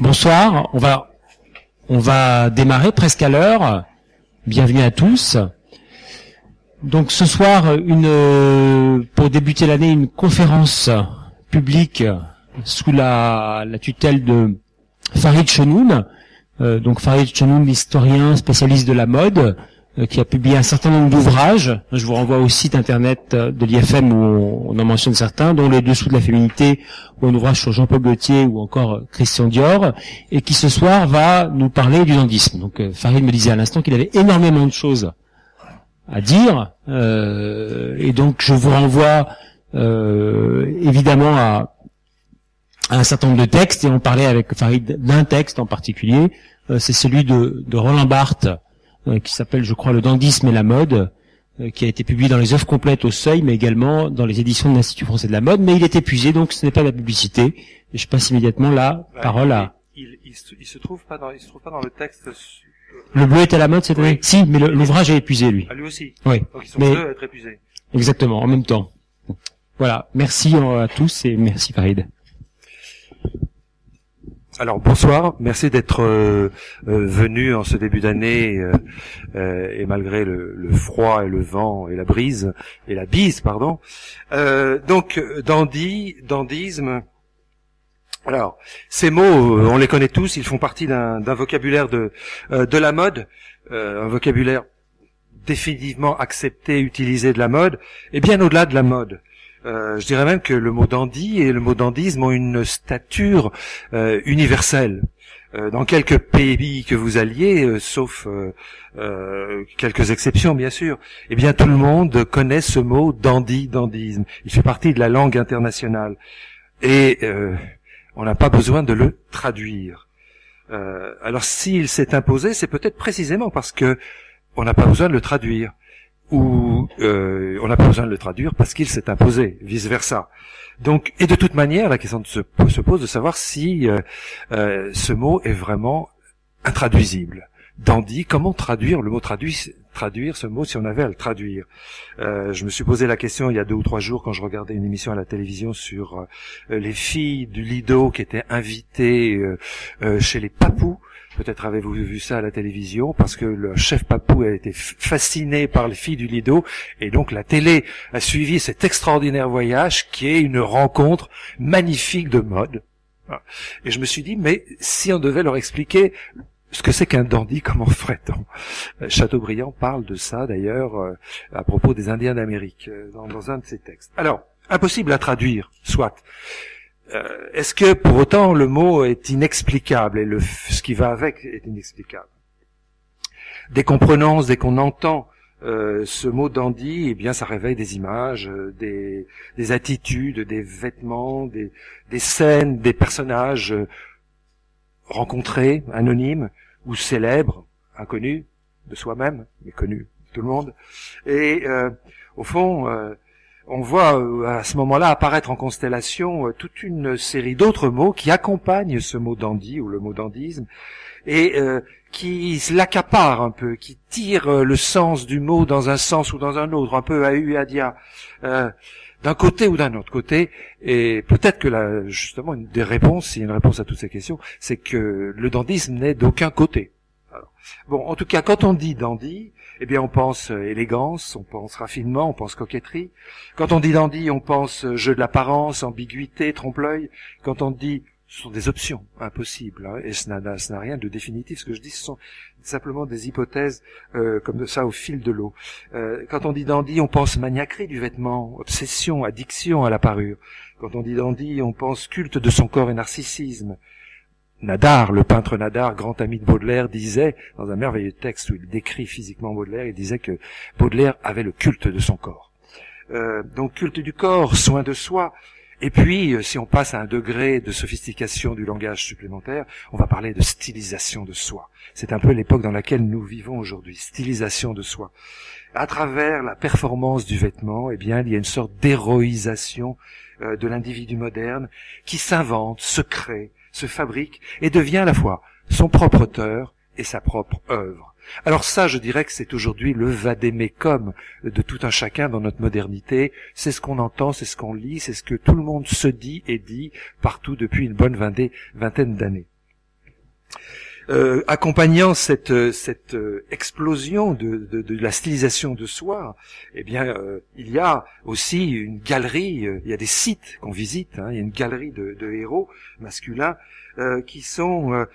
Bonsoir, on va, on va démarrer presque à l'heure. Bienvenue à tous. Donc ce soir, pour débuter l'année, une conférence publique sous la, tutelle de Farid Chenoun. Euh, donc Farid Chenoun, historien spécialiste de la mode, qui a publié un certain nombre d'ouvrages. Je vous renvoie au site internet euh, de l'IFM où on, en mentionne certains, dont Les Dessous de la féminité, ou un ouvrage sur Jean-Paul Gaultier ou encore euh, Christian Dior, et qui ce soir va nous parler du dandisme. Donc Farid me disait à l'instant qu'il avait énormément de choses à dire, et donc je vous renvoie évidemment à, un certain nombre de textes, et on parlait avec Farid d'un texte en particulier, c'est celui de, de Roland Barthes, euh, qui s'appelle, je crois, Le dandisme et la mode, euh, qui a été publié dans les œuvres complètes au Seuil, mais également dans les éditions de l'Institut français de la mode, mais il est épuisé, donc ce n'est pas de la publicité. Et je passe immédiatement la parole à... Il, il, se, trouve pas dans, il se trouve pas dans le texte. Le bleu est à la mode, c'est oui. Si, mais l'ouvrage est épuisé, lui. Ah, lui aussi. Oui. Donc ils sont deux à être épuisés. Exactement, en même temps. Voilà. Merci à tous et merci Farid. Alors bonsoir, merci d'être euh, euh, venu en ce début d'année euh, et malgré le, froid et le vent et la brise et la bise pardon. donc dandy, dandisme. Alors ces mots, on les connaît tous, ils font partie d'un vocabulaire de de la mode, un vocabulaire définitivement accepté, utilisé de la mode, et bien au-delà de la mode. Euh, je dirais même que le mot dandy et le mot dandisme ont une stature euh, universelle. Euh, dans quelques pays que vous alliez, sauf quelques exceptions bien sûr, eh bien tout le monde connaît ce mot dandy, dandisme. Il fait partie de la langue internationale et on n'a pas besoin de le traduire. alors s'il s'est imposé, c'est peut-être précisément parce que on n'a pas besoin de le traduire où euh, on n'a pas besoin de le traduire parce qu'il s'est imposé, vice versa. Donc, et de toute manière, la question se, se pose de savoir si euh, euh, ce mot est vraiment intraduisible. Dandy, comment traduire le mot traduire, traduire ce mot si on avait à le traduire? Je me suis posé la question il y a deux ou trois jours quand je regardais une émission à la télévision sur les filles du Lido qui étaient invitées chez les Papous Peut-être avez-vous vu ça à la télévision parce que le chef Papou a été fasciné par les filles du Lido et donc la télé a suivi cet extraordinaire voyage qui est une rencontre magnifique de mode. Et je me suis dit, mais si on devait leur expliquer ce que c'est qu'un dandy, comment ferait-on? Chateaubriand parle de ça d'ailleurs euh, à propos des Indiens d'Amérique euh, dans un de ses textes. Alors, impossible à traduire, soit. Euh, est-ce que pour autant le mot est inexplicable et le, ce qui va avec est inexplicable? Dès qu'on prononce, dès qu'on entend euh, ce mot dandy, eh bien, ça réveille des images, euh, des, des, attitudes, des vêtements, des, des scènes, des personnages rencontrés, anonymes ou célèbres, inconnus de soi-même, mais connus de tout le monde. Et au fond, on voit euh, à ce moment-là apparaître en constellation euh, toute une série d'autres mots qui accompagnent ce mot dandy ou le mot dandisme et euh, qui l'accaparent un peu, qui tirent le sens du mot dans un sens ou dans un autre, un peu à eu et à dia, d'un côté ou d'un autre côté. Et peut-être que là, justement, une des réponses, s'il y a une réponse à toutes ces questions, c'est que le dandisme n'est d'aucun côté. Bon, en tout cas, quand on dit dandy, eh bien on pense euh, élégance, on pense raffinement, on pense coquetterie. Quand on dit dandy, on pense euh, jeu de l'apparence, ambiguïté, trompe-l'œil. Quand on dit ce sont des options impossibles, hein, et ce n'a rien de définitif. Ce que je dis, ce sont simplement des hypothèses euh, comme ça au fil de l'eau. quand on dit dandy, on pense maniaquerie du vêtement, obsession, addiction à la parure. Quand on dit dandy, on pense culte de son corps et narcissisme. Nadar, le peintre Nadar, grand ami de Baudelaire, disait, dans un merveilleux texte où il décrit physiquement Baudelaire, il disait que Baudelaire avait le culte de son corps. Euh, donc culte du corps, soin de soi. Et puis, euh, si on passe à un degré de sophistication du langage supplémentaire, on va parler de stylisation de soi. C'est un peu l'époque dans laquelle nous vivons aujourd'hui, stylisation de soi. À travers la performance du vêtement, eh bien, il y a une sorte d'héroïsation euh, de l'individu moderne qui s'invente, se crée, se fabrique et devient à la fois son propre auteur et sa propre œuvre. Alors ça, je dirais que c'est aujourd'hui le vadémécum de tout un chacun dans notre modernité. C'est ce qu'on entend, c'est ce qu'on lit, c'est ce que tout le monde se dit et dit partout depuis une bonne vingtaine d'années. Euh, accompagnant cette, cette euh, explosion de, de, la stylisation de soi, eh bien, euh, il y a aussi une galerie, il y a des sites qu'on visite, hein, il y a une galerie de, de héros masculins qui sont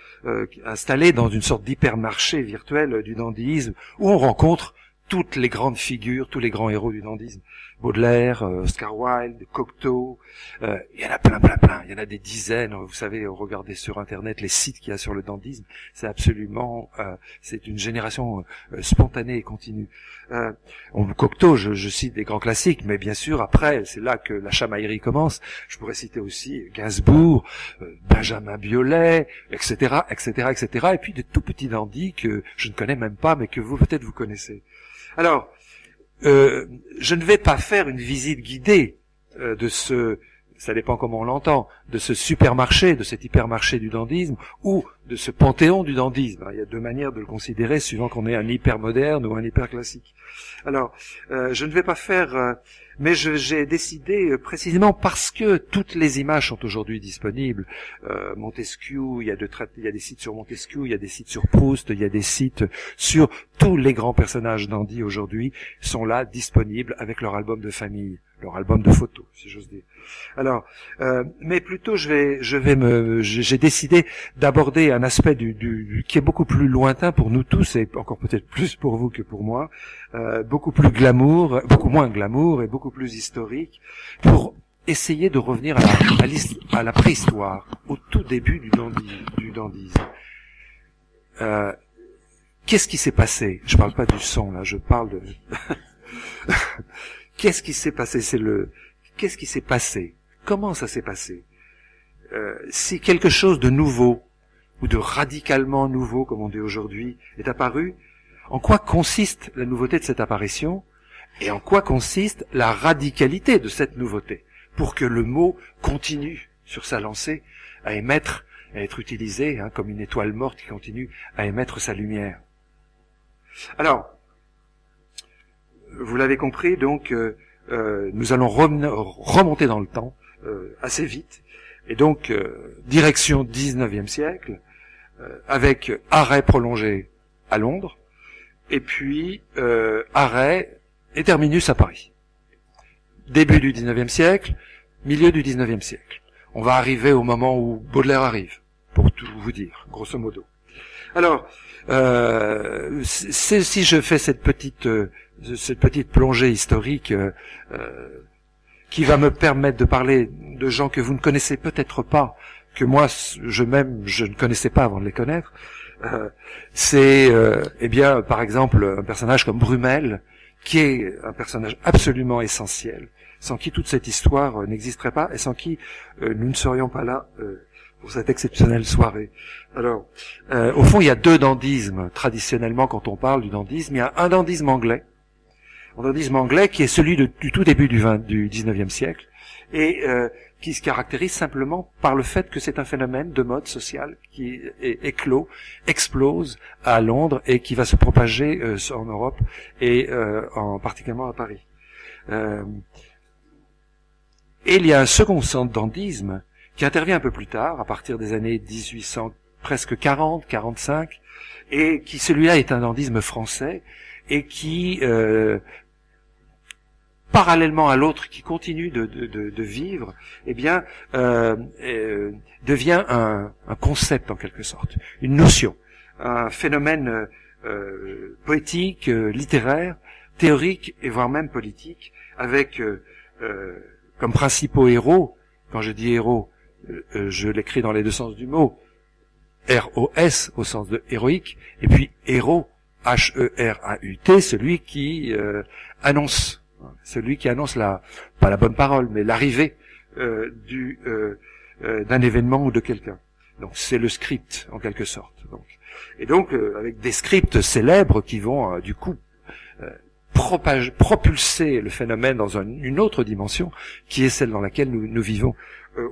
installés dans une sorte d'hypermarché virtuel du dandisme, où on rencontre toutes les grandes figures, tous les grands héros du dandisme. Baudelaire, euh, Oscar Wilde, Cocteau, euh, il y en a plein, plein, plein. Il y en a des dizaines. Vous savez, regardez sur Internet les sites qu'il y a sur le dandisme. C'est absolument, euh, c'est une génération spontanée et continue. On, Cocteau, je, cite des grands classiques, mais bien sûr, après, c'est là que la chamaillerie commence. Je pourrais citer aussi Gainsbourg, Benjamin Biolay, etc., etc., etc. Et puis des tout petits dandys que je ne connais même pas, mais que vous peut-être vous connaissez. Alors, euh, je ne vais pas faire une visite guidée euh, de ce, ça dépend comment on l'entend, de ce supermarché, de cet hypermarché du dandisme, ou de ce panthéon du dandisme. Il y a deux manières de le considérer, suivant qu'on est un hyper moderne ou un hyper classique. Alors, euh, je ne vais pas faire mais j'ai décidé euh, précisément parce que toutes les images sont aujourd'hui disponibles. Euh, Montesquieu, il y, a de il y a des sites sur Montesquieu, il y a des sites sur Proust, il y a des sites sur tous les grands personnages d'Andy aujourd'hui sont là disponibles avec leur album de famille leur album de photos, si j'ose dire. Alors, euh, mais plutôt, je vais, je vais me, j'ai décidé d'aborder un aspect du, du, qui est beaucoup plus lointain pour nous tous et encore peut-être plus pour vous que pour moi, euh, beaucoup plus glamour, beaucoup moins glamour et beaucoup plus historique, pour essayer de revenir à la, à, la préhistoire, au tout début du, du dandisme. Euh, Qu'est-ce qui s'est passé? Je parle pas du son là, je parle de Qu'est-ce qui s'est passé? C'est le qu'est-ce qui s'est passé? Comment ça s'est passé? Euh, Si quelque chose de nouveau ou de radicalement nouveau, comme on dit aujourd'hui, est apparu, en quoi consiste la nouveauté de cette apparition? Et en quoi consiste la radicalité de cette nouveauté? Pour que le mot continue sur sa lancée à émettre, à être utilisé hein, comme une étoile morte qui continue à émettre sa lumière. Alors, vous l'avez compris, donc euh, euh, nous allons remonter dans le temps euh, assez vite. Et donc, direction 19e siècle, avec arrêt prolongé à Londres, et puis arrêt et terminus à Paris. Début du 19e siècle, milieu du 19e siècle. On va arriver au moment où Baudelaire arrive, pour tout vous dire, grosso modo. Alors, euh, si je fais cette petite cette petite plongée historique euh, euh, qui va me permettre de parler de gens que vous ne connaissez peut-être pas, que moi je même je ne connaissais pas avant de les connaître. Euh, c'est eh bien par exemple un personnage comme Brumel qui est un personnage absolument essentiel, sans qui toute cette histoire n'existerait pas et sans qui nous ne serions pas là pour cette exceptionnelle soirée. Alors, au fond, il y a deux dandismes traditionnellement quand on parle du dandisme. Il y a un dandisme anglais dandisme anglais qui est celui du tout début du, 20, du 19e siècle et euh, qui se caractérise simplement par le fait que c'est un phénomène de mode social qui est éclos, explose à Londres et qui va se propager euh, en Europe et euh, en particulièrement à Paris. et il y a un second centre dandisme qui intervient un peu plus tard, à partir des années 1800, presque 40, 45, et qui celui-là est un dandisme français et qui parallèlement à l'autre qui continue de, vivre, eh bien, euh, euh, devient un, concept en quelque sorte, une notion, un phénomène euh, poétique, littéraire, théorique et voire même politique, avec comme principaux héros, quand je dis héros, je l'écris dans les deux sens du mot, R-O-S au sens de héroïque, et puis héros, H-E-R-A-U-T, celui qui annonce celui qui annonce la, pas la bonne parole, mais l'arrivée euh, du euh, euh, d'un événement ou de quelqu'un. Donc c'est le script en quelque sorte. Et donc avec des scripts célèbres qui vont du coup propulser le phénomène dans une autre dimension qui est celle dans laquelle nous vivons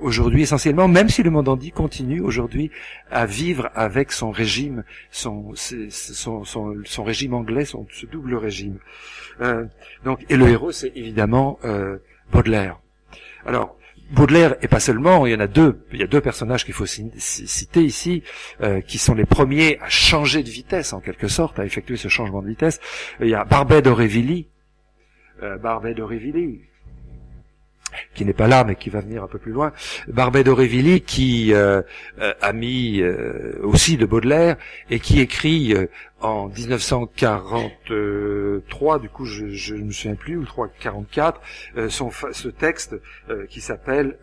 aujourd'hui essentiellement, même si le monde andi continue aujourd'hui à vivre avec son régime, son, son, son, son régime anglais, son, ce double régime. Euh, donc, et le héros, c'est évidemment euh, Baudelaire. Alors, Baudelaire et pas seulement, il y en a deux, il y a deux personnages qu'il faut citer ici, euh, qui sont les premiers à changer de vitesse en quelque sorte, à effectuer ce changement de vitesse. Il y a Barbet d'Aurevilly, euh, Barbet d'Aurevilly, qui n'est pas là mais qui va venir un peu plus loin, Barbet d'Aurevilly qui euh, euh, a mis euh, aussi de Baudelaire et qui écrit en 1943, du coup je ne me souviens plus, ou 344, son ce texte qui s'appelle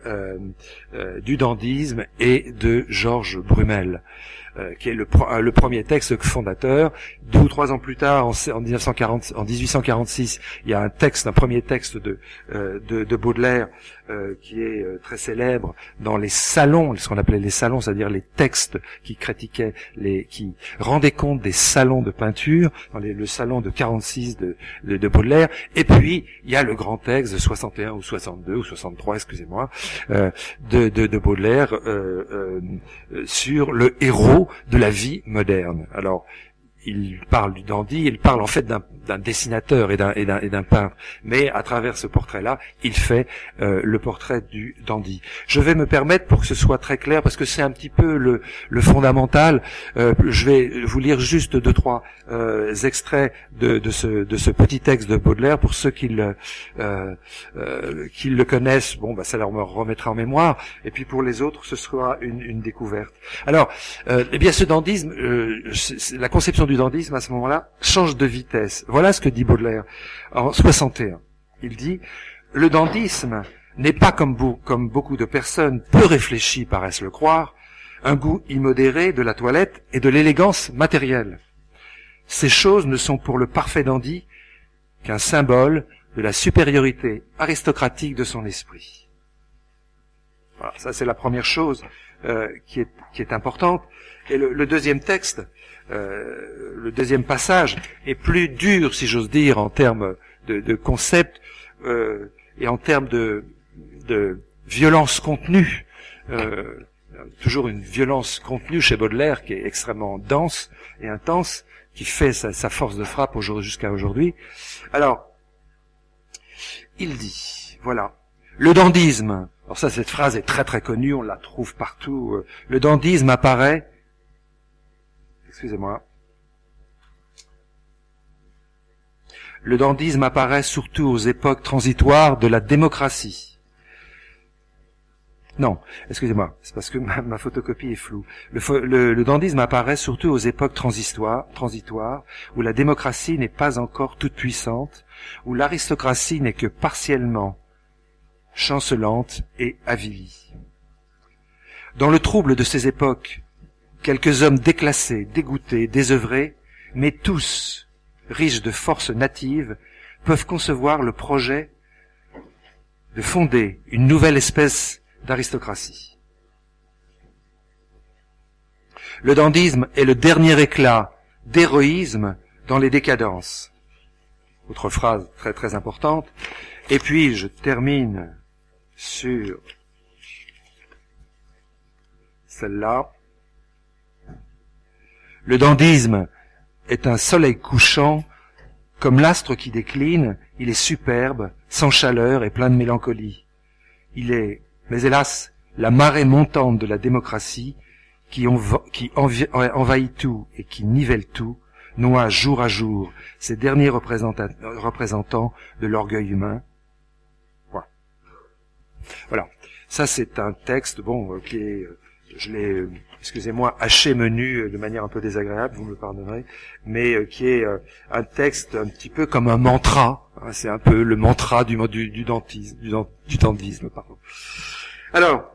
Du dandisme et de Georges Brumel. Euh, qui est le, euh, le, premier texte fondateur. Deux ou trois ans plus tard, en, en, 1940, en 1846, il y a un texte, un premier texte de, euh, de, de, Baudelaire qui est très célèbre dans les salons, ce qu'on appelait les salons, c'est-à-dire les textes qui critiquaient, les, qui rendaient compte des salons de peinture, dans les, le salon de 46 de, de, de, Baudelaire. Et puis il y a le grand texte de 61 ou 62 ou 63, excusez-moi, de, de, de, Baudelaire sur le héros de la vie moderne. Alors, il parle du dandy, il parle en fait d'un dessinateur et d'un peintre, mais à travers ce portrait-là, il fait euh, le portrait du dandy. Je vais me permettre, pour que ce soit très clair, parce que c'est un petit peu le, fondamental, euh, je vais vous lire juste deux trois euh, extraits de, ce, de ce petit texte de Baudelaire pour ceux qui le, qui le connaissent. Bon, bah, ça leur remettra en mémoire, et puis pour les autres, ce sera une, une découverte. Alors, eh bien, ce dandisme, la conception du dandisme à ce moment-là change de vitesse. Voilà ce que dit Baudelaire en 61. Il dit le dandisme n'est pas comme, beaucoup de personnes peu réfléchies paraissent le croire, un goût immodéré de la toilette et de l'élégance matérielle. Ces choses ne sont pour le parfait dandy qu'un symbole de la supériorité aristocratique de son esprit. Voilà, ça c'est la première chose euh, qui, est, importante. Et le deuxième texte euh, le deuxième passage est plus dur, si j'ose dire, en termes de, de concept euh, et en termes de, violence contenue. Euh, toujours une violence contenue chez Baudelaire qui est extrêmement dense et intense, qui fait sa, force de frappe jusqu'à aujourd'hui. Alors, il dit, voilà, le dandisme. Alors ça, cette phrase est très très connue, on la trouve partout. Le dandisme apparaît excusez-moi. Le dandisme apparaît surtout aux époques transitoires de la démocratie. Non, excusez-moi, c'est parce que ma, photocopie est floue. Le, le, dandisme apparaît surtout aux époques transitoires, où la démocratie n'est pas encore toute puissante, où l'aristocratie n'est que partiellement chancelante et avilie. Dans le trouble de ces époques, quelques hommes déclassés, dégoûtés, désœuvrés, mais tous, riches de forces natives, peuvent concevoir le projet de fonder une nouvelle espèce d'aristocratie. Le dandisme est le dernier éclat d'héroïsme dans les décadences. Autre phrase très très importante. Et puis je termine sur celle-là. Le dandisme est un soleil couchant, comme l'astre qui décline, il est superbe, sans chaleur et plein de mélancolie. Il est, mais hélas, la marée montante de la démocratie qui, envahit tout et qui nivelle tout, noie jour à jour ces derniers représentants de l'orgueil humain. Voilà. voilà. Ça, c'est un texte, bon, qui est, je l'ai excusez-moi, haché menu euh, de manière un peu désagréable, vous me pardonnerez, mais euh, qui est euh, un texte un petit peu comme un mantra. Hein, c'est un peu le mantra du, du, du dentisme, du, du dentisme, pardon. Alors,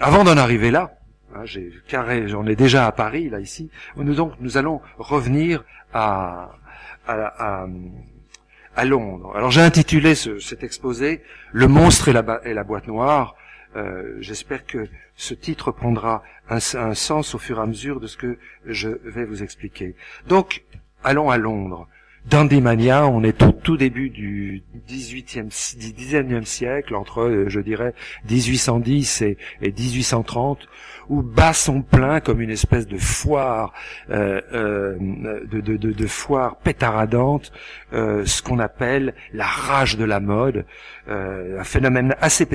avant d'en arriver là, hein, j'ai carré, j'en ai déjà à Paris là ici. Nous donc nous allons revenir à à, Londres. Alors j'ai intitulé ce, cet exposé "Le monstre et et la boîte noire". Euh, j'espère que ce titre prendra un, sens au fur et à mesure de ce que je vais vous expliquer. Donc, allons à Londres. Dandymania, on est au tout début du 18e, 19e siècle, entre, euh, je dirais, 1810 et, 1830, où bat son plein comme une espèce de foire, euh, euh, de, foire pétaradante, ce qu'on appelle la rage de la mode, un phénomène assez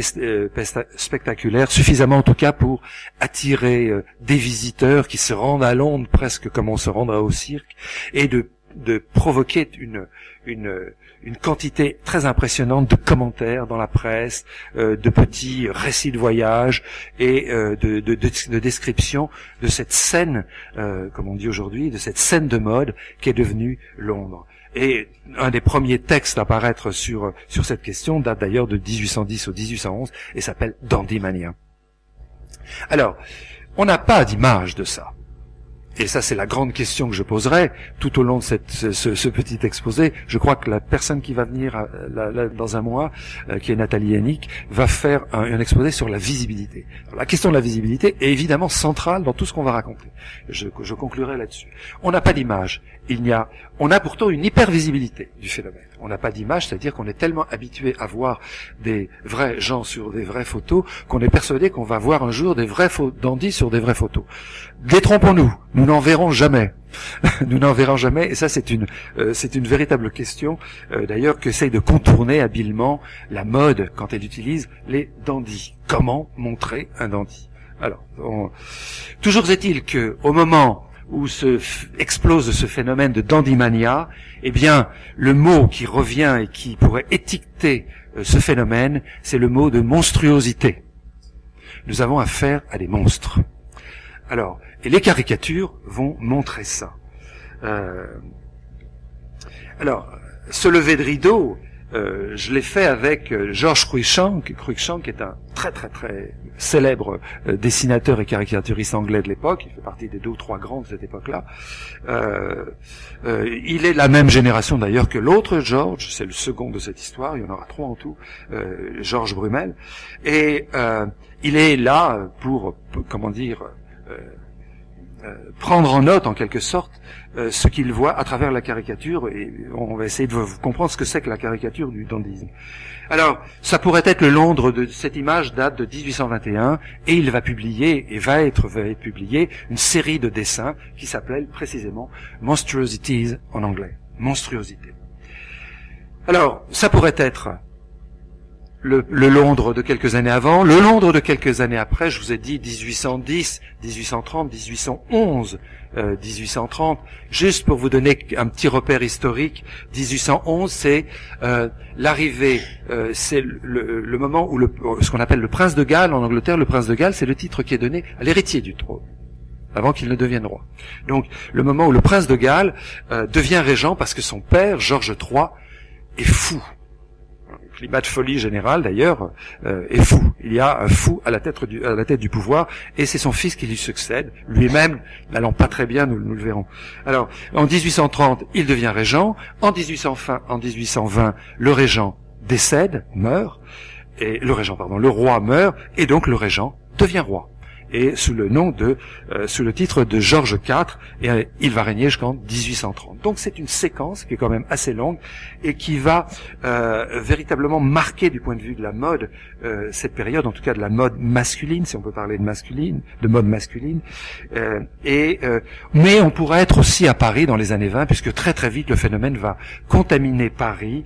spectaculaire, suffisamment en tout cas pour attirer des visiteurs qui se rendent à Londres presque comme on se rendra au cirque, et de de provoquer une, une, une quantité très impressionnante de commentaires dans la presse, euh, de petits récits de voyage et euh, de, de, de, descriptions de cette scène, euh, comme on dit aujourd'hui, de cette scène de mode qui est devenue Londres. Et un des premiers textes à apparaître sur, sur cette question date d'ailleurs de 1810 au 1811 et s'appelle Dandymania. Alors, on n'a pas d'image de ça et ça c'est la grande question que je poserai tout au long de ce, petit exposé. Je crois que la personne qui va venir euh, dans un mois, euh, qui est Nathalie Yannick, va faire un, exposé sur la visibilité. la question de la visibilité est évidemment centrale dans tout ce qu'on va raconter. Je, je conclurai là-dessus. On n'a pas d'image. Il n'y a, on a pourtant une hypervisibilité du phénomène. On n'a pas d'image, c'est-à-dire qu'on est tellement habitué à voir des vrais gens sur des vraies photos qu'on est persuadé qu'on va voir un jour des vrais dandys sur des vraies photos. Détrompons-nous, nous n'en verrons jamais. nous n'en verrons jamais, et ça c'est une euh, une véritable question euh, d'ailleurs qu'essaye de contourner habilement la mode quand elle utilise les dandys. Comment montrer un dandy Alors, toujours est-il que au moment où se explose ce phénomène de dandymania, eh bien, le mot qui revient et qui pourrait étiqueter euh, ce phénomène, c'est le mot de monstruosité. Nous avons affaire à des monstres. Alors, et les caricatures vont montrer ça. Euh, alors, ce lever de rideau, euh, je l'ai fait avec euh, Georges Cruikshank, Cruikshank est un très très très célèbre euh, dessinateur et caricaturiste anglais de l'époque, il fait partie des deux ou trois grands de cette époque-là. il est la même génération d'ailleurs que l'autre Georges, c'est le second de cette histoire, il y en aura trois en tout, Georges Brumel, et il est là pour, comment dire, prendre en note en quelque sorte euh, ce qu'il voit à travers la caricature, et on va essayer de vous comprendre ce que c'est que la caricature du dandisme. Alors, ça pourrait être le Londres de cette image date de 1821, et il va publier, et va être, va être publié, une série de dessins qui s'appelle précisément Monstrosities en anglais. Monstruosité. Alors, ça pourrait être le, Londres de quelques années avant, le Londres de quelques années après, je vous ai dit 1810, 1830, 1811, 1830. Juste pour vous donner un petit repère historique, 1811, c'est euh, l'arrivée, euh, c'est le, le, moment où le, ce qu'on appelle le prince de Galles en Angleterre, le prince de Galles, c'est le titre qui est donné à l'héritier du trône avant qu'il ne devienne roi. Donc le moment où le prince de Galles euh, devient régent parce que son père, Georges III, est fou climat de folie générale d'ailleurs euh, est fou. Il y a un fou à la tête du, pouvoir et c'est son fils qui lui succède, lui-même n'allant pas très bien, nous, nous, le verrons. Alors en 1830, il devient régent. En 1820, en 1820, le régent décède, meurt, et le régent, pardon, le roi meurt et donc le régent devient roi et sous le nom de, euh, sous le titre de Georges IV, et euh, il va régner jusqu'en 1830. Donc c'est une séquence qui est quand même assez longue et qui va euh, véritablement marquer du point de vue de la mode cette période, en tout cas de la mode masculine, si on peut parler de masculine, de mode masculine. et mais on pourrait être aussi à Paris dans les années 20, puisque très très vite le phénomène va contaminer Paris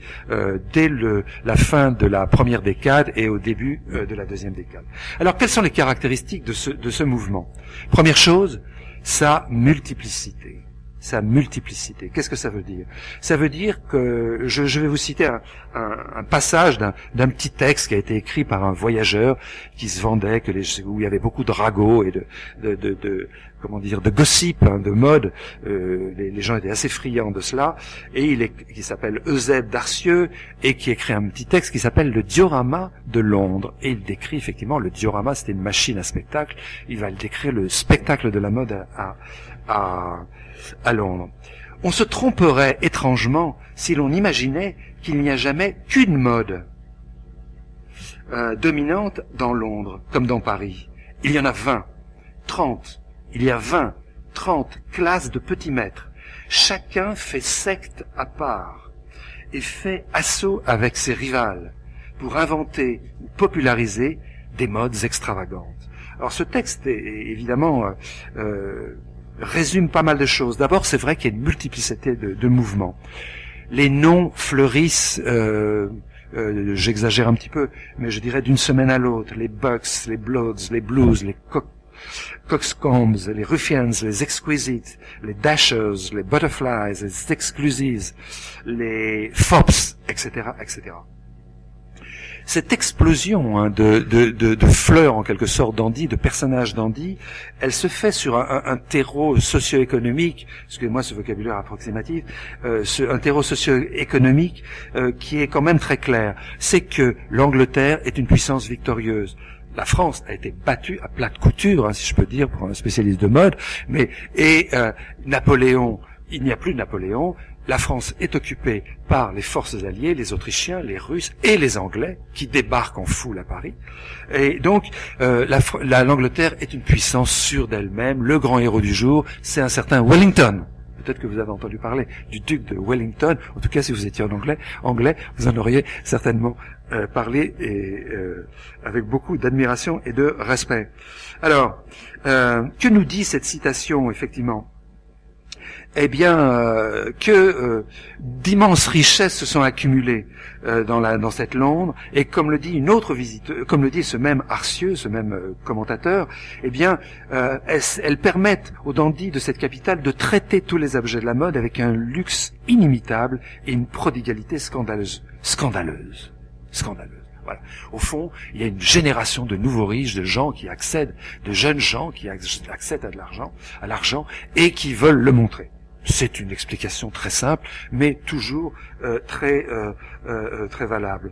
dès le, la fin de la première décade et au début de la deuxième décade. Alors quelles sont les caractéristiques de ce de ce mouvement. Première chose, sa multiplicité. Sa multiplicité. Qu'est-ce que ça veut dire? Ça veut dire que je, vais vous citer un, passage d'un petit texte qui a été écrit par un voyageur qui se vendait, que les, où il y avait beaucoup de ragots et de comment dire, de gossip, hein, de mode. Euh, les, gens étaient assez friands de cela. Et il est, qui s'appelle Eusèbe Darcieux et qui écrit un petit texte qui s'appelle le diorama de Londres. Et il décrit effectivement le diorama, c'était une machine à spectacle. Il va le décrire le spectacle de la mode à, à, à Londres. On se tromperait étrangement si l'on imaginait qu'il n'y a jamais qu'une mode euh, dominante dans Londres, comme dans Paris. Il y en a 20, 30, il y a 20, 30 classes de petits maîtres. chacun fait secte à part et fait assaut avec ses rivales pour inventer ou populariser des modes extravagantes. Alors ce texte, évidemment, euh, euh, résume pas mal de choses. D'abord, c'est vrai qu'il y a une multiplicité de, mouvements. Les noms fleurissent, euh, j'exagère un petit peu, mais je dirais d'une semaine à l'autre. Les Bucks, les Bloods, les Blues, les co Coxcombs, les Ruffians, les Exquisites, les Dashers, les Butterflies, les Exclusives, les Fops, etc., etc cette explosion hein, de, fleurs en quelque sorte d'Andy, de personnages d'Andy, elle se fait sur un, un, terreau socio-économique, excusez-moi ce vocabulaire approximatif, euh, ce, un terreau socio-économique euh, qui est quand même très clair. C'est que l'Angleterre est une puissance victorieuse la France a été battue à plate couture, hein, si je peux dire, pour un spécialiste de mode, mais et euh, Napoléon, il n'y a plus de Napoléon, la France est occupée par les forces alliées, les Autrichiens, les Russes et les Anglais, qui débarquent en foule à Paris. Et donc, euh, l'Angleterre est une puissance sûre d'elle-même. Le grand héros du jour, c'est un certain Wellington. Peut-être que vous avez entendu parler du duc de Wellington. En tout cas, si vous étiez en anglais, anglais vous en auriez certainement euh, parlé et euh, avec beaucoup d'admiration et de respect. Alors, que nous dit cette citation, effectivement? Eh bien, euh, que euh, d'immenses richesses se sont accumulées euh, dans, la, dans cette Londres, et comme le dit une autre visite, comme le dit ce même Arcieux, ce même commentateur, eh bien, elles, permettent aux dandys de cette capitale de traiter tous les objets de la mode avec un luxe inimitable et une prodigalité scandaleuse, scandaleuse, scandaleuse. Voilà. Au fond, il y a une génération de nouveaux riches, de gens qui accèdent, de jeunes gens qui accèdent à de l'argent, à l'argent, et qui veulent le montrer. C'est une explication très simple, mais toujours euh, très euh, euh, très valable.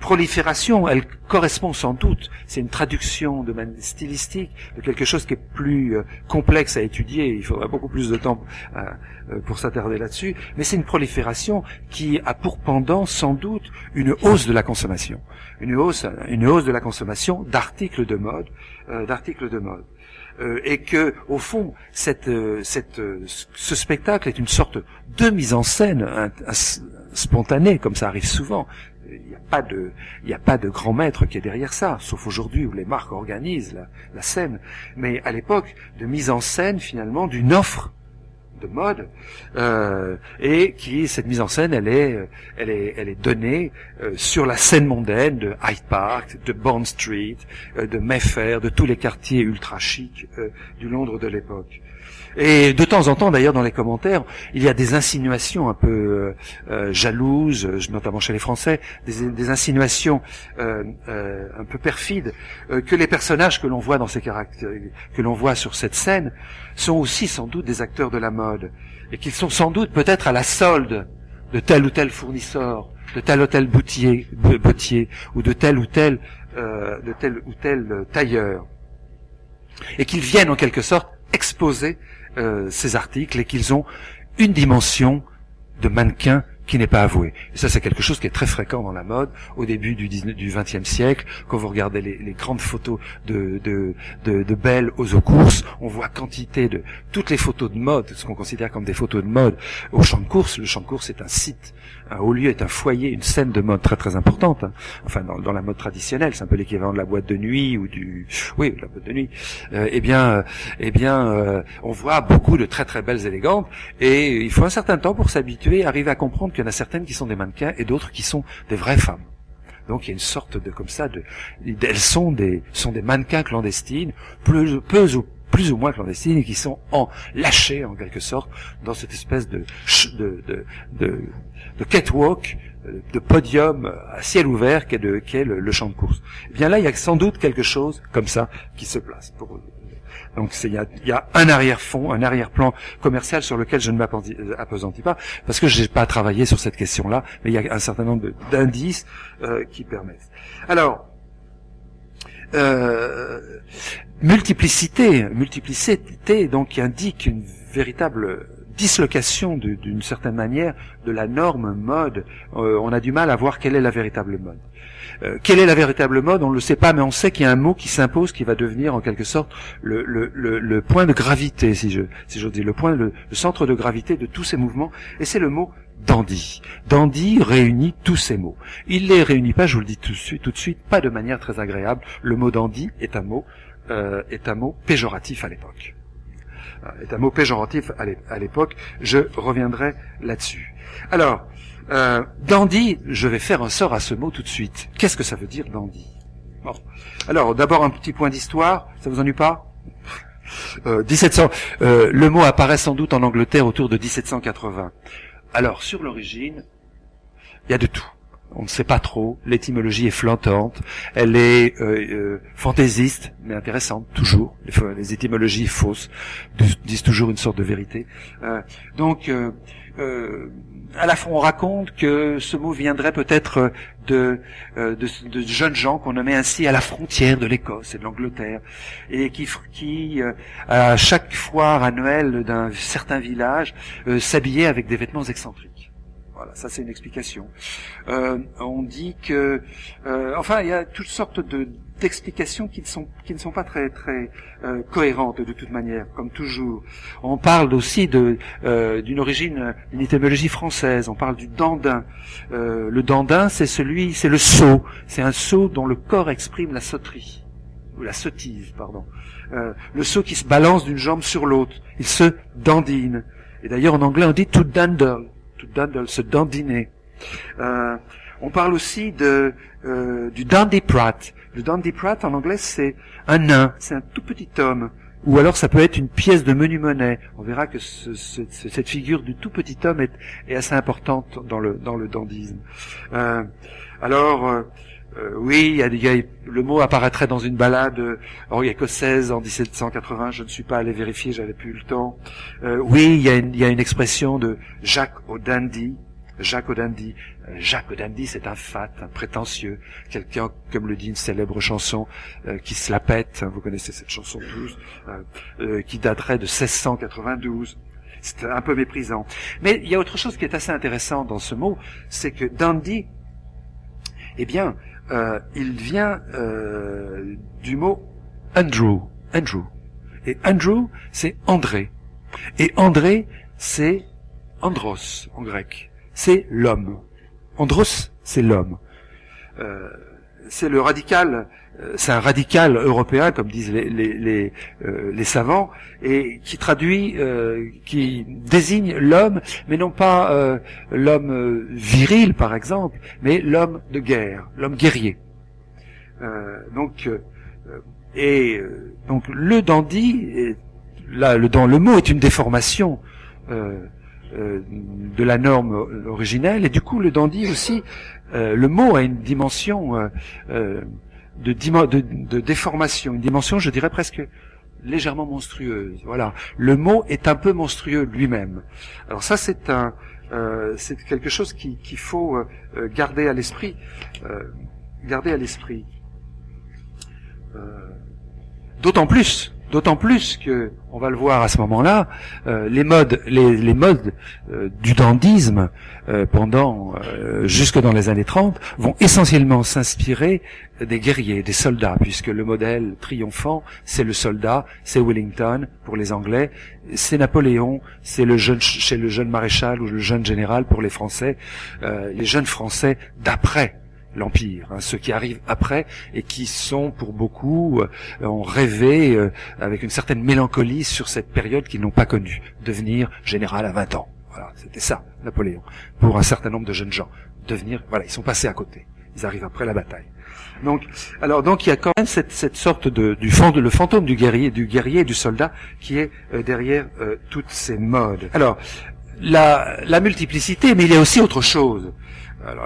Prolifération, elle correspond sans doute, c'est une traduction de stylistique de quelque chose qui est plus complexe à étudier, il faudra beaucoup plus de temps pour s'attarder là-dessus, mais c'est une prolifération qui a pour pendant sans doute une hausse de la consommation, une hausse, une hausse de la consommation d'articles de mode, d'articles de mode. Euh, et que au fond cette, euh, cette, euh, ce spectacle est une sorte de mise en scène spontanée comme ça arrive souvent il n'y a pas de il n'y a pas de grand maître qui est derrière ça sauf aujourd'hui où les marques organisent la, scène mais à l'époque de mise en scène finalement d'une offre de mode euh, et qui cette mise en scène elle est elle est elle est donnée euh, sur la scène mondaine de Hyde Park, de Bond Street, euh, de Mayfair, de tous les quartiers ultra chics du Londres de l'époque. Et de temps en temps, d'ailleurs, dans les commentaires, il y a des insinuations un peu euh, euh jalouses, notamment chez les Français, des, insinuations euh, euh, un peu perfides, que les personnages que l'on voit dans ces caractères, que l'on voit sur cette scène, sont aussi sans doute des acteurs de la mode, et qu'ils sont sans doute peut-être à la solde de tel ou tel fournisseur, de tel ou tel boutier, ou de tel ou tel, de tel ou tel tailleur, et qu'ils viennent en quelque sorte exposer euh, ces articles et qu'ils ont une dimension de mannequin qui n'est pas avouée. Et ça, c'est quelque chose qui est très fréquent dans la mode au début du, 19, du 20e siècle. Quand vous regardez les, grandes photos de, de, de, de, belles aux eaux courses, on voit quantité de toutes les photos de mode, ce qu'on considère comme des photos de mode au champ de course. Le champ de course est un site un haut lieu est un foyer, une scène de mode très très importante. Hein. Enfin, dans, la mode traditionnelle, c'est un peu l'équivalent de la boîte de nuit ou du, oui, la boîte de nuit. Euh, eh bien, euh, eh bien, euh, on voit beaucoup de très très belles élégantes, et il faut un certain temps pour s'habituer, arriver à comprendre qu'il y en a certaines qui sont des mannequins et d'autres qui sont des vraies femmes. Donc il y a une sorte de comme ça de, elles sont des sont des mannequins clandestines, peu, peu ou plus ou moins clandestines et qui sont en lâchés en quelque sorte dans cette espèce de de, de, de, de catwalk euh, de podium à ciel ouvert qu'est, de, qu'est le, champ de course. Eh bien là, il y a sans doute quelque chose comme ça qui se place. Pour, donc il y a, y a, un arrière-fond, un arrière-plan commercial sur lequel je ne m'appesantis pas, parce que je n'ai pas travaillé sur cette question-là, mais il y a un certain nombre d'indices euh, qui permettent. Alors, euh, multiplicité, multiplicité donc qui indique une véritable dislocation d'une certaine manière de la norme mode. Euh, on a du mal à voir quelle est la véritable mode. Euh, quelle est la véritable mode On ne le sait pas, mais on sait qu'il y a un mot qui s'impose, qui va devenir en quelque sorte le, point de gravité, si je si dire, le point, le, centre de gravité de tous ces mouvements, et c'est le mot dandy. Dandy réunit tous ces mots. Il les réunit pas, je vous le dis tout de suite, pas de manière très agréable. Le mot dandy est un mot euh, est un mot péjoratif à l'époque. Euh, est un mot péjoratif à l'époque. Je reviendrai là-dessus. Alors, euh, dandy, je vais faire un sort à ce mot tout de suite. Qu'est-ce que ça veut dire dandy? Bon. Alors, d'abord un petit point d'histoire. Ça vous ennuie pas? Euh, 1700. Euh, le mot apparaît sans doute en Angleterre autour de 1780. Alors, sur l'origine, il y a de tout on ne sait pas trop. L'étymologie est flottante, elle est euh, euh, fantaisiste, mais intéressante toujours. Les, étymologies fausses disent toujours une sorte de vérité. Euh, donc, à la fois, on raconte que ce mot viendrait peut-être de, de, jeunes gens qu'on nommait ainsi à la frontière de l'Écosse et de l'Angleterre, et qui, qui à chaque foire annuelle d'un certain village, s'habillaient avec des vêtements excentriques. Ça c'est une explication. Euh, on dit que, euh, enfin, il y a toutes sortes de d'explications qui ne sont qui ne sont pas très très euh, cohérentes de toute manière, comme toujours. On parle aussi de d'une origine, d'une étymologie française. On parle du dandin. le dandin, c'est celui, c'est le sceau. C'est un sceau dont le corps exprime la sauterie ou la sottise, pardon. le sceau qui se balance d'une jambe sur l'autre. Il se dandine. Et d'ailleurs en anglais on dit to dandle to se dandiner. Euh, on parle aussi de euh, du dandy prat. Le dandy prat en anglais c'est un nain, c'est un tout petit homme. Ou alors ça peut être une pièce de menu monnaie. On verra que cette figure du tout petit homme est, assez importante dans le dans le dandisme. Euh, alors euh, oui, il y a, le mot apparaîtrait dans une balade euh, écossaise en 1780. Je ne suis pas allé vérifier, j'avais plus le temps. Euh, oui, il y, a y, a une, expression de Jacques O'Dandy. Jacques O'Dandy. Euh, Jacques O'Dandy, c'est un fat, un prétentieux, quelqu'un, comme le dit une célèbre chanson, qui se la pète. Hein, vous connaissez cette chanson tous, qui daterait de 1692 c'est un peu méprisant. Mais il y a autre chose qui est assez intéressant dans ce mot, c'est que dandy, eh bien, euh, il vient euh, du mot Andrew. Andrew. Et Andrew, c'est André. Et André, c'est Andros en grec. C'est l'homme. Andros, c'est l'homme. Euh, c'est le radical euh, c'est un radical européen, comme disent les, euh, savants, et qui traduit, euh, qui désigne l'homme, mais non pas l'homme viril, par exemple, mais l'homme de guerre, l'homme guerrier. donc, et donc le dandy, là, dans le mot est une déformation. de la norme originelle et du coup le dandy aussi le mot a une dimension de, de, déformation, une dimension, je dirais presque légèrement monstrueuse. Voilà, le mot est un peu monstrueux lui-même. Alors ça, c'est un, euh, c'est quelque chose qu'il faut euh, euh, garder à l'esprit, garder à l'esprit. D'autant plus D'autant plus que, on va le voir à ce moment-là, euh, les modes, les, modes euh, du dandisme euh, pendant jusque dans les années 30 vont essentiellement s'inspirer des guerriers, des soldats, puisque le modèle triomphant, c'est le soldat, c'est Wellington pour les Anglais, c'est Napoléon, c'est le jeune, chez le jeune maréchal ou le jeune général pour les Français, les jeunes Français d'après l'Empire, hein, ceux qui arrivent après et qui sont pour beaucoup euh, ont rêvé euh, avec une certaine mélancolie sur cette période qu'ils n'ont pas connue, devenir général à 20 ans. Voilà, c'était ça, Napoléon, pour un certain nombre de jeunes gens. Devenir, voilà, ils sont passés à côté. Ils arrivent après la bataille. Donc, alors donc il y a quand même cette, cette sorte de du fond, le fantôme du guerrier, du guerrier et du soldat qui est euh, derrière toutes ces modes. Alors la, la multiplicité, mais il y a aussi autre chose.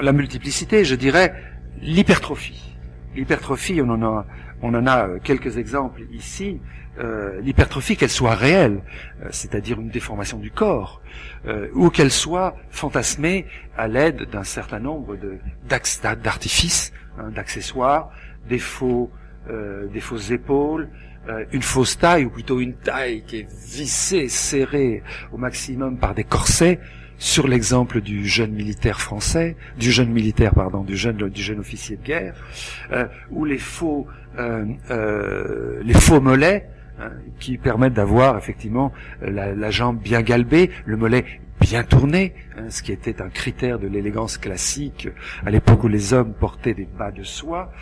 La multiplicité, je dirais l'hypertrophie. L'hypertrophie, on en a, on en a euh, quelques exemples ici. Euh, l'hypertrophie, qu'elle soit réelle, euh, c'est-à-dire une déformation du corps, ou qu'elle soit fantasmée à l'aide d'un certain nombre d'artifices, hein, d'accessoires, des faux, des fausses épaules, une fausse taille, ou plutôt une taille qui est vissée, serrée au maximum par des corsets, sur l'exemple du jeune militaire français, du jeune militaire, pardon, du jeune, officier de guerre, euh, où les faux, euh, euh, les faux mollets, hein, qui permettent d'avoir effectivement la, la, jambe bien galbée, le mollet bien tourné, hein, ce qui était un critère de l'élégance classique à l'époque où les hommes portaient des bas de soie,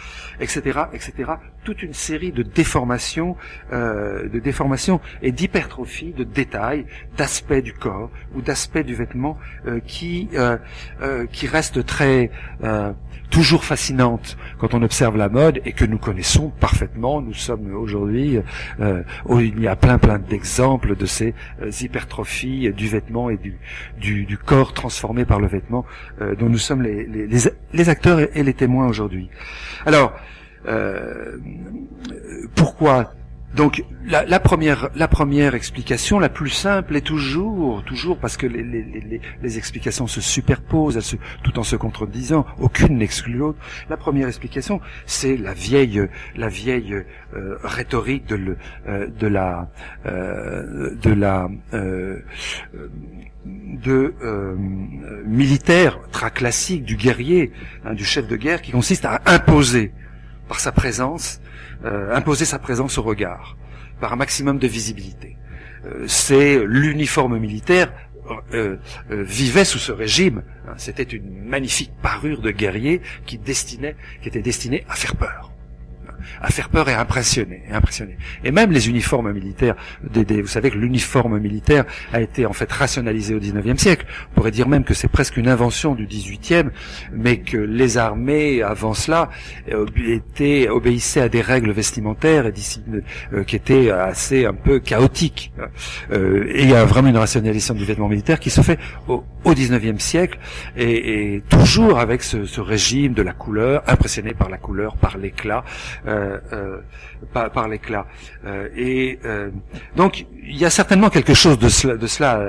etc., etc. Toute une série de déformations, euh, de déformations et d'hypertrophie, de détails, d'aspects du corps ou d'aspects du vêtement euh, qui euh, euh qui restent très toujours fascinante quand on observe la mode et que nous connaissons parfaitement. Nous sommes aujourd'hui, euh, il y a plein plein d'exemples de ces euh, hypertrophies du vêtement et du, du, du, corps transformé par le vêtement euh, dont nous sommes les, les, les, acteurs et les témoins aujourd'hui. Alors, euh, pourquoi donc la, la, première, la première explication, la plus simple, est toujours, toujours parce que les, les, les, les explications se superposent, se, tout en se contredisant, aucune n'exclut l'autre. La première explication, c'est la vieille, la vieille euh, rhétorique de, le, euh, de la, euh, de la, euh, de euh, militaire très classique du guerrier, hein, du chef de guerre, qui consiste à imposer par sa présence euh, imposer sa présence au regard, par un maximum de visibilité. Euh, c'est l'uniforme militaire euh, vivait sous ce régime. Hein, c'était une magnifique parure de guerrier qui destinait, qui était destinée à faire peur à faire peur et à impressionner, et impressionner. Et même les uniformes militaires, vous savez que l'uniforme militaire a été en fait rationalisé au 19e siècle. On pourrait dire même que c'est presque une invention du 18e, mais que les armées avant cela euh, étaient, obéissaient à des règles vestimentaires et euh, qui étaient assez un peu chaotiques. Euh, et il y a vraiment une rationalisation du vêtement militaire qui se fait au, au 19e siècle et, et toujours avec ce, ce, régime de la couleur, impressionné par la couleur, par l'éclat. Par, par l'éclat. Euh, et donc il y a certainement quelque chose de cela, de cela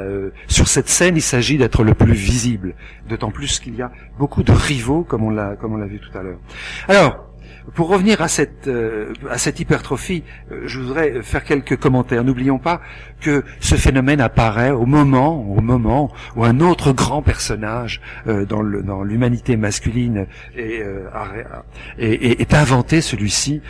sur cette scène. Il s'agit d'être le plus visible, d'autant plus qu'il y a beaucoup de rivaux, comme on l'a comme on l'a vu tout à l'heure. Alors pour revenir à cette, euh, à cette hypertrophie, euh, je voudrais faire quelques commentaires. N'oublions pas que ce phénomène apparaît au moment, au moment où un autre grand personnage euh, dans, le, dans l'humanité masculine est, est, est inventé, celui-ci,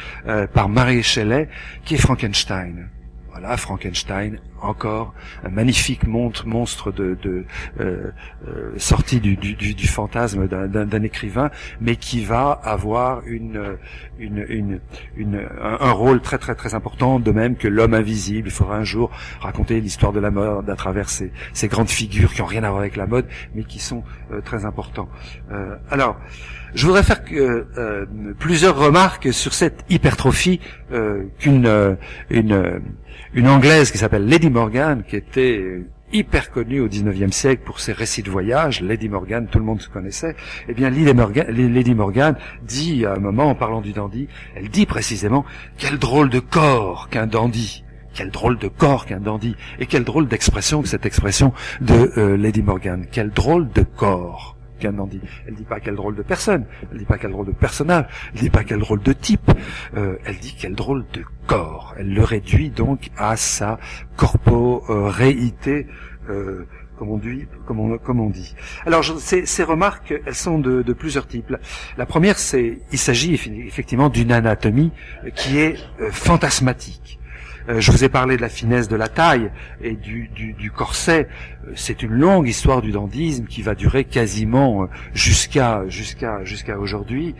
par Marie Shelley, qui est Frankenstein. Voilà, Frankenstein, encore un magnifique monstre de, de euh, euh, sorti du, du, du, fantasme d'un écrivain, mais qui va avoir une, une, une, une un, rôle très très très important, de même que l'homme invisible. Il faudra un jour raconter l'histoire de la mode à travers ces, ces, grandes figures qui ont rien à voir avec la mode, mais qui sont euh, très importants. Euh, alors, je voudrais faire plusieurs remarques sur cette hypertrophie qu'une une une anglaise qui s'appelle Lady Morgan, qui était hyper connue au 19e siècle pour ses récits de voyage, Lady Morgan, tout le monde se connaissait, eh bien Lady Morgan, dit à un moment en parlant du dandy, elle dit précisément quel drôle de corps qu'un dandy quel drôle de corps qu'un dandy et quelle drôle d'expression que cette expression de euh, Lady Morgan quel drôle de corps dandy. Elle dit pas quel drôle de personne, elle dit pas quel drôle de personnage, elle dit pas quel drôle de type, euh, elle dit quel drôle de corps. Elle le réduit donc à sa corporéité. Euh, comme on, dit, comme, on, comme on dit. Alors ces, ces, remarques, elles sont de, de, plusieurs types. La première, c'est, il s'agit effectivement d'une anatomie qui est euh, fantasmatique. Euh, je vous ai parlé de la finesse de la taille et du, du, du corset. Euh, c'est une longue histoire du dandisme qui va durer quasiment euh, jusqu'à jusqu'à jusqu'à aujourd'hui.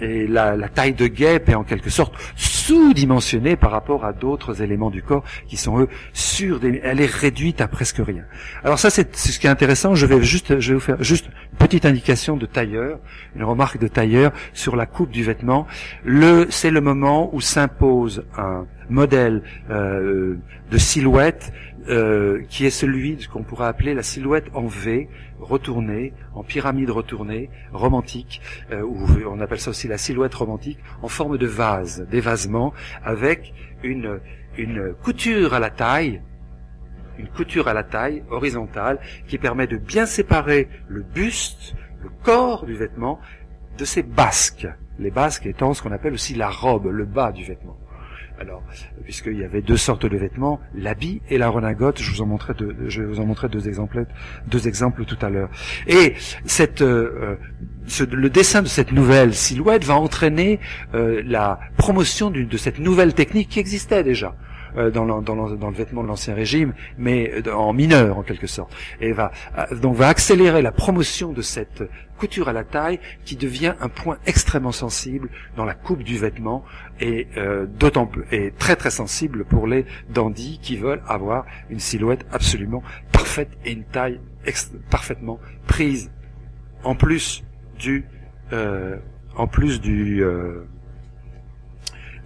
et la, la, taille de guêpe est en quelque sorte sous-dimensionnée par rapport à d'autres éléments du corps qui sont eux sur des. Elle est réduite à presque rien. Alors ça c'est ce qui est intéressant. Je vais juste je vais vous faire juste une petite indication de tailleur, une remarque de tailleur sur la coupe du vêtement. Le c'est le moment où s'impose un modèle euh, de silhouette euh, qui est celui de ce qu'on pourrait appeler la silhouette en V, retournée, en pyramide retournée, romantique, euh, ou on appelle ça aussi la silhouette romantique, en forme de vase, d'évasement, avec une, une couture à la taille, une couture à la taille horizontale qui permet de bien séparer le buste, le corps du vêtement, de ses basques. Les basques étant ce qu'on appelle aussi la robe, le bas du vêtement. Alors, puisqu'il y avait deux sortes de vêtements, l'habit et la redingote. Je vous en montrerai deux, je vais vous en montrer deux exemples, deux exemples tout à l'heure. Et euh, ce, le dessin de cette nouvelle silhouette va entraîner euh, la promotion de cette nouvelle technique qui existait déjà. Euh, dans, le, dans, dans, le, vêtement de l'ancien régime, mais euh, en mineur en quelque sorte, et va euh, donc va accélérer la promotion de cette couture à la taille qui devient un point extrêmement sensible dans la coupe du vêtement et euh, d'autant plus et très très sensible pour les dandys qui veulent avoir une silhouette absolument parfaite et une taille parfaitement prise en plus du euh, en plus du euh,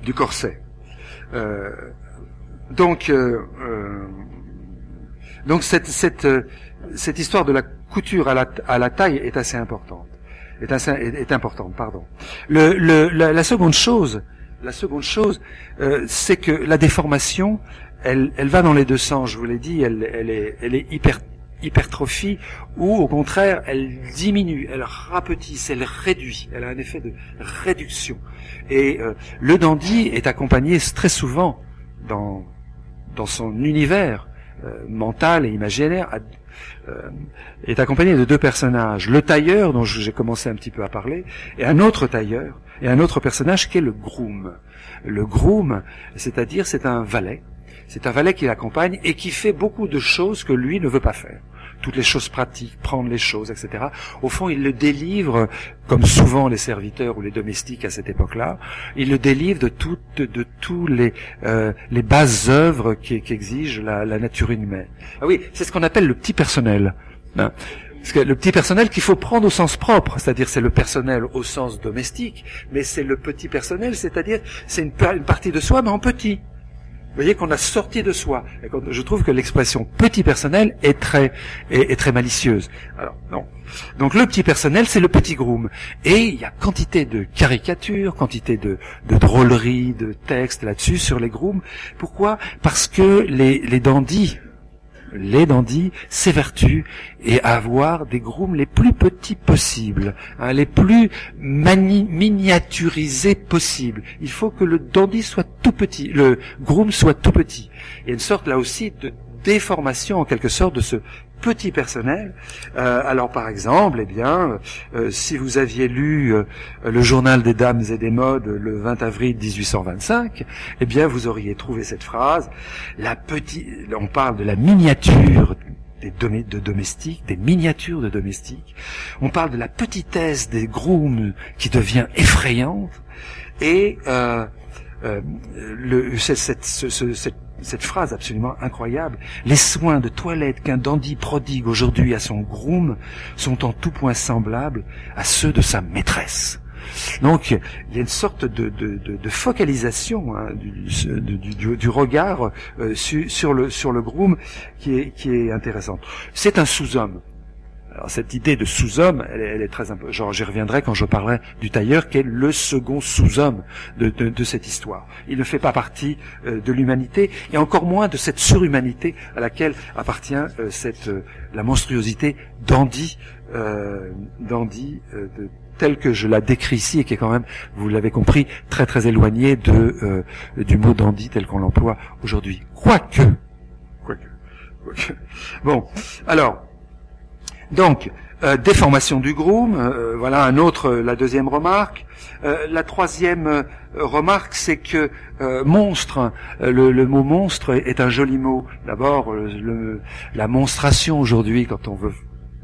du corset. Euh, donc, euh, euh, donc cette, cette, euh, cette histoire de la couture à la, à la taille est assez importante. Est, assez, est, importante, pardon. Le, le, la, seconde chose, la seconde chose, euh, c'est que la déformation, elle, elle va dans les deux sens. Je vous l'ai dit, elle, elle est, elle est hyper hypertrophie ou au contraire elle diminue, elle rapetisse, elle réduit, elle a un effet de réduction. Et euh, le dandy est accompagné très souvent dans dans son univers euh, mental et imaginaire, euh, est accompagné de deux personnages. Le tailleur, dont j'ai commencé un petit peu à parler, et un autre tailleur, et un autre personnage qui est le groom. Le groom, c'est-à-dire c'est un valet, c'est un valet qui l'accompagne et qui fait beaucoup de choses que lui ne veut pas faire toutes les choses pratiques, prendre les choses, etc. Au fond, il le délivre, comme souvent les serviteurs ou les domestiques à cette époque-là, il le délivre de toutes, de, tous les, euh, les bases œuvres qu'exige la, la, nature humaine. Ah oui, c'est ce qu'on appelle le petit personnel. Hein. Le petit personnel qu'il faut prendre au sens propre, c'est-à-dire c'est le personnel au sens domestique, mais c'est le petit personnel, c'est-à-dire c'est une partie de soi, mais en petit. Vous voyez qu'on a sorti de soi. Je trouve que l'expression petit personnel est très, est, très malicieuse. Alors, non. Donc le petit personnel, c'est le petit groom. Et il y a quantité de caricatures, quantité de, drôleries, de textes là-dessus sur les grooms. Pourquoi? Parce que les, les les dandys s'évertuent et avoir des grooms les plus petits possibles, hein, les plus miniaturisés possibles. Il faut que le dandy soit tout petit, le groom soit tout petit. Il y a une sorte là aussi de déformation en quelque sorte de ce petit personnel. Euh, alors par exemple, eh bien, euh, si vous aviez lu euh, le journal des dames et des modes le 20 avril 1825, eh bien vous auriez trouvé cette phrase la petite on parle de la miniature des de domestiques, des miniatures de domestiques. On parle de la petitesse des grooms qui devient effrayante et le, cette cette phrase absolument incroyable. Les soins de toilette qu'un dandy prodigue aujourd'hui à son groom sont en tout point semblables à ceux de sa maîtresse. Donc il y a une sorte de, focalisation hein, du, regard euh, sur, le, sur le groom qui est, qui est intéressante. C'est un sous-homme. Alors cette idée de sous-homme, elle, est très importante. Genre, j'y reviendrai quand je parlerai du tailleur, qui est le second sous-homme de, de, cette histoire. Il ne fait pas partie euh, de l'humanité, et encore moins de cette surhumanité à laquelle appartient euh, cette euh, la monstruosité d'Andy, d'Andy telle que je la décris ici et qui est quand même, vous l'avez compris, très très éloignée de du mot dandy tel qu'on l'emploie aujourd'hui. Quoique, quoique, quoique. Bon, alors. Donc, euh, déformation du groom, euh, voilà un autre, la deuxième remarque. Euh, la troisième remarque, c'est que monstre, le, mot monstre est un joli mot. D'abord, la monstration aujourd'hui, quand on veut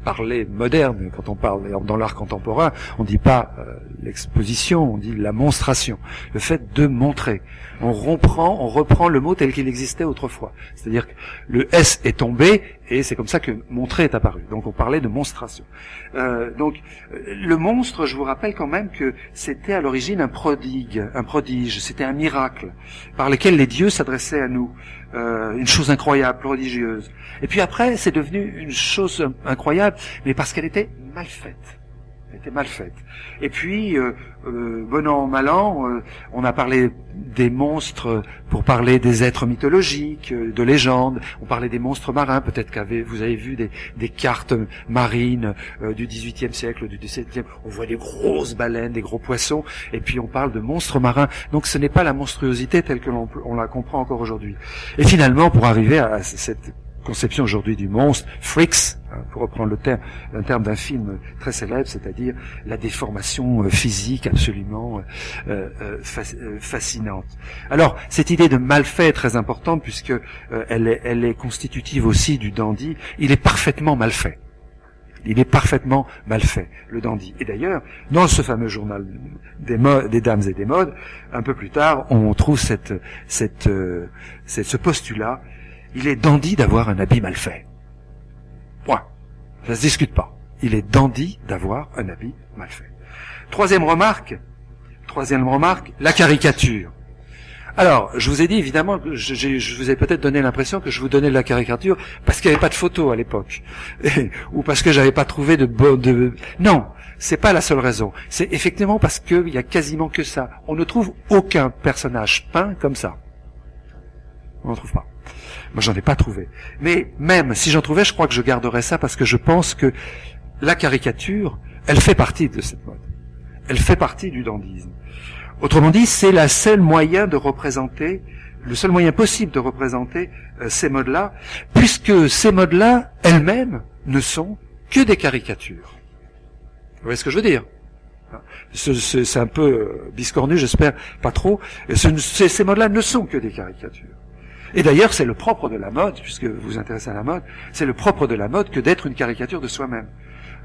parler moderne, quand on parle dans l'art contemporain, on ne dit pas l'exposition, on dit la monstration, le fait de montrer. On reprend, on reprend le mot tel qu'il existait autrefois. C'est-à-dire que le S est tombé et c'est comme ça que montrer est apparu. Donc on parlait de monstration. Euh, donc le monstre, je vous rappelle quand même que c'était à l'origine un prodigue, un prodige, c'était un miracle par lequel les dieux s'adressaient à nous, euh, une chose incroyable, prodigieuse. Et puis après, c'est devenu une chose incroyable, mais parce qu'elle était mal faite était mal faite. Et puis, euh, euh, bon an, mal an, euh, on a parlé des monstres pour parler des êtres mythologiques, euh, de légendes. On parlait des monstres marins. Peut-être que vous avez vu des, des cartes marines euh, du XVIIIe siècle, du XVIIe. On voit des grosses baleines, des gros poissons. Et puis on parle de monstres marins. Donc ce n'est pas la monstruosité telle que l'on on la comprend encore aujourd'hui. Et finalement, pour arriver à cette conception aujourd'hui du monstre, freaks, hein, pour reprendre le terme, un terme d'un film très célèbre, c'est-à-dire la déformation euh, physique absolument euh, euh, fascinante. Alors, cette idée de mal fait est très importante puisque elle, est, constitutive aussi du dandy. Il est parfaitement mal fait. Il est parfaitement mal fait, le dandy. Et d'ailleurs, dans ce fameux journal des, des dames et des modes, un peu plus tard, on trouve cette ce postulat il est dandy d'avoir un habit mal fait. Point. Ça se discute pas. Il est dandy d'avoir un habit mal fait. Troisième remarque, troisième remarque, la caricature. Alors, je vous ai dit évidemment, je, je vous ai peut-être donné l'impression que je vous donnais de la caricature parce qu'il n'y avait pas de photo à l'époque, ou parce que j'avais pas trouvé de, de... non, c'est pas la seule raison. C'est effectivement parce qu'il y a quasiment que ça. On ne trouve aucun personnage peint comme ça. On n'en trouve pas. Moi, j'en ai pas trouvé. Mais même si j'en trouvais, je crois que je garderais ça parce que je pense que la caricature, elle fait partie de cette mode. Elle fait partie du dandisme. Autrement dit, c'est la seule moyen de représenter, le seul moyen possible de représenter euh, ces modes-là, puisque ces modes-là, elles-mêmes, ne sont que des caricatures. Vous voyez ce que je veux dire? C'est un peu euh, biscornu, j'espère pas trop. ces modes-là ne sont que des caricatures. Et d'ailleurs, c'est le propre de la mode, puisque vous vous intéressez à la mode, c'est le propre de la mode que d'être une caricature de soi-même.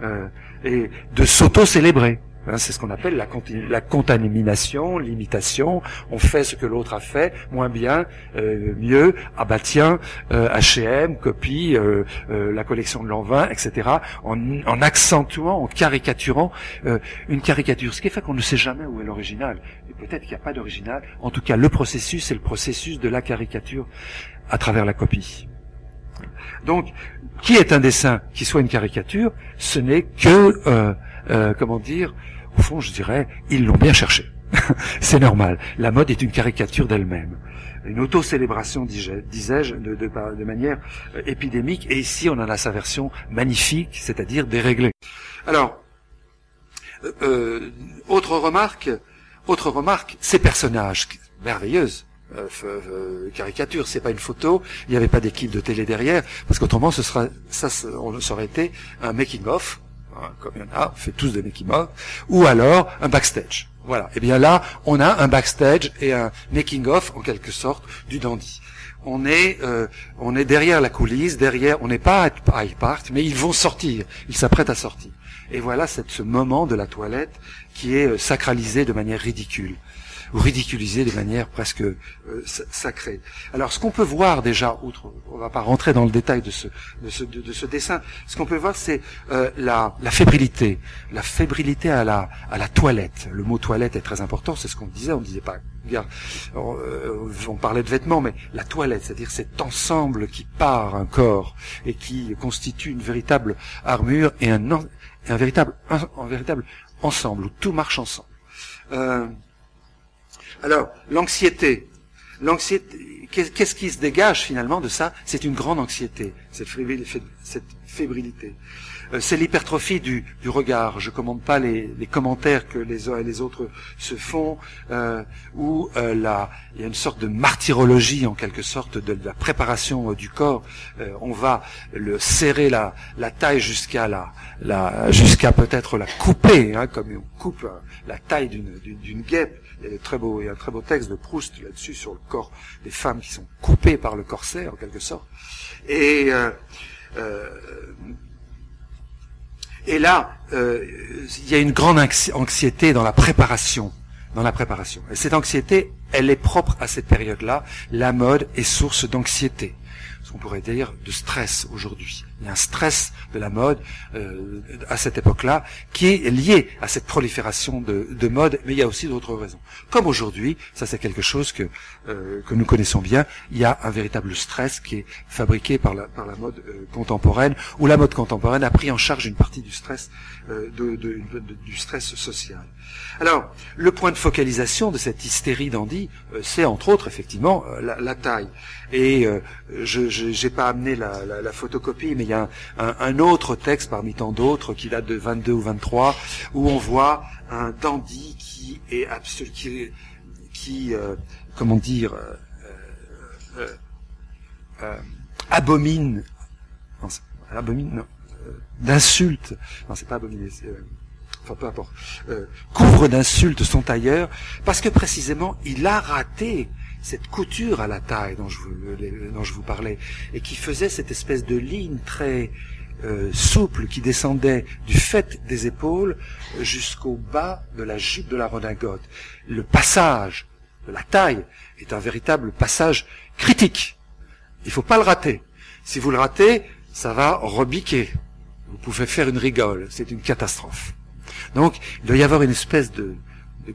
Euh, et de s'auto-célébrer. Hein, c'est ce qu'on appelle la, contamination, l'imitation. On fait ce que l'autre a fait, moins bien, euh, mieux. Ah bah tiens, H&M copie euh, la collection de Lanvin, etc. En, en, accentuant, en caricaturant une caricature. Ce qui fait qu'on ne sait jamais où est l'original. Et peut-être qu'il n'y a pas d'original. En tout cas, le processus, c'est le processus de la caricature à travers la copie. Donc, qui est un dessin qui soit une caricature Ce n'est que, comment dire, au fond, je dirais, ils l'ont bien cherché. c'est normal. La mode est une caricature d'elle-même. Une auto-célébration, disais-je, de, manière euh, épidémique. Et ici, on en a sa version magnifique, c'est-à-dire déréglée. Alors, euh, euh, autre remarque, autre remarque, ces personnages merveilleuses. Euh, caricature, c'est pas une photo, il n'y avait pas d'équipe de télé derrière, parce qu'autrement ce sera ça, ça aurait été un making of Comme il y en a, on fait tous des making of, ou alors un backstage. Voilà. Et eh bien là, on a un backstage et un making of en quelque sorte du dandy. On est, euh, on est derrière la coulisse, derrière, on n'est pas à Hyde Park, mais ils vont sortir, ils s'apprêtent à sortir. Et voilà cette, ce moment de la toilette qui est euh, sacralisé de manière ridicule ou de manière presque euh, sacrée. Alors, ce qu'on peut voir déjà, outre, on va pas rentrer dans le détail de ce, de ce, de, ce dessin, ce qu'on peut voir, c'est euh, la, la, fébrilité, la fébrilité à la, à la toilette. Le mot toilette est très important, c'est ce qu'on disait, on disait pas, on, euh, on parlait de vêtements, mais la toilette, c'est-à-dire cet ensemble qui part un corps et qui constitue une véritable armure et un, un véritable, un véritable ensemble où tout marche ensemble. Euh, alors, l'anxiété. L'anxiété, qu'est-ce qui se dégage finalement de ça C'est une grande anxiété, cette fébrilité. Euh, c'est l'hypertrophie du, regard. Je commande pas les, commentaires que les uns et les autres se font, euh, où euh, il y a une sorte de martyrologie en quelque sorte de, la préparation du corps. on va le serrer la, taille jusqu'à la, jusqu'à peut-être la couper, hein, comme on coupe la taille d'une guêpe. Il y a, très beau, il y a un très beau texte de Proust là-dessus sur le corps des femmes qui sont coupées par le corset en quelque sorte. Et euh, et là, euh, il y a une grande anxiété dans la préparation, dans la préparation. Et cette anxiété, elle est propre à cette période-là. La mode est source d'anxiété. ce qu'on pourrait dire de stress aujourd'hui. Il y a un stress de la mode euh, à cette époque-là qui est lié à cette prolifération de, de mode, mais il y a aussi d'autres raisons. Comme aujourd'hui, ça c'est quelque chose que euh, que nous connaissons bien, il y a un véritable stress qui est fabriqué par la par la mode euh, contemporaine, où la mode contemporaine a pris en charge une partie du stress euh, de, de, du stress social. Alors, le point de focalisation de cette hystérie d'Andy, euh, c'est entre autres effectivement la, la, taille. Et je n'ai pas amené la, la, la, photocopie, mais il y a un, autre texte parmi tant d'autres qui date de 22 ou 23, où on voit un dandy qui est qui, qui comment dire, abomine, non, abomine, non, d'insultes, non c'est pas abominé, c'est, enfin peu importe, euh, couvre d'insultes son tailleur, parce que précisément il a raté cette couture à la taille dont je vous, parlais, et qui faisait cette espèce de ligne très euh, souple qui descendait du fait des épaules jusqu'au bas de la jupe de la redingote. Le passage de la taille est un véritable passage critique. Il faut pas le rater. Si vous le ratez, ça va rebiquer. Vous pouvez faire une rigole. C'est une catastrophe. Donc, il doit y avoir une espèce de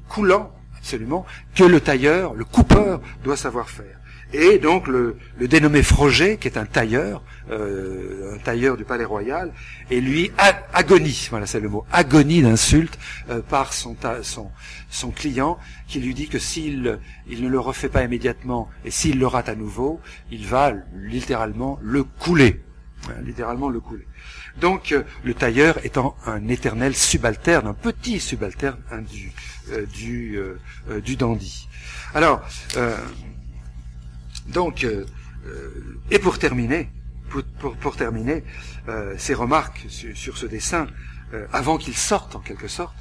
coulant, absolument, que le tailleur, le coupeur, doit savoir faire. Et donc le, dénommé Froger, qui est un tailleur, euh, un tailleur du Palais Royal, et lui agonie, voilà c'est le mot, agonie d'insultes euh, par son, client, qui lui dit que s'il il ne le refait pas immédiatement et s'il le rate à nouveau, il va littéralement le couler, littéralement le couler. Donc euh, le tailleur étant un éternel subalterne, un petit subalterne hein, du, du, euh, du dandy. Alors, donc, et pour terminer, pour, pour, terminer, ces remarques sur, ce dessin, avant qu'il sorte en quelque sorte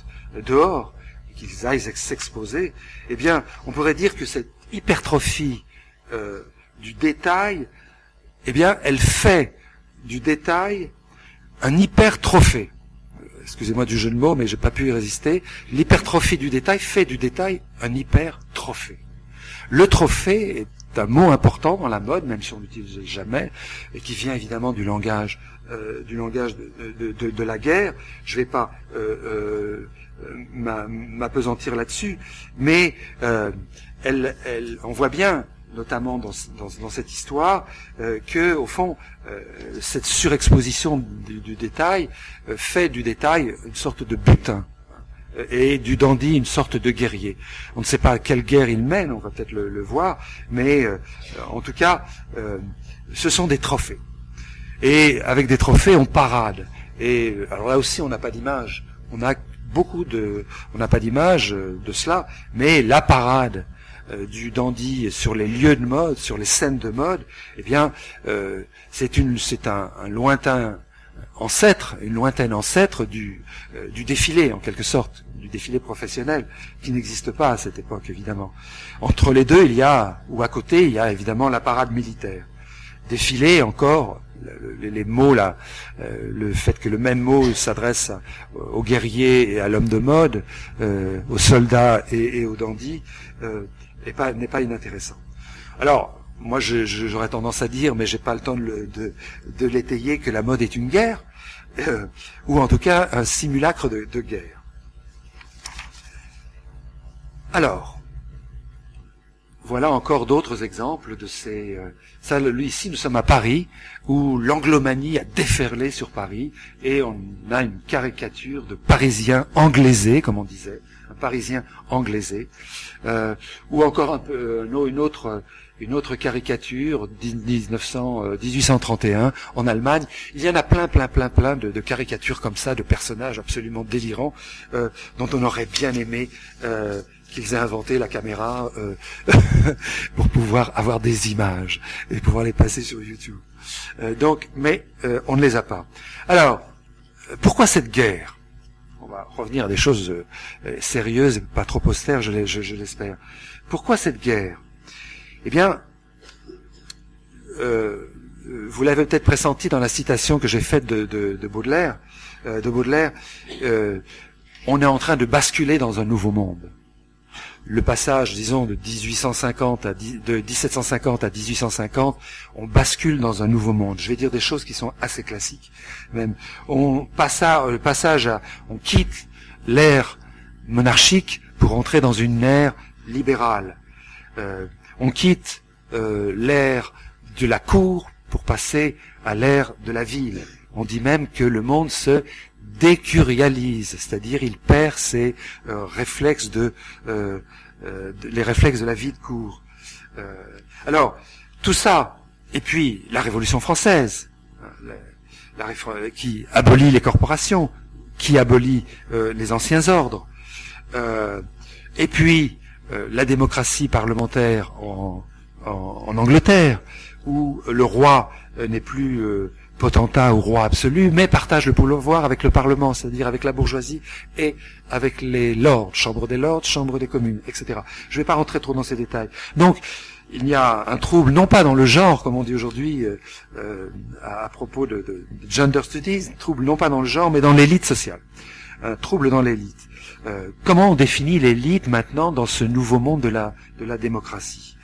dehors, qu'ils aillent s'exposer, eh bien, on pourrait dire que cette hypertrophie du détail, eh bien, elle fait du détail un hypertrophée. Excusez-moi du jeu de mots, mais j'ai pas pu y résister. L'hypertrophie du détail fait du détail un hypertrophée. Le trophée est un mot important dans la mode, même si on l'utilise jamais, et qui vient évidemment du langage, euh, de, la guerre. Je vais pas euh, euh, m'apesantir là-dessus, mais on voit bien notamment dans, cette histoire, euh, que au fond euh, cette surexposition du, du détail euh, fait du détail une sorte de butin euh, et du dandy une sorte de guerrier. On ne sait pas quelle guerre il mène, on va peut-être le, le, voir, mais en tout cas, ce sont des trophées. Et avec des trophées, on parade. Et alors là aussi, on n'a pas d'image. On a beaucoup de, on n'a pas d'image de cela, mais la parade du dandy sur les lieux de mode, sur les scènes de mode, eh bien, euh, c'est une, c'est un, lointain ancêtre, une lointaine ancêtre du, euh, du défilé en quelque sorte, du défilé professionnel, qui n'existe pas à cette époque évidemment. Entre les deux, il y a, ou à côté, il y a évidemment la parade militaire. Défilé encore, les, mots là, euh, le fait que le même mot s'adresse aux guerriers et à l'homme de mode, euh, aux soldats et, et aux dandys, euh, n'est pas, n'est pas inintéressant. Alors, moi, j'aurais tendance à dire, mais j'ai pas le temps de, l'étayer, que la mode est une guerre, euh, ou en tout cas un simulacre de, guerre. Alors, voilà encore d'autres exemples de ces. Euh, ici, nous sommes à Paris, où l'anglomanie a déferlé sur Paris, et on a une caricature de Parisiens anglaisés, comme on disait, Parisien anglaisé, euh, ou encore un peu, une autre caricature 1900, 1831 euh, en Allemagne. Il y en a plein, plein, plein, plein de, caricatures comme ça, de personnages absolument délirants, euh, dont on aurait bien aimé euh, qu'ils aient inventé la caméra euh, pour pouvoir avoir des images et pouvoir les passer sur YouTube. Euh, donc, mais euh, on ne les a pas. Alors, pourquoi cette guerre? Va revenir à des choses sérieuses et pas trop austères, je l'espère. Pourquoi cette guerre? Eh bien, vous l'avez peut-être pressenti dans la citation que j'ai faite de, Baudelaire. de Baudelaire, on est en train de basculer dans un nouveau monde le passage, disons, de 1850 à de 1750 à 1850, on bascule dans un nouveau monde. Je vais dire des choses qui sont assez classiques, même. On passe le passage à, on quitte l'ère monarchique pour entrer dans une ère libérale. Euh, on quitte euh, l'ère de la cour pour passer à l'ère de la ville. On dit même que le monde se décurialise, c'est-à-dire il perd ses euh, réflexes de, euh, euh, les réflexes de la vie de cour. alors tout ça, et puis la Révolution française, la, qui abolit les corporations, qui abolit les anciens ordres, et puis la démocratie parlementaire en, en Angleterre, où le roi n'est plus potentat ou roi absolu, mais partage le pouvoir avec le Parlement, c'est-à-dire avec la bourgeoisie et avec les lords, chambre des lords, chambre des communes, etc. Je ne vais pas rentrer trop dans ces détails. Donc, il y a un trouble, non pas dans le genre, comme on dit aujourd'hui euh, euh, à, propos de, de, gender studies, trouble non pas dans le genre, mais dans l'élite sociale. Un trouble dans l'élite. Euh, comment on définit l'élite maintenant dans ce nouveau monde de la, de la démocratie?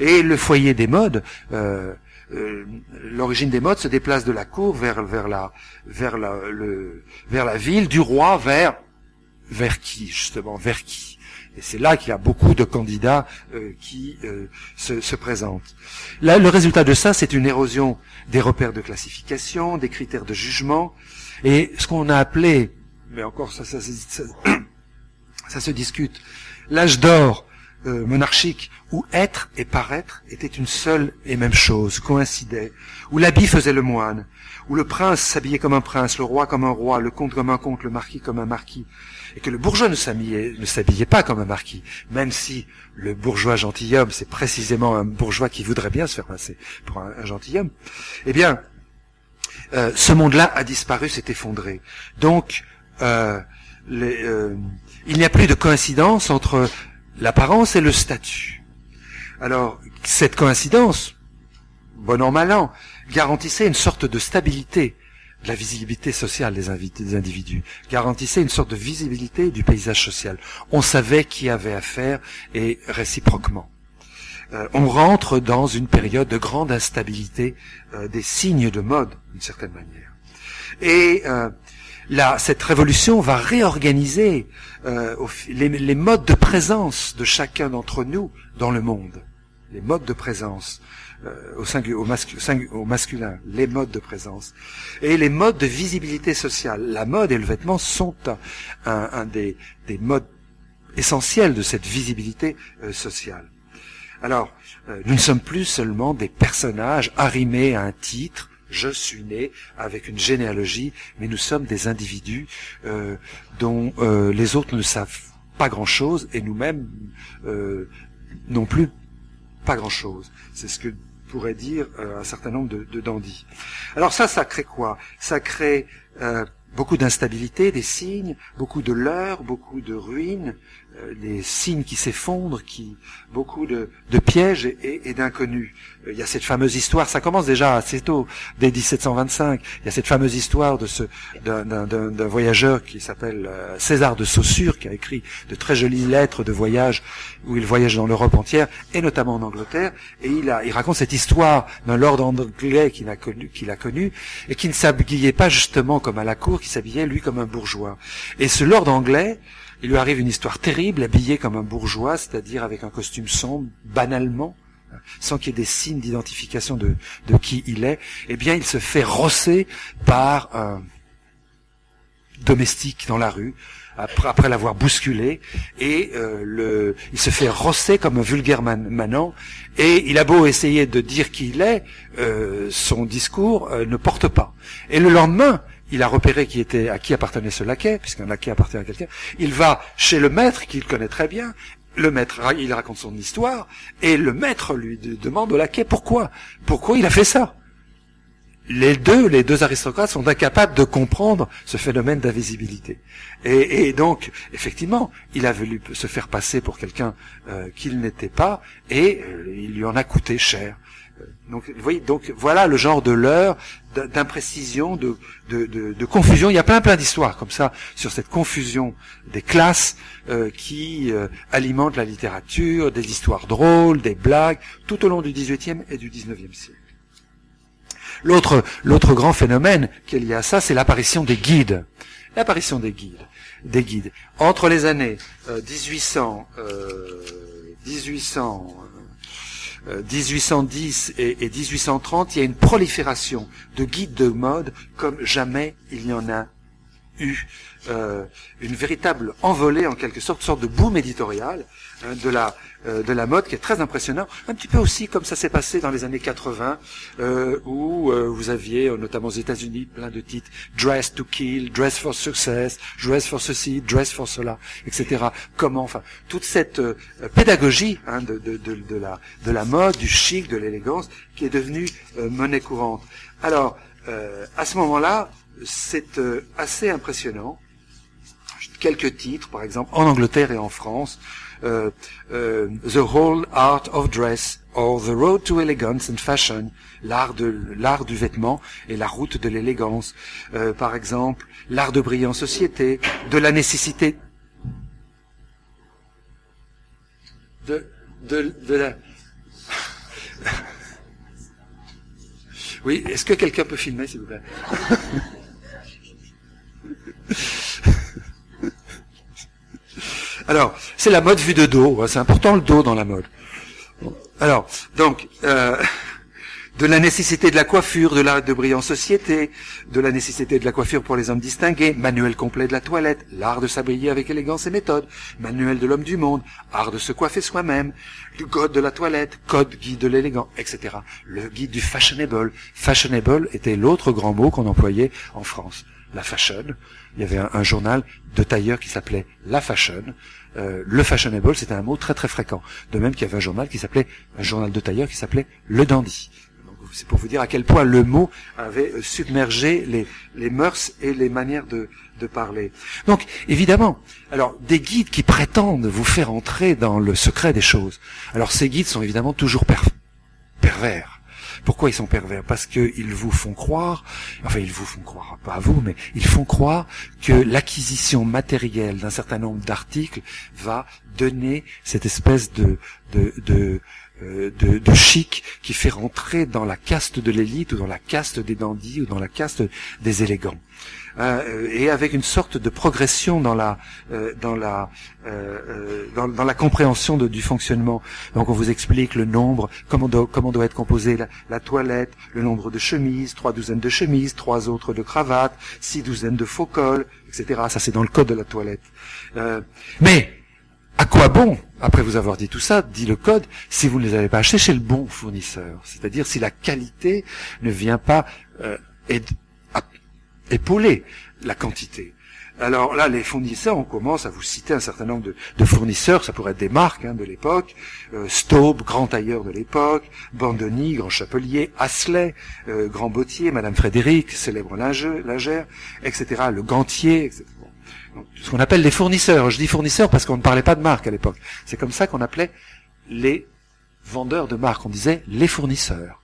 Et le foyer des modes, euh, l'origine des modes se déplace de la cour vers vers la vers la vers la ville, du roi vers vers qui justement vers qui. Et c'est là qu'il y a beaucoup de candidats euh, qui euh, se, se, présentent. Là, le résultat de ça, c'est une érosion des repères de classification, des critères de jugement, et ce qu'on a appelé, mais encore ça, ça, ça, ça se discute, l'âge d'or euh, monarchique où être et paraître étaient une seule et même chose, coïncidaient, où l'habit faisait le moine, où le prince s'habillait comme un prince, le roi comme un roi, le comte comme un comte, le marquis comme un marquis, et que le bourgeois ne s'habillait, pas comme un marquis, même si le bourgeois gentilhomme, c'est précisément un bourgeois qui voudrait bien se faire passer pour un, gentilhomme, eh bien, euh, ce monde-là a disparu, s'est effondré. Donc, euh, il n'y a plus de coïncidence entre l'apparence et le statut. Alors, cette coïncidence, bon an mal an, garantissait une sorte de stabilité de la visibilité sociale des, individus, garantissait une sorte de visibilité du paysage social. On savait qui avait affaire et réciproquement. Euh, on rentre dans une période de grande instabilité euh, des signes de mode, d'une certaine manière. Et euh, cette révolution va réorganiser euh, les, modes de présence de chacun d'entre nous dans le monde. Les modes de présence euh, au, au, masculin, les modes de présence. Et les modes de visibilité sociale. La mode et le vêtement sont un, des, modes essentiels de cette visibilité euh, sociale. Alors, nous ne sommes plus seulement des personnages arrimés à un titre, je suis né avec une généalogie, mais nous sommes des individus euh, dont euh, les autres ne savent pas grand-chose et nous-mêmes euh, non plus pas grand-chose. C'est ce que pourrait dire un certain nombre de, de dandys. Alors ça, ça crée quoi? Ça crée beaucoup d'instabilité, des signes, beaucoup de leurres, beaucoup de ruines, euh, les signes qui s'effondrent, qui beaucoup de, de pièges et, et, d'inconnus. Euh, il y a cette fameuse histoire, ça commence déjà assez tôt, dès 1725. Il y a cette fameuse histoire de ce d'un voyageur qui s'appelle euh, César de Saussure, qui a écrit de très jolies lettres de voyage où il voyage dans l'Europe entière et notamment en Angleterre. Et il, a, il raconte cette histoire d'un lord anglais qu'il a connu, qu'il a connu et qui ne s'habillait pas justement comme à la cour, qui s'habillait lui comme un bourgeois. Et ce lord anglais il lui arrive une histoire terrible, habillé comme un bourgeois, c'est-à-dire avec un costume sombre, banalement, sans qu'il y ait des signes d'identification de, qui il est, eh bien il se fait rosser par un domestique dans la rue, après, après l'avoir bousculé, et euh, le, il se fait rosser comme un vulgaire manant, et il a beau essayer de dire qui il est, euh, son discours euh, ne porte pas. Et le lendemain, il a repéré qui était, à qui appartenait ce laquais, puisqu'un laquais appartient à quelqu'un. Il va chez le maître qu'il connaît très bien. Le maître, il raconte son histoire, et le maître lui demande au laquais pourquoi, pourquoi il a fait ça? Les deux, les deux aristocrates sont incapables de comprendre ce phénomène d'invisibilité. Et, donc, effectivement, il a voulu se faire passer pour quelqu'un euh, qu'il n'était pas, et euh, il lui en a coûté cher. Donc, vous voyez, donc voilà le genre de leurre, d'imprécision, de, de, de, de, confusion. Il y a plein plein d'histoires comme ça sur cette confusion des classes euh, qui euh, alimentent la littérature, des histoires drôles, des blagues, tout au long du XVIIIe et du XIXe siècle. L'autre, l'autre grand phénomène qui est lié à ça, c'est l'apparition des guides. L'apparition des guides. Des guides. Entre les années 1800, 1800, 1810 et, 1830, il y a une prolifération de guides de mode comme jamais il y en a eu. Euh, une véritable envolée, en quelque sorte, sorte de boom éditorial hein, de la euh, de la mode qui est très impressionnant. Un petit peu aussi comme ça s'est passé dans les années 80, euh, où vous aviez, notamment aux États-Unis, plein de titres Dress to Kill, Dress for Success, Dress for ceci, Dress for cela, etc. Comment, enfin, toute cette pédagogie hein, de, de, de, de, la de la mode, du chic, de l'élégance, qui est devenue monnaie courante. Alors, à ce moment-là, c'est assez impressionnant quelques titres, par exemple, en Angleterre et en France. Euh, euh, the Whole Art of Dress or The Road to Elegance and Fashion, l'art de l'art du vêtement et la route de l'élégance. Euh, par exemple, l'art de briller en société, de la nécessité de la oui, est-ce que quelqu'un peut filmer, s'il vous plaît? Alors, c'est la mode vue de dos. C'est important le dos dans la mode. Alors, donc, euh, de la nécessité de la coiffure, de l'art de briller en société, de la nécessité de la coiffure pour les hommes distingués, manuel complet de la toilette, l'art de s'habiller avec élégance et méthode, manuel de l'homme du monde, art de se coiffer soi-même, le code de la toilette, code guide de l'élégant, etc. Le guide du fashionable. Fashionable était l'autre grand mot qu'on employait en France. La fashion. Il y avait un, journal de tailleur qui s'appelait La Fashion, euh, le fashionable, c'était un mot très très fréquent. De même qu'il y avait un journal qui s'appelait, un journal de tailleur qui s'appelait Le Dandy. C'est pour vous dire à quel point le mot avait euh, submergé les, les mœurs et les manières de, de parler. Donc, évidemment, alors des guides qui prétendent vous faire entrer dans le secret des choses. Alors ces guides sont évidemment toujours pervers. Pourquoi ils sont pervers? Parce qu'ils vous font croire, enfin ils vous font croire, pas à vous, mais ils font croire que l'acquisition matérielle d'un certain nombre d'articles va donner cette espèce de, de, de euh, de, de, chic qui fait rentrer dans la caste de l'élite ou dans la caste des dandys ou dans la caste des élégants. Euh, et avec une sorte de progression dans la euh, dans la euh, dans, dans, la compréhension du fonctionnement. Donc on vous explique le nombre, comment doit, comment doit être composée la, la, toilette, le nombre de chemises, trois douzaines de chemises, trois autres de cravates, six douzaines de faux cols, etc. Ça c'est dans le code de la toilette. mais à quoi bon, après vous avoir dit tout ça, dit le code, si vous ne les avez pas achetés chez le bon fournisseur? C'est-à-dire si la qualité ne vient pas euh, épauler la quantité. Alors là, les fournisseurs, on commence à vous citer un certain nombre de, fournisseurs, ça pourrait être des marques hein, de l'époque, euh, Staub, grand tailleur de l'époque, Bandoni, grand chapelier, Asley, euh, grand bottier, Madame Frédéric, célèbre lingère, etc., le gantier, etc. ce qu'on appelle les fournisseurs. Je dis fournisseurs parce qu'on ne parlait pas de marque à l'époque. C'est comme ça qu'on appelait les vendeurs de marques. On disait les fournisseurs.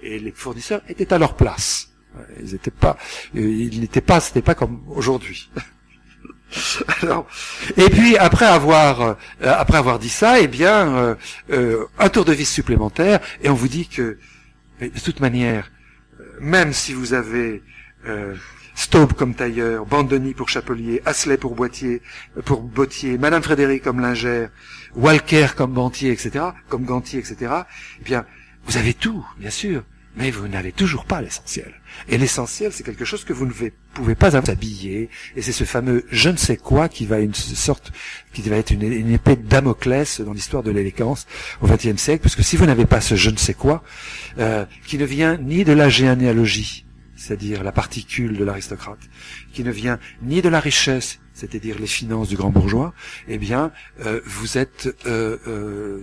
Et les fournisseurs étaient à leur place. Ils étaient pas, euh, ils n'étaient pas, c'était pas comme aujourd'hui. Alors, et puis après avoir euh, après avoir dit ça, eh bien euh, un tour de vis supplémentaire et on vous dit que de toute manière, même si vous avez euh, Staub comme tailleur, Bandoni pour chapelier, Asley pour boîtier, pour bottier, Madame Frédéric comme lingère, Walker comme gantier, etc., comme gantier, etc. Eh bien, vous avez tout, bien sûr, mais vous n'avez toujours pas l'essentiel. Et l'essentiel, c'est quelque chose que vous ne pouvez pas habiller, et c'est ce fameux je ne sais quoi qui va une sorte, qui va être une, épée de Damoclès dans l'histoire de l'élégance au XXe siècle, parce que si vous n'avez pas ce je ne sais quoi, euh, qui ne vient ni de la généalogie, c'est-à-dire la particule de l'aristocrate, qui ne vient ni de la richesse, c'est-à-dire les finances du grand bourgeois, eh bien, euh, vous êtes euh,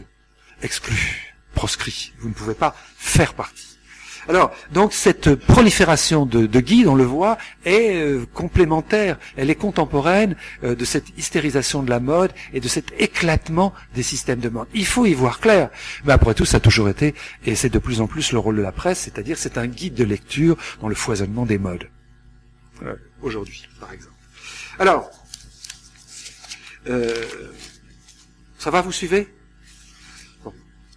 exclu, proscrit. Vous ne pouvez pas faire partie. Alors, donc cette prolifération de, de guides, on le voit, est euh, complémentaire, elle est contemporaine euh, de cette hystérisation de la mode et de cet éclatement des systèmes de mode. Il faut y voir clair. Mais après tout, ça a toujours été, et c'est de plus en plus le rôle de la presse, c'est-à-dire c'est un guide de lecture dans le foisonnement des modes. Euh, Aujourd'hui, par exemple. Alors, ça va, vous suivez? Bon,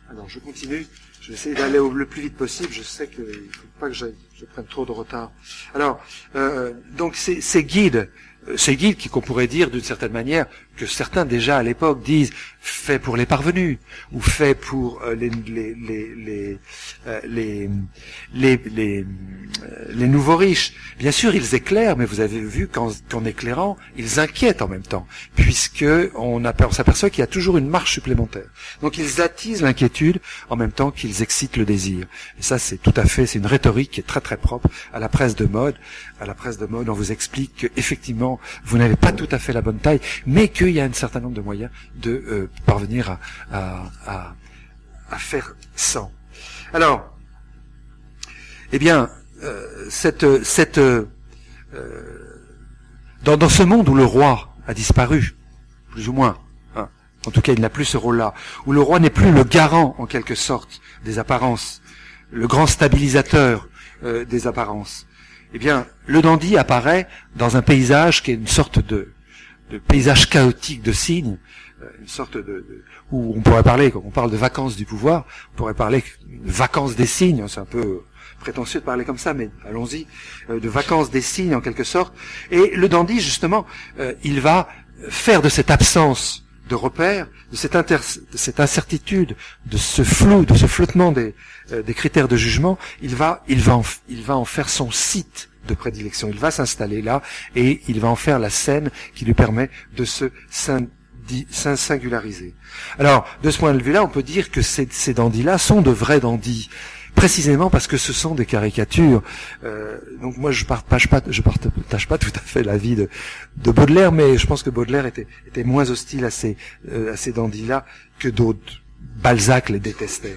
alors je continue. Je vais essayer d'aller le plus vite possible. Je sais qu'il ne faut pas que je, je, prenne trop de retard. Alors, euh, donc ces, ces guides, euh, ces guides qui qu'on pourrait dire d'une certaine manière que certains déjà à l'époque disent fait pour les parvenus ou fait pour euh, les les les les, euh, les euh, les nouveaux riches. Bien sûr, ils éclairent, mais vous avez vu qu'en, qu'en éclairant, ils inquiètent en même temps, puisque on, on s'aperçoit qu'il y a toujours une marche supplémentaire. Donc ils attisent l'inquiétude en même temps qu'ils excitent le désir. Et ça, c'est tout à fait, c'est une rhétorique qui est très très propre à la presse de mode. À la presse de mode, on vous explique qu'effectivement, vous n'avez pas tout à fait la bonne taille, mais qu'il y a un certain nombre de moyens de euh, parvenir à, faire sans. Alors, eh bien, euh, cette, cette, euh, dans, ce monde où le roi a disparu, plus ou moins, hein, en tout cas il n'a plus ce rôle-là, où le roi n'est plus le garant en quelque sorte des apparences, le grand stabilisateur euh, des apparences, eh bien, le dandy apparaît dans un paysage qui est une sorte de, de paysage chaotique de signes, euh, une sorte de, où on pourrait parler, quand on parle de vacances du pouvoir, on pourrait parler de vacances des signes, c'est un peu prétentieux de parler comme ça, mais allons-y, euh, de vacances des signes en quelque sorte. Et le dandy, justement, euh, il va faire de cette absence de repères, de cette, inter cette incertitude, de ce flou, de ce flottement des, euh, des critères de jugement, il va, il, va en, il va en faire son site de prédilection. Il va s'installer là et il va en faire la scène qui lui permet de se singulariser. Alors, de ce point de vue-là, on peut dire que ces, ces dandys-là sont de vrais dandys précisément parce que ce sont des caricatures. Euh, donc moi je partage pas, je partage pas tout à fait l'avis de, de Baudelaire, mais je pense que Baudelaire était, moins hostile à ces, euh, ces dandys-là que d'autres. Balzac les détestait.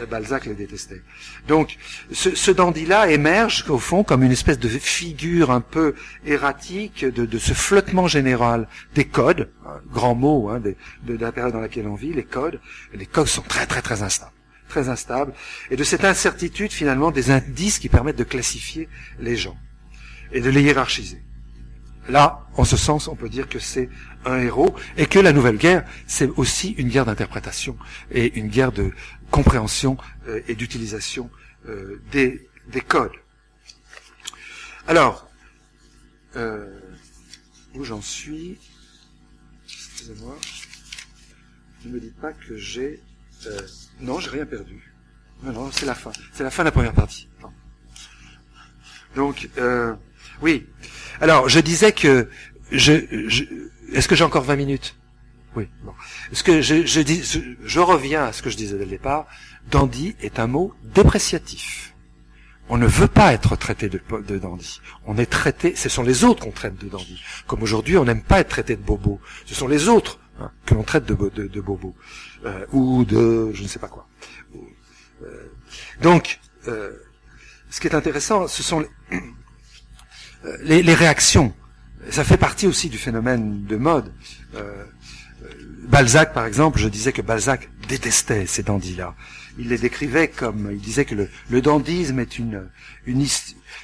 Euh, Balzac les détestait. Donc, ce, ce dandy-là émerge au fond comme une espèce de figure un peu erratique de, ce flottement général des codes, un grand mot hein, de, la période dans laquelle on vit, les codes. Les codes sont très très très instables très instable, et de cette incertitude finalement des indices qui permettent de classifier les gens et de les hiérarchiser. Là, en ce sens, on peut dire que c'est un héros et que la nouvelle guerre, c'est aussi une guerre d'interprétation et une guerre de compréhension euh, et d'utilisation euh, des, des, codes. Alors, euh, où j'en suis Excusez-moi. Ne me dites pas que j'ai non, j'ai rien perdu. Non, non, c'est la fin. C'est la fin de la première partie. Donc, oui. Alors, je disais que je est-ce que j'ai encore 20 minutes? Oui. Bon. Est-ce que je, reviens à ce que je disais dès le départ. Dandy est un mot dépréciatif. On ne veut pas être traité de, dandy. On est traité, ce sont les autres qu'on traite de dandy. Comme aujourd'hui, on n'aime pas être traité de bobo. Ce sont les autres hein, que l'on traite de, bobo euh, ou de je ne sais pas quoi. Euh, donc, euh, ce qui est intéressant, ce sont les, réactions. Ça fait partie aussi du phénomène de mode. Balzac, par exemple, je disais que Balzac détestait ces dandys-là. Il les décrivait comme, il disait que le, le dandysme est une, une,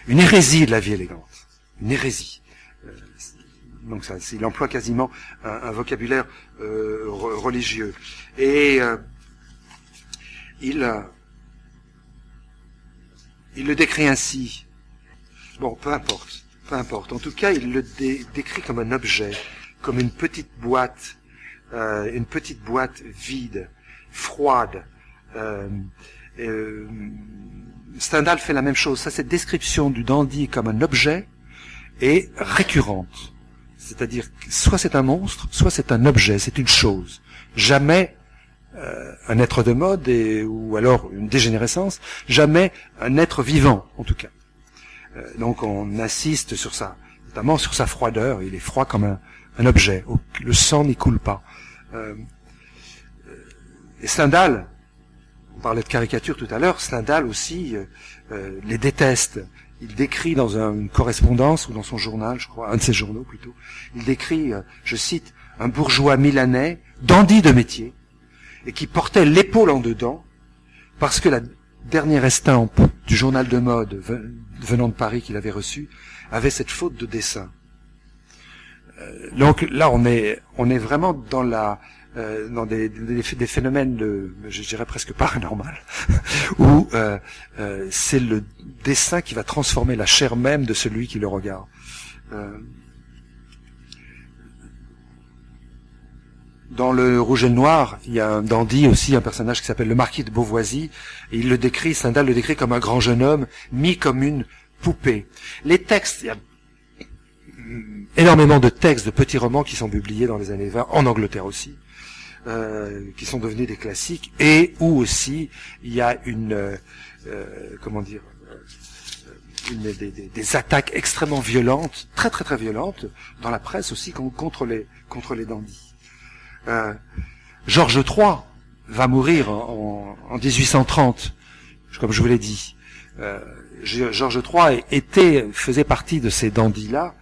une hérésie de la vie élégante. Une hérésie donc ça, il emploie quasiment un, vocabulaire euh, religieux. Et euh, il, euh, il le décrit ainsi. Bon, peu importe, peu importe. En tout cas, il le dé décrit comme un objet, comme une petite boîte, euh, une petite boîte vide, froide. Euh, Stendhal fait la même chose. Ça, cette description du dandy comme un objet est récurrente. C'est-à-dire, soit c'est un monstre, soit c'est un objet, c'est une chose. Jamais euh, un être de mode, ou alors une dégénérescence, jamais un être vivant, en tout cas. Euh, donc on assiste sur ça, notamment sur sa froideur, il est froid comme un objet, le sang n'y coule pas. Euh, et Stendhal, on parlait de caricature tout à l'heure, Stendhal aussi les déteste. Il décrit dans une correspondance ou dans son journal, je crois, un de ses journaux plutôt, il décrit, je cite, un bourgeois milanais, dandy de métier, et qui portait l'épaule en dedans, parce que la dernière estampe du journal de mode venant de Paris qu'il avait reçu avait cette faute de dessin. Euh, donc là, on est, on est vraiment dans la, euh, dans des, des, phénomènes de, je dirais presque paranormal, où euh, c'est le dessin qui va transformer la chair même de celui qui le regarde. Dans le Rouge et le Noir, il y a un dandy aussi, un personnage qui s'appelle le Marquis de Beauvoisis, et il le décrit, Stendhal le décrit comme un grand jeune homme, mis comme une poupée. Les textes, énormément de textes, de petits romans qui sont publiés dans les années 20, en Angleterre aussi, euh, qui sont devenus des classiques, et où aussi il y a une, euh, comment dire, une, des, des, attaques extrêmement violentes, très très très violentes, dans la presse aussi contre les contre les dandys. Euh, Georges III va mourir en, 1830, comme je vous l'ai dit. Euh, Georges III était, faisait partie de ces dandys-là,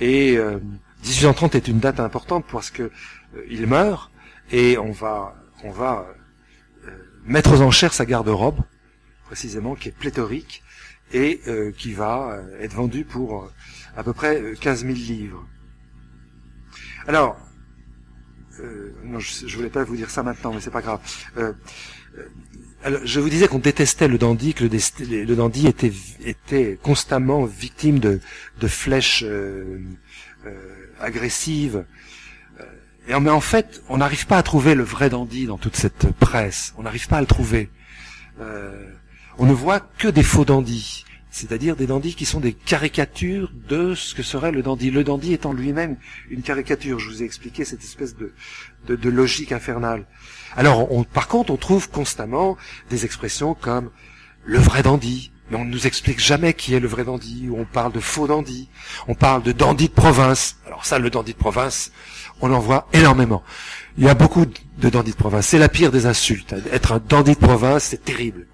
et 1830 euh, est une date importante parce que il meurt et on va, on va mettre aux enchères sa garde-robe, précisément, qui est pléthorique et qui va être vendue pour à peu près 15 000 livres. Alors, euh, non, je, je voulais pas vous dire ça maintenant, mais c'est pas grave. Euh, euh, alors, je vous disais qu'on détestait le dandy, que le, dandy était, était constamment victime de, de flèches agressives. Et, mais en fait, on n'arrive pas à trouver le vrai dandy dans toute cette presse. On n'arrive pas à le trouver. on ne voit que des faux dandys c'est-à-dire des dandys qui sont des caricatures de ce que serait le dandy. Le dandy étant lui-même une caricature. Je vous ai expliqué cette espèce de, de, logique infernale. Alors, on, par contre, on trouve constamment des expressions comme le vrai dandy, mais on ne nous explique jamais qui est le vrai dandy, ou on parle de faux dandy, on parle de dandy de province. Alors ça, le dandy de province, on en voit énormément. Il y a beaucoup de dandys de province. C'est la pire des insultes. Être un dandy de province, c'est terrible.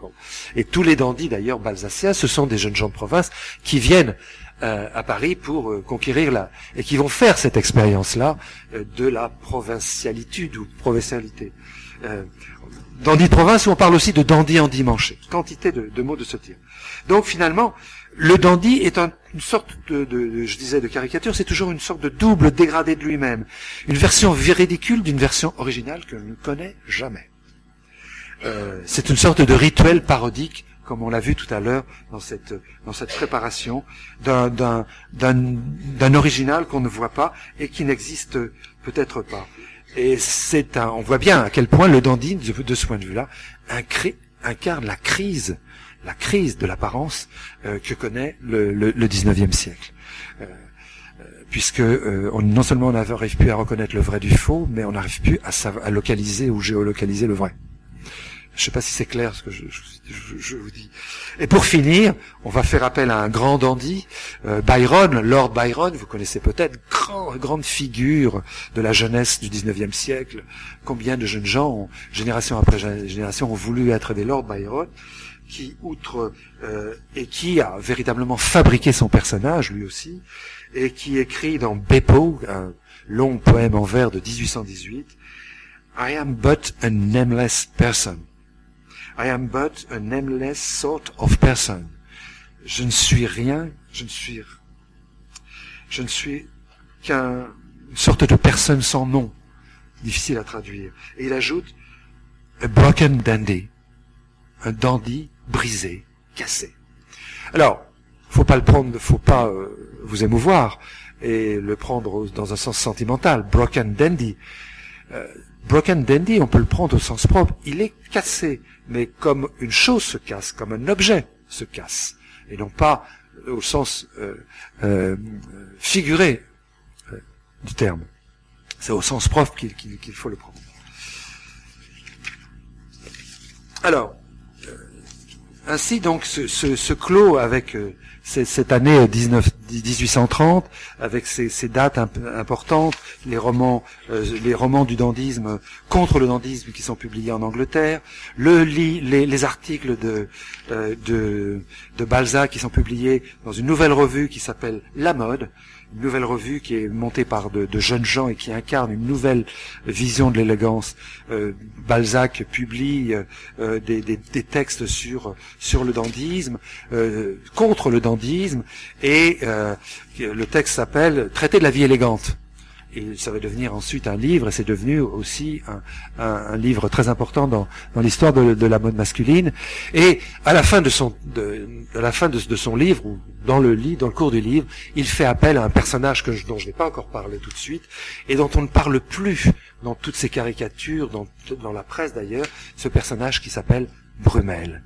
Et tous les dandys, d'ailleurs, balsaciens, ce sont des jeunes gens de province qui viennent euh, à Paris pour euh, conquérir la... et qui vont faire cette expérience-là euh, de la provincialité ou provincialité. Dandy de province, où on parle aussi de dandy endimanché. Quantité de, mots de ce type. Donc finalement, le dandy est une sorte de, de, je disais, de caricature, c'est toujours une sorte de double dégradé de lui-même. Une version ridicule d'une version originale que l'on ne connaît jamais. Euh, c'est une sorte de rituel parodique, comme on l'a vu tout à l'heure dans cette, dans cette préparation, d'un original qu'on ne voit pas et qui n'existe peut-être pas. Et c'est un, on voit bien à quel point le dandy, de, ce point de vue-là, incarne la crise, la crise de l'apparence euh, que connaît le, le, le 19e siècle. Euh, puisque on, non seulement on n'arrive plus à reconnaître le vrai du faux, mais on n'arrive plus à, à localiser ou géolocaliser le vrai. Je ne sais pas si c'est clair ce que je, je, vous dis. Et pour finir, on va faire appel à un grand dandy, euh, Byron, Lord Byron, vous connaissez peut-être, grand, grande figure de la jeunesse du 19e siècle. Combien de jeunes gens, génération après génération, ont voulu être des Lord Byron qui, outre, euh, et qui a véritablement fabriqué son personnage, lui aussi, et qui écrit dans Beppo, un long poème en vers de 1818, I am but a nameless person. I am but a nameless sort of person. Je ne suis rien, je ne suis, je ne suis qu'une sorte de personne sans nom. Difficile à traduire. Et il ajoute, a broken dandy. Un dandy brisé, cassé. Alors, faut pas le prendre, faut pas euh, vous émouvoir et le prendre dans un sens sentimental. Broken dandy. Euh, broken dandy, on peut le prendre au sens propre. Il est cassé mais comme une chose se casse, comme un objet se casse, et non pas au sens euh, euh, figuré euh, du terme. C'est au sens propre qu'il faut le prendre. Alors, ainsi donc se, clôt avec cette année 19, 1830, avec ces, dates importantes, les romans, euh, les romans du dandisme contre le dandisme qui sont publiés en Angleterre, le les, les, articles de, euh, de Balzac qui sont publiés dans une nouvelle revue qui s'appelle La Mode, une nouvelle revue qui est montée par de, jeunes gens et qui incarne une nouvelle vision de l'élégance. Euh, Balzac publie euh, des, textes sur sur le dandisme, euh, contre le dandisme, et le texte s'appelle Traité de la vie élégante et ça va devenir ensuite un livre, et c'est devenu aussi un, un, livre très important dans, dans l'histoire de, de, la mode masculine. Et à la fin de son, de, à la fin de, son livre, ou dans le dans le cours du livre, il fait appel à un personnage que je, dont je n'ai pas encore parlé tout de suite, et dont on ne parle plus dans toutes ces caricatures, dans, dans la presse d'ailleurs, ce personnage qui s'appelle Brumel.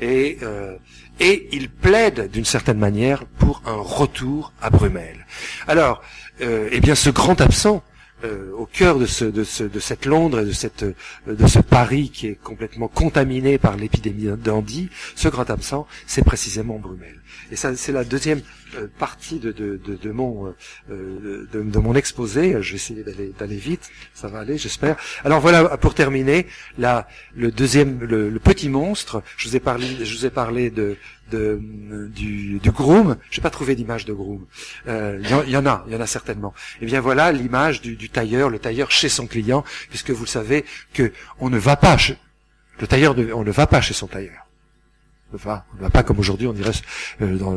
Et, euh, et il plaide d'une certaine manière pour un retour à Brumel. Alors, eh bien, ce grand absent euh, au cœur de, ce, de, ce, de, cette Londres et de, cette, de ce Paris qui est complètement contaminé par l'épidémie d'Andy, ce grand absent, c'est précisément Brumel. Et ça, c'est la deuxième euh, partie de, de, de, de mon, euh, de, mon exposé. Je vais essayer d'aller, d'aller vite, ça va aller, j'espère. Alors voilà, pour terminer, la, le deuxième, le, petit monstre. Je vous ai parlé, je vous ai parlé de, de, du, du groom. J'ai pas trouvé d'image de groom. Euh, il y, en a, il y en a certainement. Et eh bien voilà l'image du, du, tailleur, le tailleur chez son client, puisque vous le savez que on ne va pas, chez, le tailleur, on ne va pas chez son tailleur. On ne va pas comme aujourd'hui, on dirait euh, dans,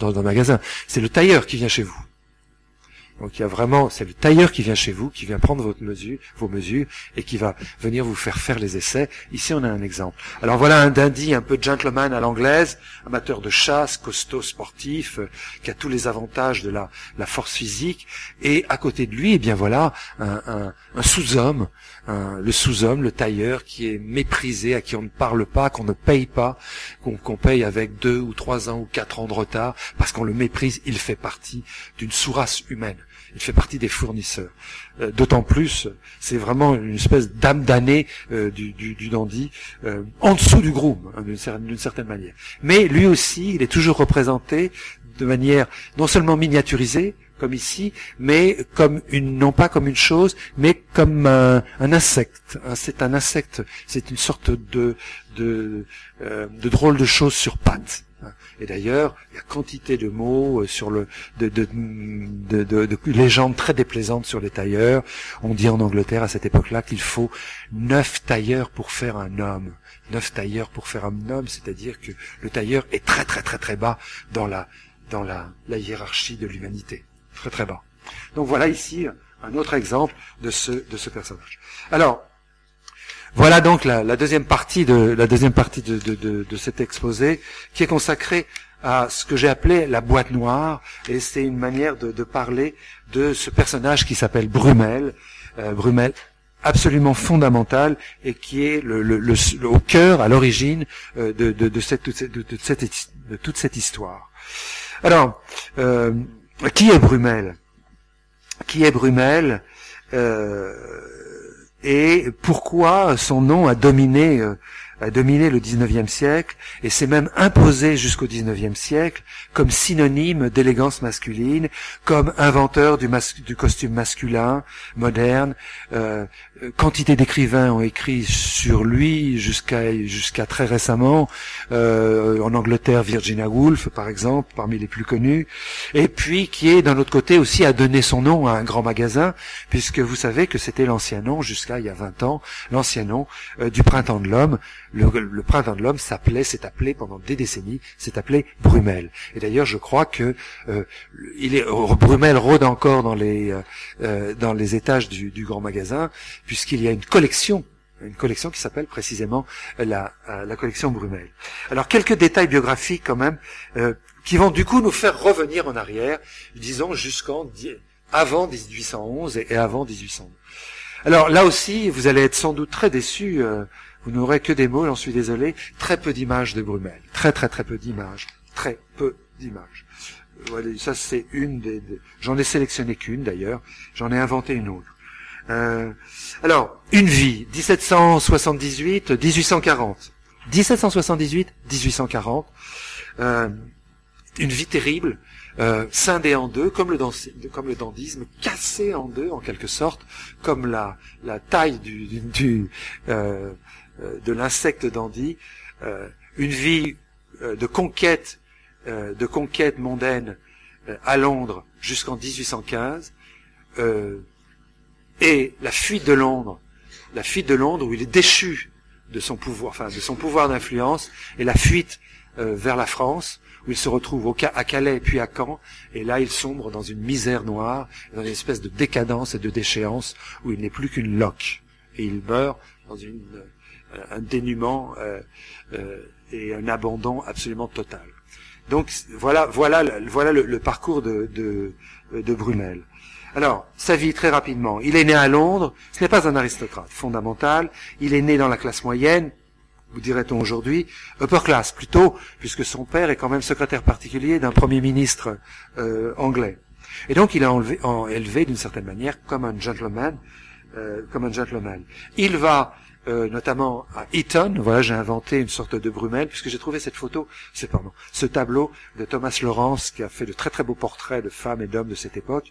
dans un magasin. C'est le tailleur qui vient chez vous. Donc il y a vraiment, c'est le tailleur qui vient chez vous, qui vient prendre vos mesures et qui va venir vous faire faire les essais. Ici on a un exemple. Alors voilà un dandy un peu gentleman à l'anglaise, amateur de chasse, costaud, sportif, euh, qui a tous les avantages de la, force physique. Et à côté de lui, eh bien voilà un sous-homme, le sous-homme, le tailleur qui est méprisé, à qui on ne parle pas, qu'on ne paye pas, qu'on paye avec deux ou trois ans ou quatre ans de retard, parce qu'on le méprise. Il fait partie d'une sous-race humaine il fait partie des fournisseurs. Euh, d'autant plus, c'est vraiment une espèce d'âme damnée euh, du, dandy, euh, en dessous du groom, hein, d'une certaine manière. Mais lui aussi, il est toujours représenté de manière non seulement miniaturisée, comme ici, mais comme une, non pas comme une chose, mais comme un, insecte. Hein, c'est un insecte, c'est une sorte de, de, de drôle de chose sur pattes. Et d'ailleurs, il y a quantité de mots euh, sur le, de, de, de, de, légendes très déplaisantes sur les tailleurs. On dit en Angleterre à cette époque-là qu'il faut neuf tailleurs pour faire un homme. Neuf tailleurs pour faire un homme, c'est-à-dire que le tailleur est très très très très bas dans la, dans la hiérarchie de l'humanité. Très très bas. Donc voilà ici un autre exemple de ce, de ce personnage. Alors, voilà donc la, deuxième partie de la deuxième partie de, de, cet exposé qui est consacrée à ce que j'ai appelé la boîte noire et c'est une manière de, parler de ce personnage qui s'appelle Brumel, euh, Brumel absolument fondamental et qui est le, le, au cœur, à l'origine euh, de, de, cette, de, cette, de toute cette histoire. Alors, euh, qui est Brumel? Qui est Brumel euh, et pourquoi son nom a dominé euh, a dominé le 19e siècle et s'est même imposé jusqu'au 19e siècle comme synonyme d'élégance masculine, comme inventeur du, du costume masculin moderne. Euh, quantité d'écrivains ont écrit sur lui jusqu'à jusqu'à très récemment. Euh, en Angleterre, Virginia Woolf, par exemple, parmi les plus connus. Et puis qui est d'un autre côté aussi a donné son nom à un grand magasin, puisque vous savez que c'était l'ancien nom jusqu'à il y a 20 ans, l'ancien nom euh, du Printemps de l'Homme, le, printemps de l'homme s'appelait, s'est appelé pendant des décennies, s'est appelé Brumel. Et d'ailleurs, je crois que euh, il est, Brumel rôde encore dans les euh, euh, dans les étages du, grand magasin, puisqu'il y a une collection une collection qui s'appelle précisément la, la collection Brumel. Alors quelques détails biographiques quand même qui vont du coup nous faire revenir en arrière, disons jusqu'en avant 1811 et avant 1812. Alors là aussi, vous allez être sans doute très déçus vous n'aurez que des mots, j'en suis désolé, très peu d'images de Brumel. Très très très peu d'images. Très peu d'images. Ça c'est une des... J'en ai sélectionné qu'une d'ailleurs, j'en ai inventé une autre. Euh, alors, une vie, 1778-1840. 1778-1840. Euh, une vie terrible, euh, scindée en deux, comme le, dandisme, cassé en deux en quelque sorte, comme la, taille du, du, euh, de l'insecte dandy, une vie de conquête, de conquête mondaine à Londres jusqu'en 1815, et la fuite de Londres, la fuite de Londres où il est déchu de son pouvoir, enfin de son pouvoir d'influence, et la fuite vers la France, où il se retrouve au, à Calais puis à Caen, et là il sombre dans une misère noire, dans une espèce de décadence et de déchéance, où il n'est plus qu'une loque, et il meurt dans une, euh, un dénuement euh, euh, et un abandon absolument total. Donc voilà, voilà, voilà le, parcours de, de, de Brunel. Alors, sa vie très rapidement. Il est né à Londres. Ce n'est pas un aristocrate fondamental. Il est né dans la classe moyenne vous dirait-on aujourd'hui, upper class plutôt, puisque son père est quand même secrétaire particulier d'un premier ministre euh, anglais. Et donc il a enlevé, en, élevé d'une certaine manière comme un gentleman, euh, comme un gentleman. Il va euh, notamment à Eton, voilà j'ai inventé une sorte de Brumel, puisque j'ai trouvé cette photo, c'est pardon, ce tableau de Thomas Lawrence qui a fait de très très beaux portraits de femmes et d'hommes de cette époque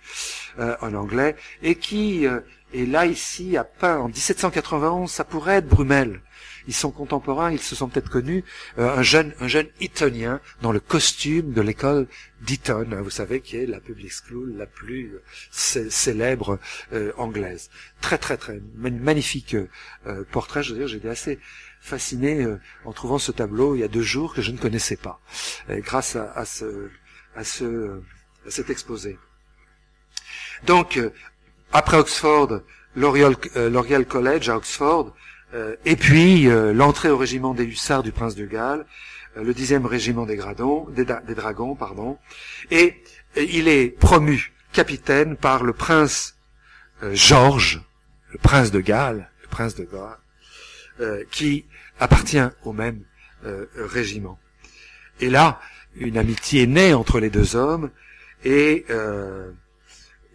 en anglais, et qui est là ici a peint en 1791, ça pourrait être Brumel ils sont contemporains, ils se sont peut-être connus, euh, un jeune un jeune Etonien dans le costume de l'école d'Eton, vous savez, qui est la public school la plus euh, célèbre euh, anglaise. Très très très magnifique portrait, je veux dire, j'étais assez fasciné en trouvant ce tableau il y a deux jours que je ne connaissais pas, grâce à, ce à ce à cet exposé. Donc après Oxford, l'Oriel College à Oxford, et puis euh, l'entrée au régiment des hussards du prince de Galles, euh, le dixième régiment des, gradons, des, dragons, pardon, et, il est promu capitaine par le prince Georges, le prince de Galles, le prince de Galles, qui appartient au même régiment. Et là, une amitié naît entre les deux hommes, et,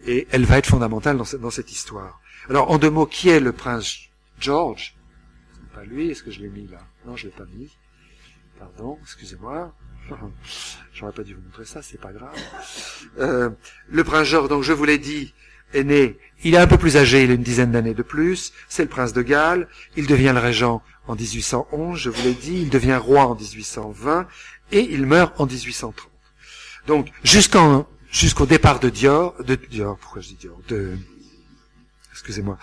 et elle va être fondamentale dans, dans cette histoire. Alors, en deux mots, qui est le prince George lui. Est-ce que je l'ai mis là? Non, je l'ai pas mis. Pardon, excusez-moi. J'aurais pas dû vous montrer ça, c'est pas grave. Euh, le prince Georges, donc je vous l'ai dit, est né. Il est un peu plus âgé, il a une dizaine d'années de plus. C'est le prince de Galles. Il devient le régent en 1811, je vous l'ai dit. Il devient roi en 1820 et il meurt en 1830. Donc jusqu'en jusqu'au départ de Dior, de Dior, pourquoi je dis Dior, de excusez-moi,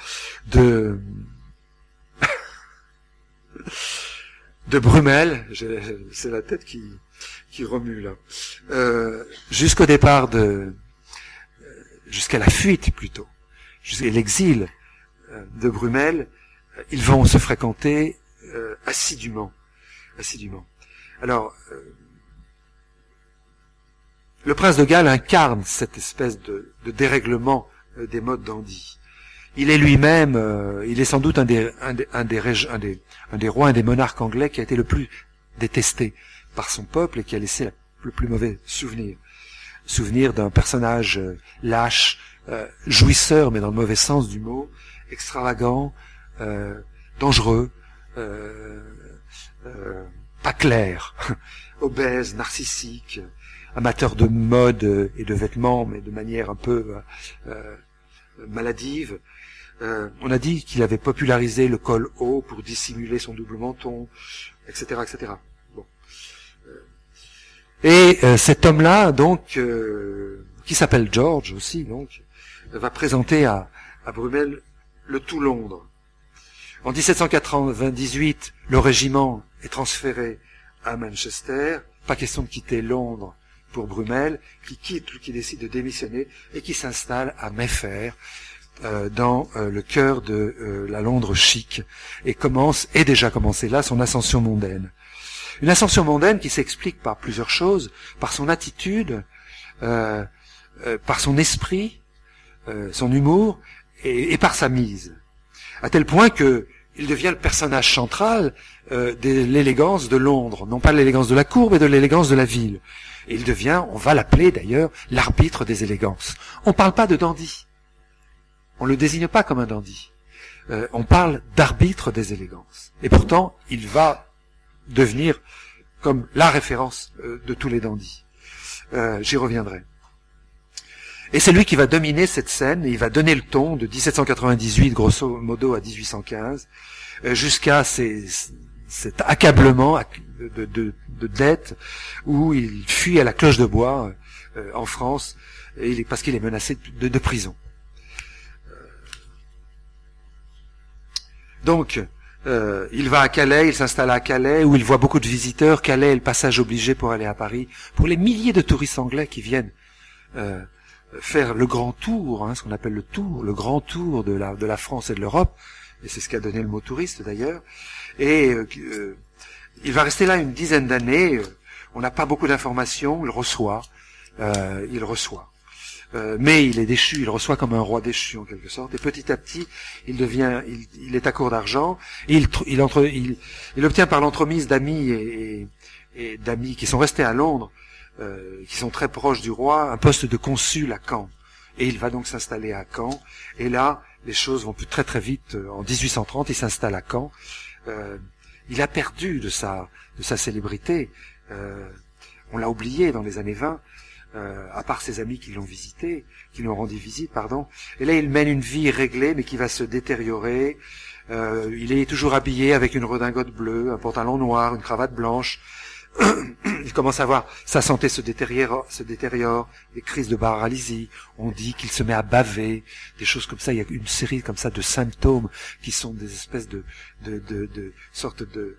de de Brumel, c'est la tête qui, qui remue là, euh, jusqu'au départ de, euh, jusqu'à la fuite plutôt, jusqu'à l'exil euh, de Brumel, ils vont se fréquenter assidûment, assidûment. Alors, le prince de Galles incarne cette espèce de, de dérèglement des modes dandy. Il est lui-même, euh, il est sans doute un des, un des, rois, un des monarques anglais qui a été le plus détesté par son peuple et qui a laissé le plus mauvais souvenir. Souvenir d'un personnage euh, lâche, euh, jouisseur, mais dans le mauvais sens du mot, extravagant, dangereux, pas clair, obèse, narcissique, amateur de mode et de vêtements, mais de manière un peu maladive, euh, on a dit qu'il avait popularisé le col haut pour dissimuler son double menton, etc., etc. Bon. Euh, et euh, cet homme-là, donc, qui s'appelle George aussi, donc, va présenter à, à Brumel le tout Londres. En 1798, le régiment est transféré à Manchester. Pas question de quitter Londres pour Brumel, qui quitte, qui décide de démissionner et qui s'installe à Mayfair, dans euh, le cœur de euh, la Londres chic et commence, et déjà commencé là, son ascension mondaine. Une ascension mondaine qui s'explique par plusieurs choses, par son attitude, par son esprit, son humour et, et, par sa mise, à tel point que il devient le personnage central de l'élégance de Londres, non pas l'élégance de la cour, mais de l'élégance de la ville. Et il devient, on va l'appeler d'ailleurs, l'arbitre des élégances. On ne parle pas de dandy. On le désigne pas comme un dandy. Euh, on parle d'arbitre des élégances. Et pourtant, il va devenir comme la référence euh, de tous les dandys. Euh, J'y reviendrai. Et c'est lui qui va dominer cette scène, et il va donner le ton de 1798, grosso modo, à 1815, euh, jusqu'à cet accablement de, de, de, où il fuit à la cloche de bois en France, parce qu'il est menacé de prison. Donc, euh, il va à Calais, il s'installe à Calais, où il voit beaucoup de visiteurs. Calais est le passage obligé pour aller à Paris. Pour les milliers de touristes anglais qui viennent euh, faire le grand tour, hein, ce qu'on appelle le tour, le grand tour de la, France et de l'Europe, et c'est ce qui a donné le mot touriste d'ailleurs. Et euh, il va rester là une dizaine d'années. On n'a pas beaucoup d'informations. Il reçoit, il reçoit. Euh, mais il est déchu, il reçoit comme un roi déchu en quelque sorte, et petit à petit, il devient, il, est à court d'argent, et il, entre, il, obtient par l'entremise d'amis et, d'amis qui sont restés à Londres, euh, qui sont très proches du roi, un poste de consul à Caen. Et il va donc s'installer à Caen. Et là, les choses vont plus très très vite. En 1830, il s'installe à Caen. Euh, il a perdu de sa de sa célébrité. Euh, on l'a oublié dans les années 20 euh, à part ses amis qui l'ont visité, qui lui ont rendu visite, pardon. Et là, il mène une vie réglée, mais qui va se détériorer. Euh, il est toujours habillé avec une redingote bleue, un pantalon noir, une cravate blanche. il commence à voir sa santé se détériore, se détériore, des crises de paralysie. On dit qu'il se met à baver, des choses comme ça. Il y a une série comme ça de symptômes qui sont des espèces de, de, de, de sortes de,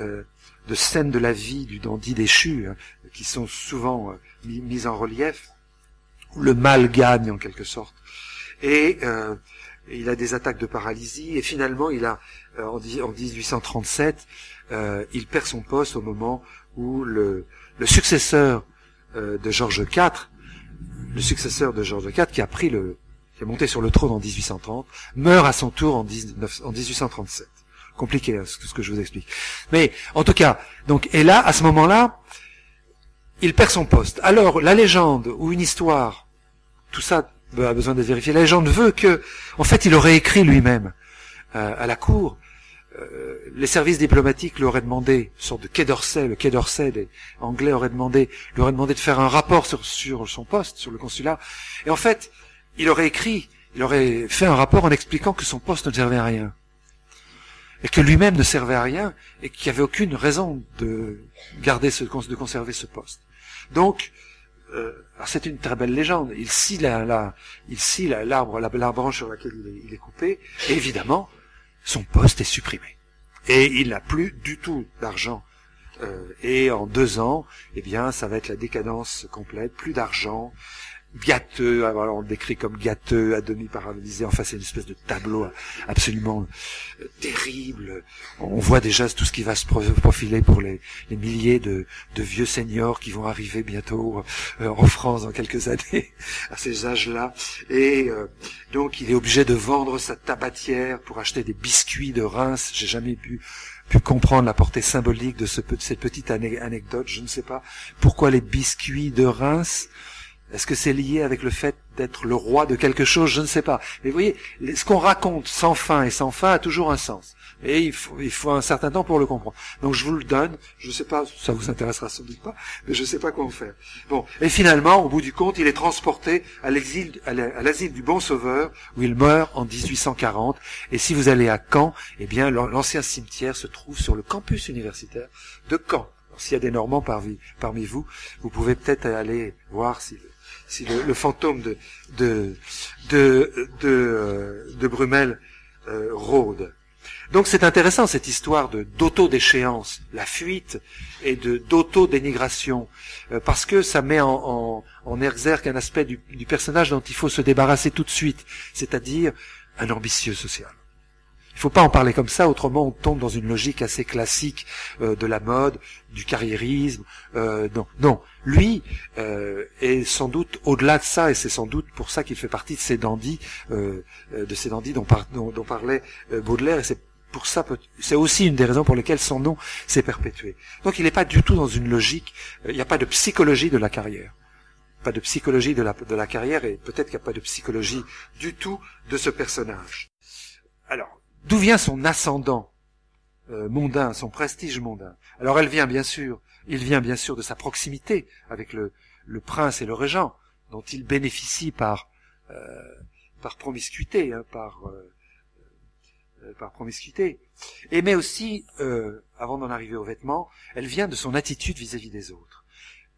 euh, de scènes de la vie du dandy déchu, hein, qui sont souvent euh, mises en relief, où le mal gagne en quelque sorte. Et euh, il a des attaques de paralysie, et finalement, il a, euh, en, en, 1837, euh, il perd son poste au moment où le, successeur de Georges IV, le successeur de IV, qui a pris le, qui est monté sur le trône en 1830, meurt à son tour en, 19, en 1837 compliqué, hein, ce que je vous explique. Mais en tout cas, donc et là, à ce moment-là, il perd son poste. Alors la légende ou une histoire, tout ça a besoin de vérifier. La légende veut que, en fait, il aurait écrit lui-même euh, à la cour. Euh, les services diplomatiques lui auraient demandé, une sorte de quai d'Orsay, le quai d'Orsay des Anglais auraient demandé, lui aurait demandé de faire un rapport sur, sur son poste, sur le consulat. Et en fait, il aurait écrit, il aurait fait un rapport en expliquant que son poste ne servait à rien et que lui-même ne servait à rien et qu'il n'y avait aucune raison de garder de conserver ce poste. Donc, euh, c'est une très belle légende. Il scie la, il l'arbre, la, branche sur laquelle il est, il est, coupé. Et évidemment, son poste est supprimé. Et il n'a plus du tout d'argent. Euh, et en deux ans, eh bien, ça va être la décadence complète. Plus d'argent gâteux, alors on le décrit comme gâteux, à demi paralysé, enfin c'est une espèce de tableau absolument euh, terrible. On voit déjà tout ce qui va se profiler pour les, milliers de, vieux seniors qui vont arriver bientôt euh, en France dans quelques années, à ces âges-là. Et euh, donc il est obligé de vendre sa tabatière pour acheter des biscuits de Reims. J'ai jamais pu comprendre la portée symbolique de cette petite anecdote. Je ne sais pas pourquoi les biscuits de Reims. Est-ce que c'est lié avec le fait d'être le roi de quelque chose? Je ne sais pas. Mais vous voyez, ce qu'on raconte sans fin et sans fin a toujours un sens. Et il faut, il faut un certain temps pour le comprendre. Donc je vous le donne. Je ne sais pas, ça vous intéressera sans doute pas, mais je ne sais pas quoi en faire. Bon, et finalement, au bout du compte, il est transporté à l'exil, à l'asile du Bon Sauveur, où il meurt en 1840. Et si vous allez à Caen, eh bien, l'ancien cimetière se trouve sur le campus universitaire de Caen. S'il y a des Normands parmi, parmi vous, vous pouvez peut-être aller voir si si le, fantôme de de de de, euh, de Brumel euh, rôde. Donc c'est intéressant cette histoire de d'auto-déchéance, la fuite et de d'auto-dénigration, euh, parce que ça met en, en, en exergue un aspect du, du personnage dont il faut se débarrasser tout de suite, c'est-à-dire un ambitieux social. Il faut pas en parler comme ça, autrement on tombe dans une logique assez classique euh, de la mode, du carriérisme. Euh, non, non. Lui euh, est sans doute au-delà de ça, et c'est sans doute pour ça qu'il fait partie de ces dandys, de ces dandys dont, dont, dont parlait Baudelaire, et c'est pour ça, c'est aussi une des raisons pour lesquelles son nom s'est perpétué. Donc il n'est pas du tout dans une logique, il n'y a pas de psychologie de la carrière pas de psychologie de la, de la carrière et peut-être qu'il n'y a pas de psychologie du tout de ce personnage. Alors, D'où vient son ascendant euh, mondain, son prestige mondain? Alors elle vient bien sûr Il vient bien sûr de sa proximité avec le, prince et le régent, dont il bénéficie par euh, par promiscuité, hein, par euh, par promiscuité. Et mais aussi, avant d'en arriver aux vêtements, elle vient de son attitude vis-à-vis des autres.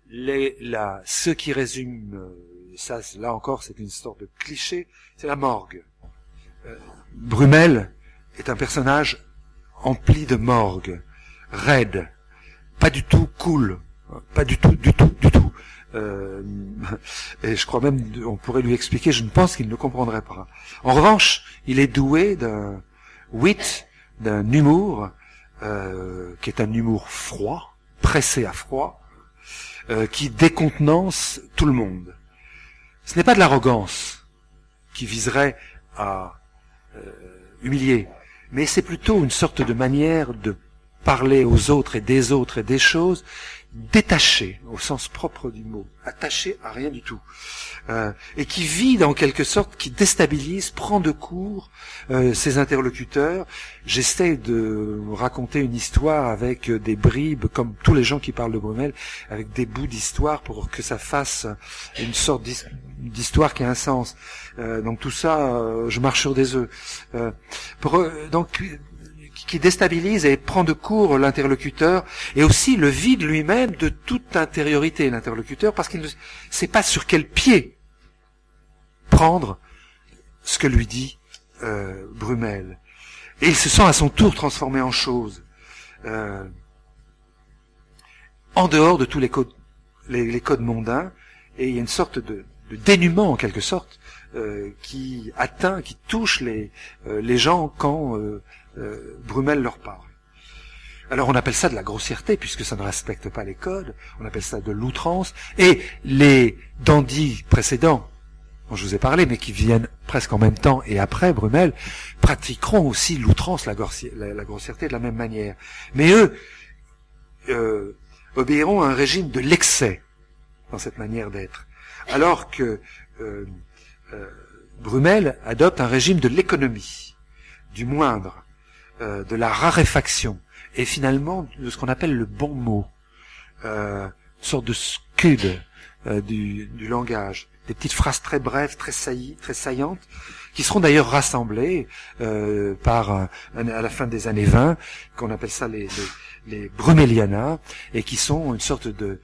Les, la, ce qui résume, ça, là encore, c'est une sorte de cliché, c'est la morgue. Brumel est un personnage empli de morgue, raide, pas du tout cool, pas du tout, du tout, du tout. Euh, et je crois même, on pourrait lui expliquer, je ne pense qu'il ne comprendrait pas. En revanche, il est doué d'un wit, d'un humour, euh, qui est un humour froid, pressé à froid, euh, qui décontenance tout le monde. Ce n'est pas de l'arrogance qui viserait à humilier, mais c'est plutôt une sorte de manière de parler aux autres et des autres et des choses détaché au sens propre du mot, attaché à rien du tout, euh, et qui vide en quelque sorte, qui déstabilise, prend de court euh, ses interlocuteurs. J'essaie de raconter une histoire avec des bribes, comme tous les gens qui parlent de Brumel, avec des bouts d'histoire pour que ça fasse une sorte d'histoire qui a un sens. Euh, donc tout ça, euh, je marche sur des œufs. Euh, donc qui déstabilise et prend de court l'interlocuteur et aussi le vide lui-même de toute intériorité l'interlocuteur parce qu'il ne sait pas sur quel pied prendre ce que lui dit euh, Brumel. Et il se sent à son tour transformé en chose. Euh, en dehors de tous les codes, les, codes mondains, et il y a une sorte de, de dénuement en quelque sorte euh, qui atteint, qui touche les, euh, les gens quand euh, Brumel leur parle. Alors on appelle ça de la grossièreté puisque ça ne respecte pas les codes, on appelle ça de l'outrance, et les dandys précédents, dont je vous ai parlé, mais qui viennent presque en même temps et après Brumel, pratiqueront aussi l'outrance, la, grossièreté de la même manière. Mais eux euh, obéiront à un régime de l'excès dans cette manière d'être, alors que euh, euh, Brumel adopte un régime de l'économie, du moindre, euh, de la raréfaction et finalement de ce qu'on appelle le bon mot, euh, une sorte de scud euh, du, langage, des petites phrases très brèves, très, saillantes, qui seront d'ailleurs rassemblées euh, par à la fin des années 20, qu'on appelle ça les, les, les et qui sont une sorte de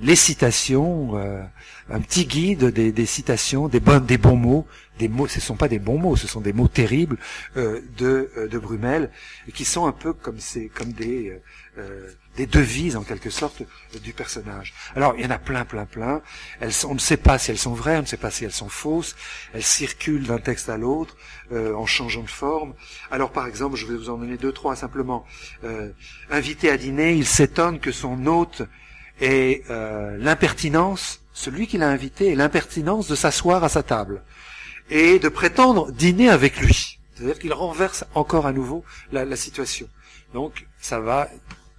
les citations, euh, un petit guide des, des citations, des, bons, des bons mots, des mots, ce ne sont pas des bons mots, ce sont des mots terribles euh, de, euh, de Brumel, qui sont un peu comme, comme des, euh, des devises en quelque sorte du personnage. Alors il y en a plein, plein, plein. Elles on ne sait pas si elles sont vraies, on ne sait pas si elles sont fausses. Elles circulent d'un texte à l'autre en changeant de forme. Alors par exemple, je vais vous en donner deux, trois simplement. invité à dîner, il s'étonne que son hôte et euh, l'impertinence, celui qui l'a invité, et l'impertinence de s'asseoir à sa table et de prétendre dîner avec lui. C'est-à-dire qu'il renverse encore à nouveau la, situation. Donc ça va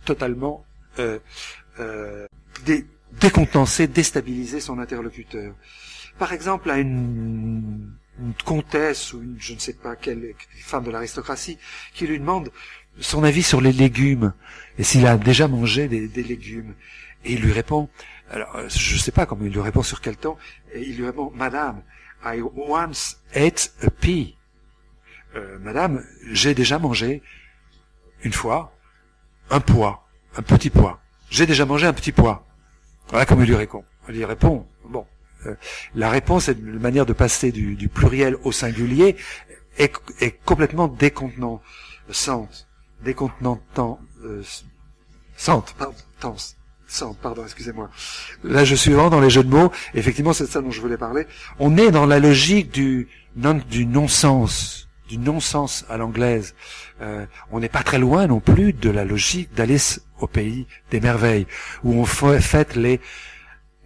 totalement euh, euh, dé décontenancer, déstabiliser son interlocuteur. Par exemple, à une, comtesse ou une, je ne sais pas quelle femme de l'aristocratie qui lui demande son avis sur les légumes et s'il a déjà mangé des légumes. Et il lui répond, alors je ne sais pas comment il lui répond sur quel temps, et il lui répond, Madame, I once ate a pea. Euh, Madame, j'ai déjà mangé une fois un pois, un petit pois. J'ai déjà mangé un petit pois. Voilà comment il lui répond. Il lui répond, bon, euh, la réponse est une manière de passer du, pluriel au singulier est, complètement décontenante, décontenantant, euh, sente, pardon, excusez-moi. Là, je suis vraiment dans les jeux de mots. Effectivement, c'est ça dont je voulais parler. On est dans la logique du non-sens, du non-sens à l'anglaise. Euh, on n'est pas très loin non plus de la logique d'Alice au pays des merveilles, où on fête les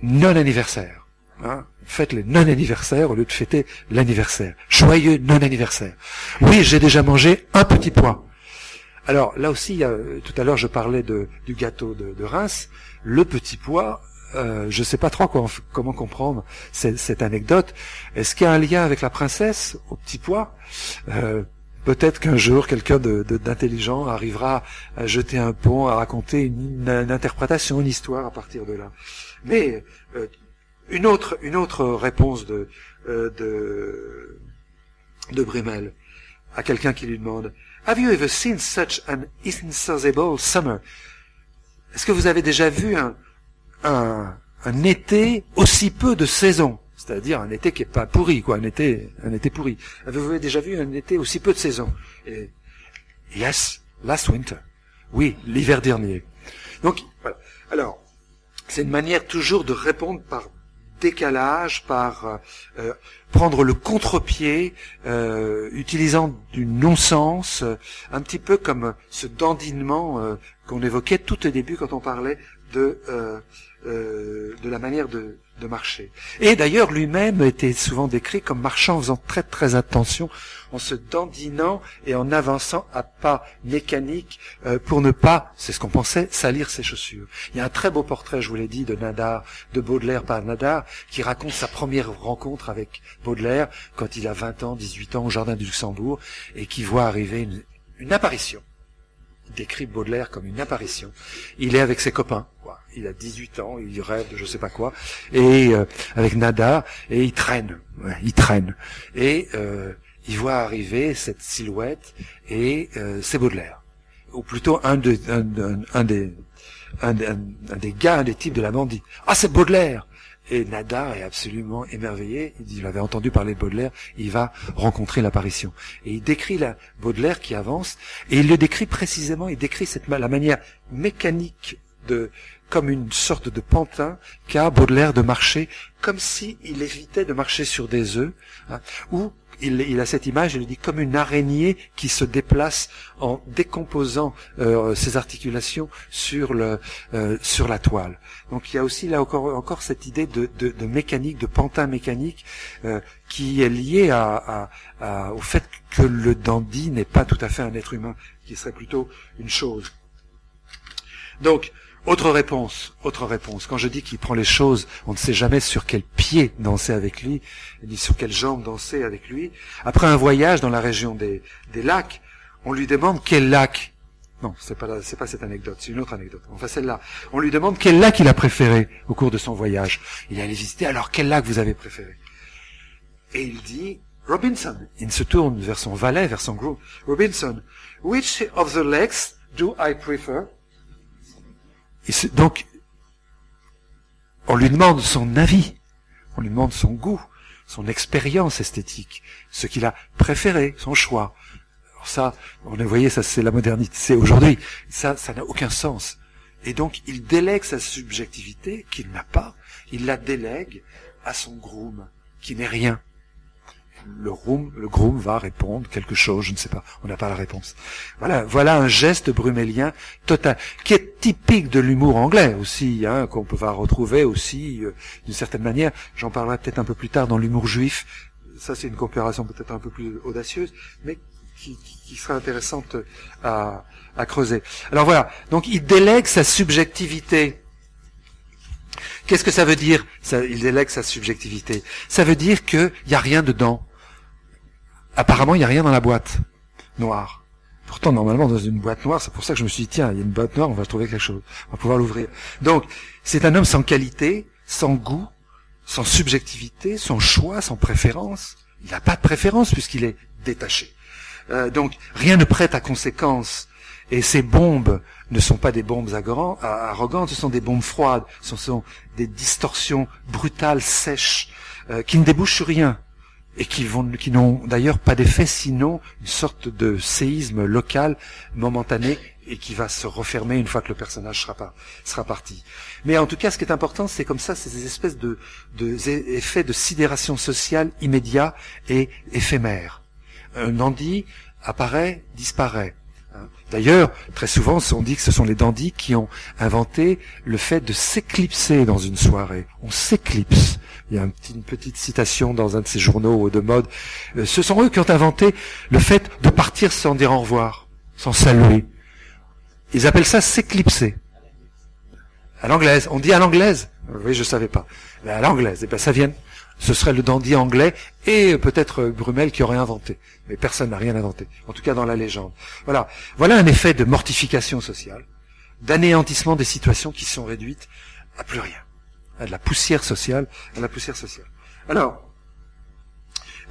non-anniversaires. Hein Faites les non-anniversaires au lieu de fêter l'anniversaire. Joyeux non-anniversaire. Oui, j'ai déjà mangé un petit pois. Alors là aussi, tout à l'heure je parlais du gâteau de, Reims le petit pois, euh, je ne sais pas trop comment, comprendre cette, anecdote. Est-ce qu'il y a un lien avec la princesse au petit pois? Euh, peut-être qu'un jour quelqu'un d'intelligent arrivera à jeter un pont, à raconter une, interprétation, une histoire à partir de là. Mais euh, une autre réponse de euh, de de Bremel à quelqu'un qui lui demande Have you ever seen such an insensable summer? Est-ce que vous avez déjà vu un, un, un été aussi peu de saison? C'est-à-dire un été qui est pas pourri, quoi, un été, un été pourri. Avez-vous déjà vu un été aussi peu de saison? Et, Yes, last winter. Oui, l'hiver dernier. Donc, voilà. Alors, c'est une manière toujours de répondre par décalage, par euh, euh, prendre le contre-pied, euh, utilisant du non-sens, un petit peu comme ce dandinement qu'on évoquait tout au début quand on parlait de de la manière de, de marcher. Et d'ailleurs, lui-même était souvent décrit comme marchant en faisant très très attention, en se dandinant et en avançant à pas mécaniques euh, pour ne pas, c'est ce qu'on pensait, salir ses chaussures. Il y a un très beau portrait, je vous l'ai dit, de Nadar, de Baudelaire par Nadar, qui raconte sa première rencontre avec Baudelaire quand il a 20 ans, 18 ans au Jardin du Luxembourg et qui voit arriver une, une apparition. Il décrit Baudelaire comme une apparition. Il est avec ses copains il a 18 ans, il rêve de je sais pas quoi, et euh, avec Nada, et il traîne, il traîne, et euh, il voit arriver cette silhouette, et euh, c'est Baudelaire, ou plutôt un, de, un, des un, des gars, un des types de la bandit. Ah, c'est Baudelaire et Nada est absolument émerveillé. Il dit, il avait entendu parler de Baudelaire. Il va rencontrer l'apparition. Et il décrit la Baudelaire qui avance. Et il le décrit précisément. Il décrit cette, la manière mécanique de, comme une sorte de pantin qu'a Baudelaire de marcher, comme s'il évitait de marcher sur des œufs, hein, ou il, a cette image, il dit comme une araignée qui se déplace en décomposant euh, ses articulations sur le euh, sur la toile. Donc il y a aussi là encore encore cette idée de, de, mécanique, de pantin mécanique euh, qui est liée à, au fait que le dandy n'est pas tout à fait un être humain, qui serait plutôt une chose. Donc autre réponse, autre réponse. Quand je dis qu'il prend les choses, on ne sait jamais sur quel pied danser avec lui, ni sur quelle jambe danser avec lui. Après un voyage dans la région des, des lacs, on lui demande quel lac. Non, c'est pas c'est pas cette anecdote, c'est une autre anecdote. Enfin celle-là. On lui demande quel lac il a préféré au cours de son voyage. Il est allé visiter. Alors quel lac vous avez préféré? Et il dit Robinson. Il se tourne vers son valet, vers son groupe. Robinson, which of the lakes do I prefer? Donc, on lui demande son avis, on lui demande son goût, son expérience esthétique, ce qu'il a préféré, son choix. Alors ça, on a, voyez, ça c'est la modernité, c'est aujourd'hui. Ça, ça n'a aucun sens. Et donc, il délègue sa subjectivité qu'il n'a pas, il la délègue à son groom, qui n'est rien le groom, le groom va répondre quelque chose, je ne sais pas, on n'a pas la réponse. Voilà, voilà un geste brumélien total, qui est typique de l'humour anglais aussi, hein, qu'on peut retrouver aussi euh, d'une certaine manière. J'en parlerai peut-être un peu plus tard dans l'humour juif. Ça, c'est une coopération peut-être un peu plus audacieuse, mais qui, sera intéressante à, creuser. Alors voilà, donc il délègue sa subjectivité Qu'est-ce que ça veut dire Il délègue sa subjectivité? Ça veut dire qu'il n'y a rien dedans. Apparemment, il n'y a rien dans la boîte noire. Pourtant, normalement, dans une boîte noire, c'est pour ça que je me suis dit, tiens, il y a une boîte noire, on va trouver quelque chose. On va pouvoir l'ouvrir. Donc, c'est un homme sans qualité, sans goût, sans subjectivité, sans choix, sans préférence. Il n'a pas de préférence puisqu'il est détaché. Euh, donc, rien ne prête à conséquence. Et ces bombes ne sont pas des bombes arrogantes, ce sont des bombes froides, ce sont des distorsions brutales, sèches, euh, qui ne débouchent sur rien et qui vont, qui n'ont d'ailleurs pas d'effet sinon une sorte de séisme local momentané et qui va se refermer une fois que le personnage sera, parti. Mais en tout cas, ce qui est important, c'est comme ça, c'est ces espèces de, de effets de sidération sociale immédiats et éphémères. Un dandy apparaît, disparaît. D'ailleurs, très souvent, on dit que ce sont les dandys qui ont inventé le fait de s'éclipser dans une soirée. On s'éclipse. Il y a une petite citation dans un de ces journaux de mode. Euh, ce sont eux qui ont inventé le fait de partir sans dire au revoir, sans saluer. Ils appellent ça s'éclipser. À l'anglaise. On dit à l'anglaise. Oui, je savais pas. À l'anglaise. Eh ben, ça vient ce serait le dandy anglais et peut-être Brumel qui aurait inventé. Mais personne n'a rien inventé, en tout cas dans la légende. Voilà, voilà un effet de mortification sociale, d'anéantissement des situations qui sont réduites à plus rien, à de la poussière sociale, à la poussière sociale. Alors,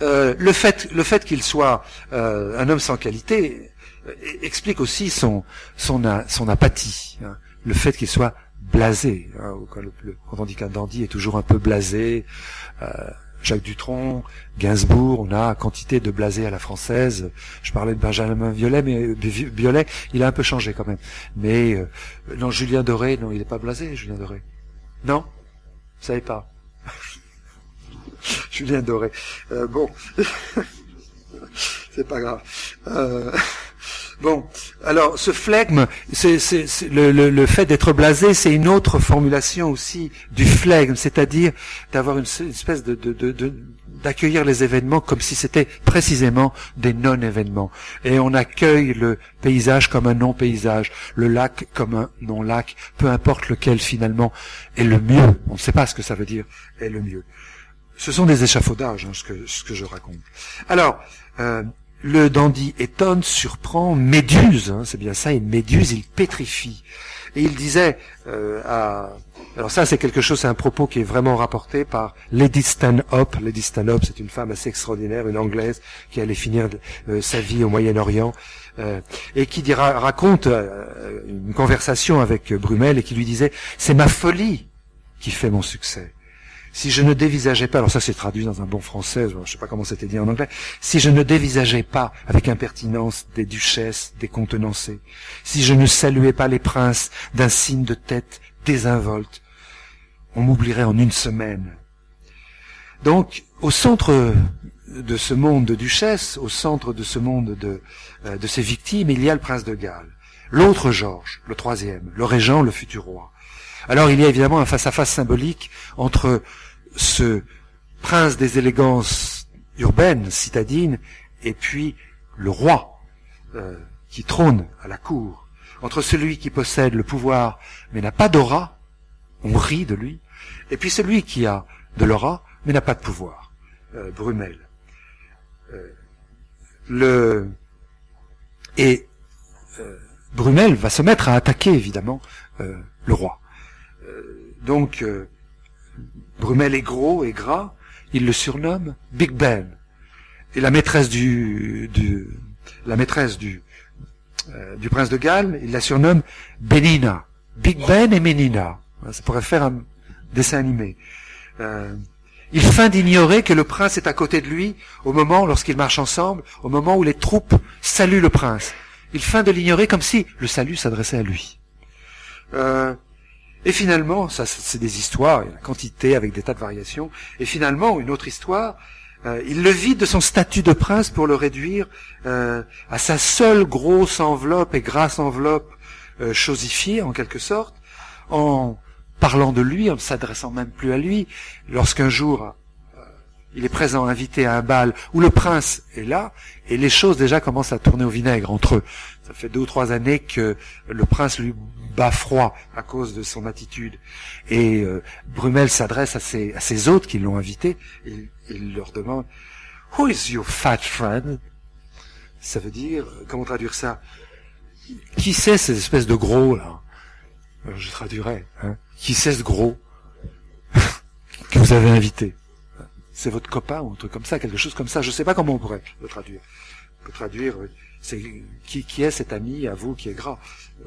euh, le fait, le fait qu'il soit euh, un homme sans qualité euh, explique aussi son, son, son apathie. Hein. Le fait qu'il soit blasé. Hein, quand, on dit qu'un dandy est toujours un peu blasé, euh, Jacques Dutronc, Gainsbourg, on a quantité de blasés à la française. Je parlais de Benjamin Violet, mais Violet, il a un peu changé quand même. Mais euh, non, Julien Doré, non, il n'est pas blasé, Julien Doré. Non, vous savez pas? Julien Doré. Euh, bon, c'est pas grave. Euh... Bon, alors ce flegme, c'est, le, fait d'être blasé, c'est une autre formulation aussi du flegme, c'est-à-dire d'avoir une, espèce de, d'accueillir les événements comme si c'était précisément des non-événements. Et on accueille le paysage comme un non-paysage, le lac comme un non-lac, peu importe lequel finalement est le mieux. On ne sait pas ce que ça veut dire est le mieux. Ce sont des échafaudages, hein, ce, que, je raconte. Alors, euh, le dandy étonne, surprend, méduse, hein, c'est bien ça, une méduse, il pétrifie. Et il disait euh, à... Alors ça, c'est quelque chose, c'est un propos qui est vraiment rapporté par Lady Stanhope. Lady Stanhope, c'est une femme assez extraordinaire, une anglaise, qui allait finir euh, sa vie au Moyen-Orient, euh, et qui raconte une conversation avec Brumel, et qui lui disait, c'est ma folie qui fait mon succès si je ne dévisageais pas, alors ça c'est traduit dans un bon français, je ne sais pas comment c'était dit en anglais, si je ne dévisageais pas avec impertinence des duchesses décontenancées, si je ne saluais pas les princes d'un signe de tête désinvolte, on m'oublierait en une semaine. Donc, au centre de ce monde de duchesses, au centre de ce monde de, euh, de ces victimes, il y a le prince de Galles. L'autre Georges, le troisième, le régent, le futur roi. Alors il y a évidemment un face-à-face symbolique entre ce prince des élégances urbaines, citadines, et puis le roi euh, qui trône à la cour, entre celui qui possède le pouvoir mais n'a pas d'aura, on rit de lui, et puis celui qui a de l'aura mais n'a pas de pouvoir, euh, Brumel. Euh, le et Brumel va se mettre à attaquer évidemment le roi. donc Brumel est gros et gras, il le surnomme Big Ben. Et la maîtresse du, du la maîtresse du, euh, du prince de Galles, il la surnomme Benina. Big Ben et Benina. Ça pourrait faire un dessin animé. Euh, il feint d'ignorer que le prince est à côté de lui au moment, lorsqu'ils marchent ensemble, au moment où les troupes saluent le prince. Il feint de l'ignorer comme si le salut s'adressait à lui. Euh, et finalement, ça c'est des histoires, il y a une quantité avec des tas de variations. Et finalement, une autre histoire, euh, il le vide de son statut de prince pour le réduire euh, à sa seule grosse enveloppe et grasse enveloppe euh, chosifiée en quelque sorte, en parlant de lui, en ne s'adressant même plus à lui. Lorsqu'un jour il est présent, invité à un bal où le prince est là, et les choses déjà commencent à tourner au vinaigre entre eux. Ça fait deux ou trois années que le prince lui bas froid à cause de son attitude. Et euh, Brumel s'adresse à ses, à ses hôtes qui l'ont invité, et il leur demande Who is your fat friend Ça veut dire, comment traduire ça? Qui c'est ces espèces de gros là? Je traduirais. Hein qui c'est ce gros que vous avez invité? C'est votre copain ou un truc comme ça, quelque chose comme ça. Je ne sais pas comment on pourrait le traduire. On peut traduire, c'est qui, qui est cet ami à vous qui est gras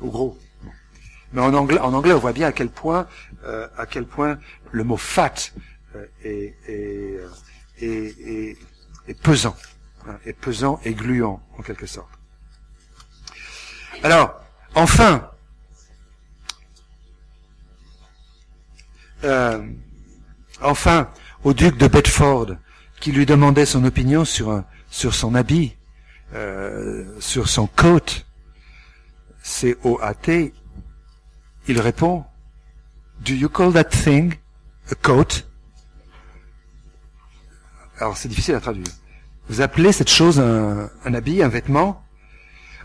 ou gros? Mais en anglais, en anglais, on voit bien à quel point, euh, à quel point le mot fat euh, euh, est, est, pesant, hein, est pesant et gluant en quelque sorte. Alors, enfin, enfin, au duc de Bedford, qui lui demandait son opinion sur sur son habit, sur son coat, C-O-A-T, il répond, Do you call that thing a coat? Alors c'est difficile à traduire. Vous appelez cette chose un, habit, un vêtement?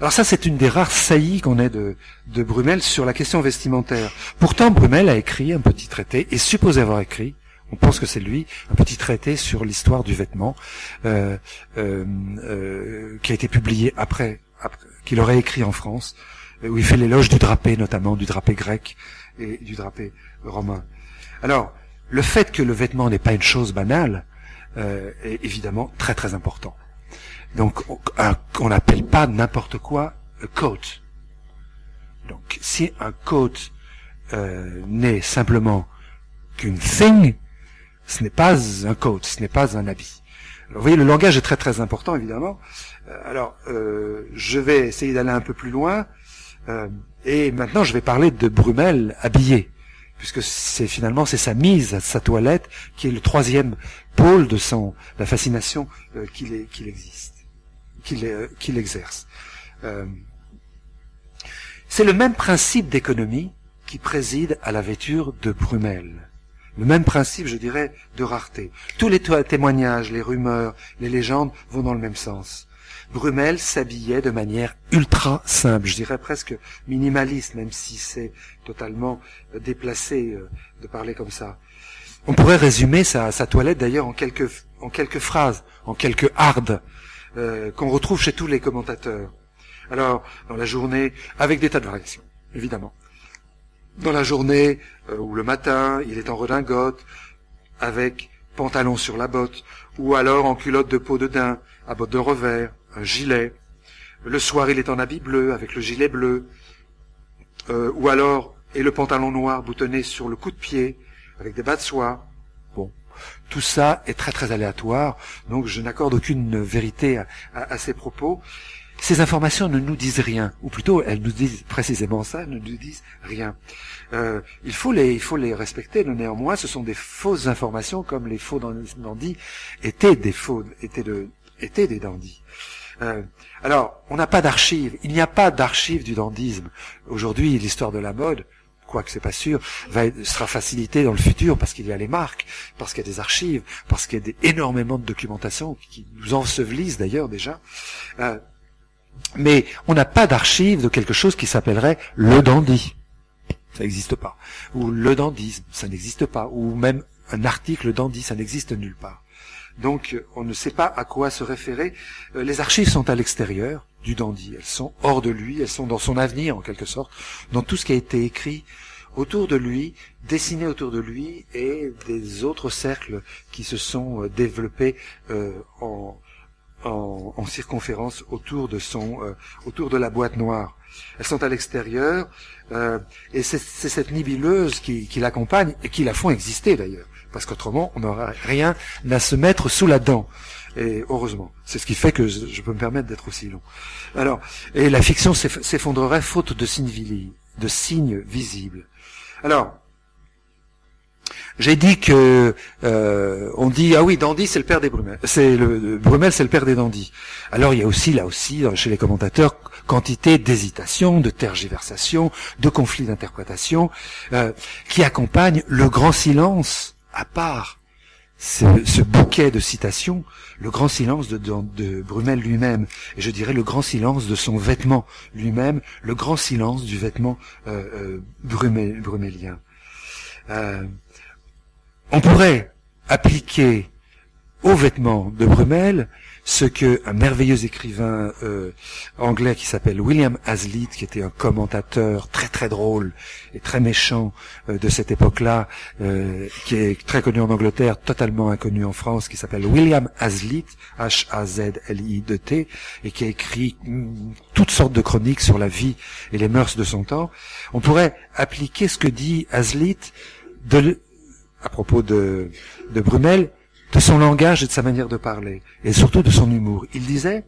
Alors ça c'est une des rares saillies qu'on ait de, de Brumel sur la question vestimentaire. Pourtant Brumel a écrit un petit traité, et supposé avoir écrit, On pense que c'est lui, un petit traité sur l'histoire du vêtement, euh, euh, euh, qui a été publié après, après qu'il aurait écrit en France, où il fait l'éloge du drapé, notamment du drapé grec et du drapé romain. Alors, le fait que le vêtement n'est pas une chose banale est évidemment très très important. Donc, on n'appelle pas n'importe quoi a coat. Donc, si un coat euh, n'est simplement qu'une thing, ce n'est pas un coat, ce n'est pas un habit. Alors, vous voyez, le langage est très très important, évidemment. Euh, alors, euh, je vais essayer d'aller un peu plus loin. Euh, et maintenant, je vais parler de Brumel habillé, puisque c'est finalement c'est sa mise, sa toilette, qui est le troisième pôle de son la fascination euh, qu'il existe, qu'il qu'il exerce. c'est le même principe d'économie qui préside à la vêture de Brumel. Le même principe, je dirais, de rareté. Tous les témoignages, les rumeurs, les légendes vont dans le même sens. Brumel s'habillait de manière ultra simple, je dirais presque minimaliste, même si c'est totalement euh, déplacé euh, de parler comme ça. On pourrait résumer sa, toilette d'ailleurs en quelques, phrases, en quelques hardes, euh, qu'on retrouve chez tous les commentateurs. Alors, dans la journée, avec des tas de variations, évidemment dans la journée ou le matin, il est en redingote avec pantalon sur la botte, ou alors en culotte de peau de daim, à botte de revers, un gilet. Le soir, il est en habit bleu avec le gilet bleu, euh, ou alors et le pantalon noir boutonné sur le coup de pied avec des bas de soie. Bon, tout ça est très très aléatoire, donc je n'accorde aucune vérité à, ces propos. Ces informations ne nous disent rien, ou plutôt elles nous disent précisément ça, ne nous disent rien. Euh, il faut les, respecter. Néanmoins, ce sont des fausses informations, comme les faux dandys étaient des faux, étaient des dandys. Euh, alors, on n'a pas d'archives. Il n'y a pas d'archives du dandisme. Aujourd'hui, l'histoire de la mode, quoique c'est pas sûr, va, sera facilitée dans le futur parce qu'il y a les marques, parce qu'il y a des archives, parce qu'il y a énormément de documentation qui nous ensevelissent d'ailleurs déjà. Euh, mais on n'a pas d'archive de quelque chose qui s'appellerait le dandy. Ça n'existe pas. Ou le dandisme, ça n'existe pas. Ou même un article dandy, ça n'existe nulle part. Donc on ne sait pas à quoi se référer. Euh, les archives sont à l'extérieur du dandy. Elles sont hors de lui, elles sont dans son avenir en quelque sorte, dans tout ce qui a été écrit autour de lui, dessiné autour de lui, et des autres cercles qui se sont euh, développés euh, en, en, en, circonférence autour de son, autour de la boîte noire. Elles sont à l'extérieur, et c'est cette nébuleuse qui, qui l'accompagne et qui la font exister d'ailleurs, parce qu'autrement on n'aurait rien à se mettre sous la dent. Et heureusement, c'est ce qui fait que je, peux me permettre d'être aussi long. Alors, et la fiction s'effondrerait faute de signes, visibles. Alors, j'ai dit que euh, on dit ah oui Dandy c'est le père des Brumel, c'est le c'est le père des Dandy. Alors il y a aussi là aussi chez les commentateurs quantité d'hésitation, de tergiversation, de conflits d'interprétation euh, qui accompagnent le grand silence à part ce, bouquet de citations, le grand silence de, Brumel lui-même, et je dirais le grand silence de son vêtement lui-même, le grand silence du vêtement euh, euh Brumel, brumelien. Euh, on pourrait appliquer aux vêtements de Brumel ce que un merveilleux écrivain euh, anglais qui s'appelle William Hazlitt, qui était un commentateur très très drôle et très méchant euh, de cette époque-là, euh, qui est très connu en Angleterre, totalement inconnu en France, qui s'appelle William Hazlitt, H-A-Z-L-I-D-T, et qui a écrit mm, toutes sortes de chroniques sur la vie et les mœurs de son temps. On pourrait appliquer ce que dit Hazlitt à propos de, de Brumel, de son langage et de sa manière de parler, et surtout de son humour. Il disait,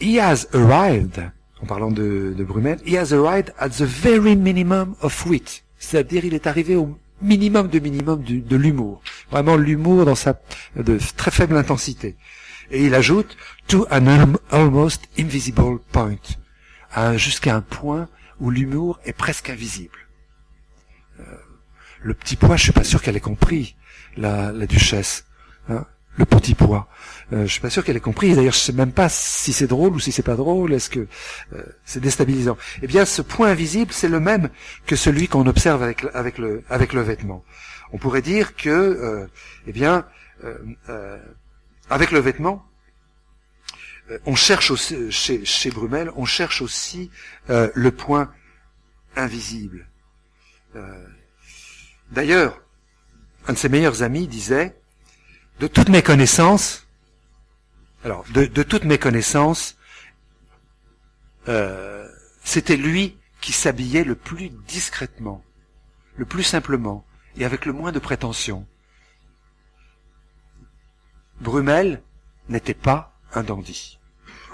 He has arrived, en parlant de, Brumel, he has arrived at the very minimum of wit. C'est-à-dire, il est arrivé au minimum de minimum de l'humour. Vraiment l'humour dans sa de très faible intensité. Et il ajoute, to an almost invisible point. Jusqu'à un point où l'humour est presque invisible. Le petit pois, je suis pas sûr qu'elle ait compris, la, la duchesse. Hein. le petit pois. Euh, je suis pas sûr qu'elle ait compris. D'ailleurs, je sais même pas si c'est drôle ou si c'est pas drôle. Est-ce que euh, c'est déstabilisant? Eh bien, ce point invisible, c'est le même que celui qu'on observe avec, avec le avec le vêtement. On pourrait dire que, euh, eh bien, euh, avec le vêtement, on cherche aussi, chez, chez Brumel, on cherche aussi le point invisible. D'ailleurs, un de ses meilleurs amis disait, de toutes mes connaissances, alors de, toutes mes connaissances, euh, c'était lui qui s'habillait le plus discrètement, le plus simplement et avec le moins de prétention. Brumel n'était pas un dandy.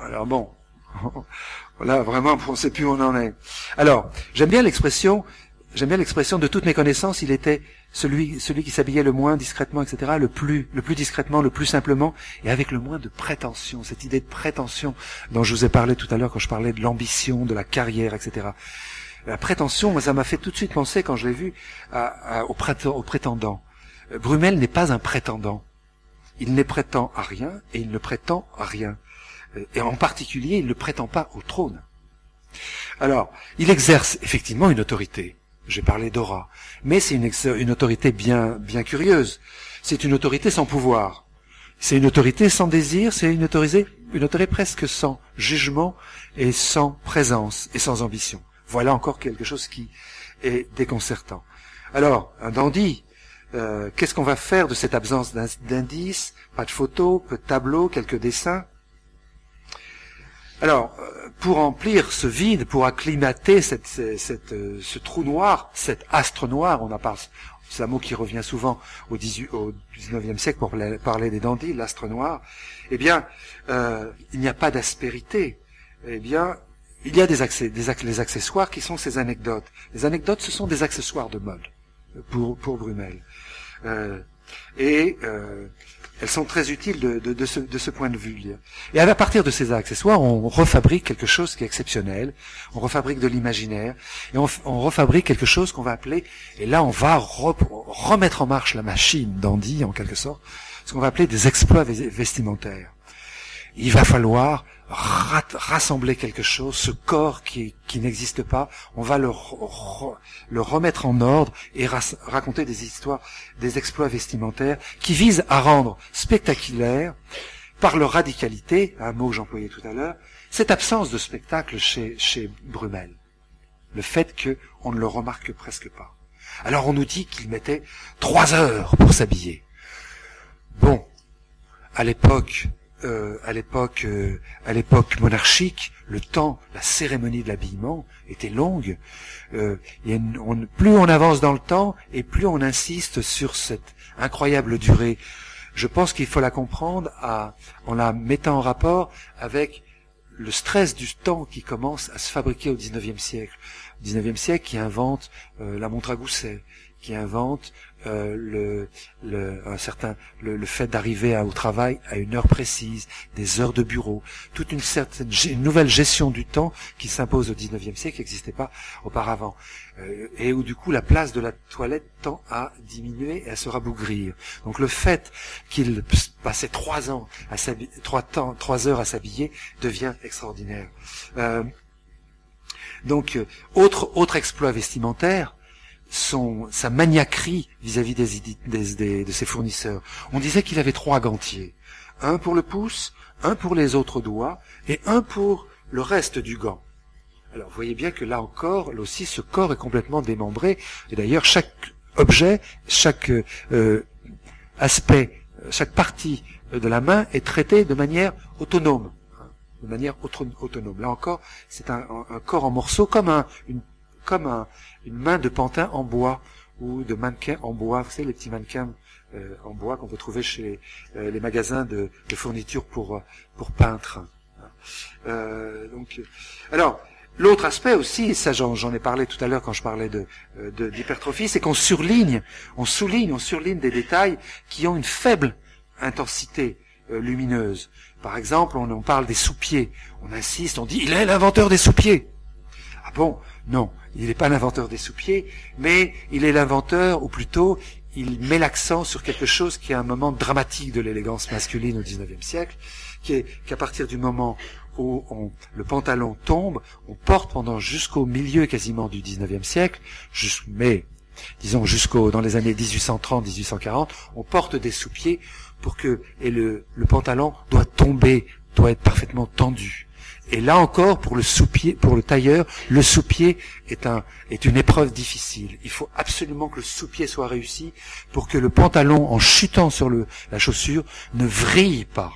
Alors bon, voilà vraiment on ne sait plus où on en est. Alors j'aime bien l'expression, j'aime bien l'expression de toutes mes connaissances, il était celui, celui qui s'habillait le moins discrètement, etc., le plus, le plus discrètement, le plus simplement, et avec le moins de prétention, cette idée de prétention dont je vous ai parlé tout à l'heure quand je parlais de l'ambition, de la carrière, etc. La prétention, moi, ça m'a fait tout de suite penser, quand je l'ai vu, au, prétendant. Brumel n'est pas un prétendant. Il ne prétend à rien, et il ne prétend à rien. Et en particulier, il ne prétend pas au trône. Alors, il exerce effectivement une autorité. J'ai parlé d'aura. Mais c'est une, autorité bien, bien curieuse. C'est une autorité sans pouvoir. C'est une autorité sans désir, c'est une autorité, une autorité presque sans jugement et sans présence et sans ambition. Voilà encore quelque chose qui est déconcertant. Alors, un dandy, euh, qu'est-ce qu'on va faire de cette absence d'indices? Pas de photos, peu de tableaux, quelques dessins? Alors, euh, pour remplir ce vide, pour acclimater cette, euh, ce trou noir, cet astre noir, on a parlé, c'est un mot qui revient souvent au, 18, au 19e siècle pour parler des dandys, l'astre noir, eh bien, euh, il n'y a pas d'aspérité. Eh bien, il y a des, accessoires qui sont ces anecdotes. Les anecdotes, ce sont des accessoires de mode pour, pour Brumel. Et elles sont très utiles de, ce, point de vue. Et à partir de ces accessoires, on refabrique quelque chose qui est exceptionnel, on refabrique de l'imaginaire, et on, refabrique quelque chose qu'on va appeler, et là on va remettre en marche la machine d'Andy, en quelque sorte, ce qu'on va appeler des exploits vestimentaires. Il va falloir rassembler quelque chose, ce corps qui, n'existe pas, on va le, le remettre en ordre et raconter des histoires, des exploits vestimentaires qui visent à rendre spectaculaire, par leur radicalité, un mot que j'employais tout à l'heure, cette absence de spectacle chez, chez Brumel. Le fait qu'on ne le remarque presque pas. Alors on nous dit qu'il mettait trois heures pour s'habiller. Bon, à l'époque, euh, à l'époque, euh, à l'époque monarchique, le temps, la cérémonie de l'habillement était longue. Euh, plus on avance dans le temps, et plus on insiste sur cette incroyable durée. Je pense qu'il faut la comprendre en la mettant en rapport avec le stress du temps qui commence à se fabriquer au XIXe siècle. XIXe siècle qui invente la montre à gousset, qui invente euh, le, un certain, le, fait d'arriver au travail à une heure précise, des heures de bureau, toute une certaine une nouvelle gestion du temps qui s'impose au XIXe siècle, qui n'existait pas auparavant, euh, et où du coup la place de la toilette tend à diminuer et à se rabougrir. Donc le fait qu'il passait trois ans à trois temps, trois heures à s'habiller devient extraordinaire. Euh, donc autre autre exploit vestimentaire son, sa maniaquerie vis-à-vis des, de ses fournisseurs. On disait qu'il avait trois gantiers. Un pour le pouce, un pour les autres doigts et un pour le reste du gant. Alors vous voyez bien que là encore, là aussi, ce corps est complètement démembré. Et d'ailleurs, chaque objet, chaque euh, aspect, chaque partie de la main est traité de manière autonome. De manière autonome. Là encore, c'est un, corps en morceaux, comme un, une, comme un, une main de pantin en bois ou de mannequin en bois. Vous savez, les petits mannequins euh, en bois qu'on peut trouver chez euh, les magasins de, de fournitures pour, pour peintres. Euh, donc, alors, l'autre aspect aussi, ça j'en ai parlé tout à l'heure quand je parlais de d'hypertrophie, c'est qu'on surligne, on souligne, on surligne des détails qui ont une faible intensité lumineuse. Par exemple, on, on parle des sous-pieds. On insiste, on dit, il est l'inventeur des sous-pieds. Ah bon? Non, il n'est pas l'inventeur des sous-pieds, mais il est l'inventeur, ou plutôt, il met l'accent sur quelque chose qui est un moment dramatique de l'élégance masculine au XIXe siècle, qui est qu'à partir du moment où le pantalon tombe, on porte pendant jusqu'au milieu quasiment du XIXe siècle, mais disons jusqu'au dans les années 1830-1840, on porte des sous-pieds pour que et le, le pantalon doit tomber, doit être parfaitement tendu. Et là encore, pour le sous-pied, pour le tailleur, le sous-pied est un, est une épreuve difficile. Il faut absolument que le sous-pied soit réussi pour que le pantalon, en chutant sur le, la chaussure, ne vrille pas,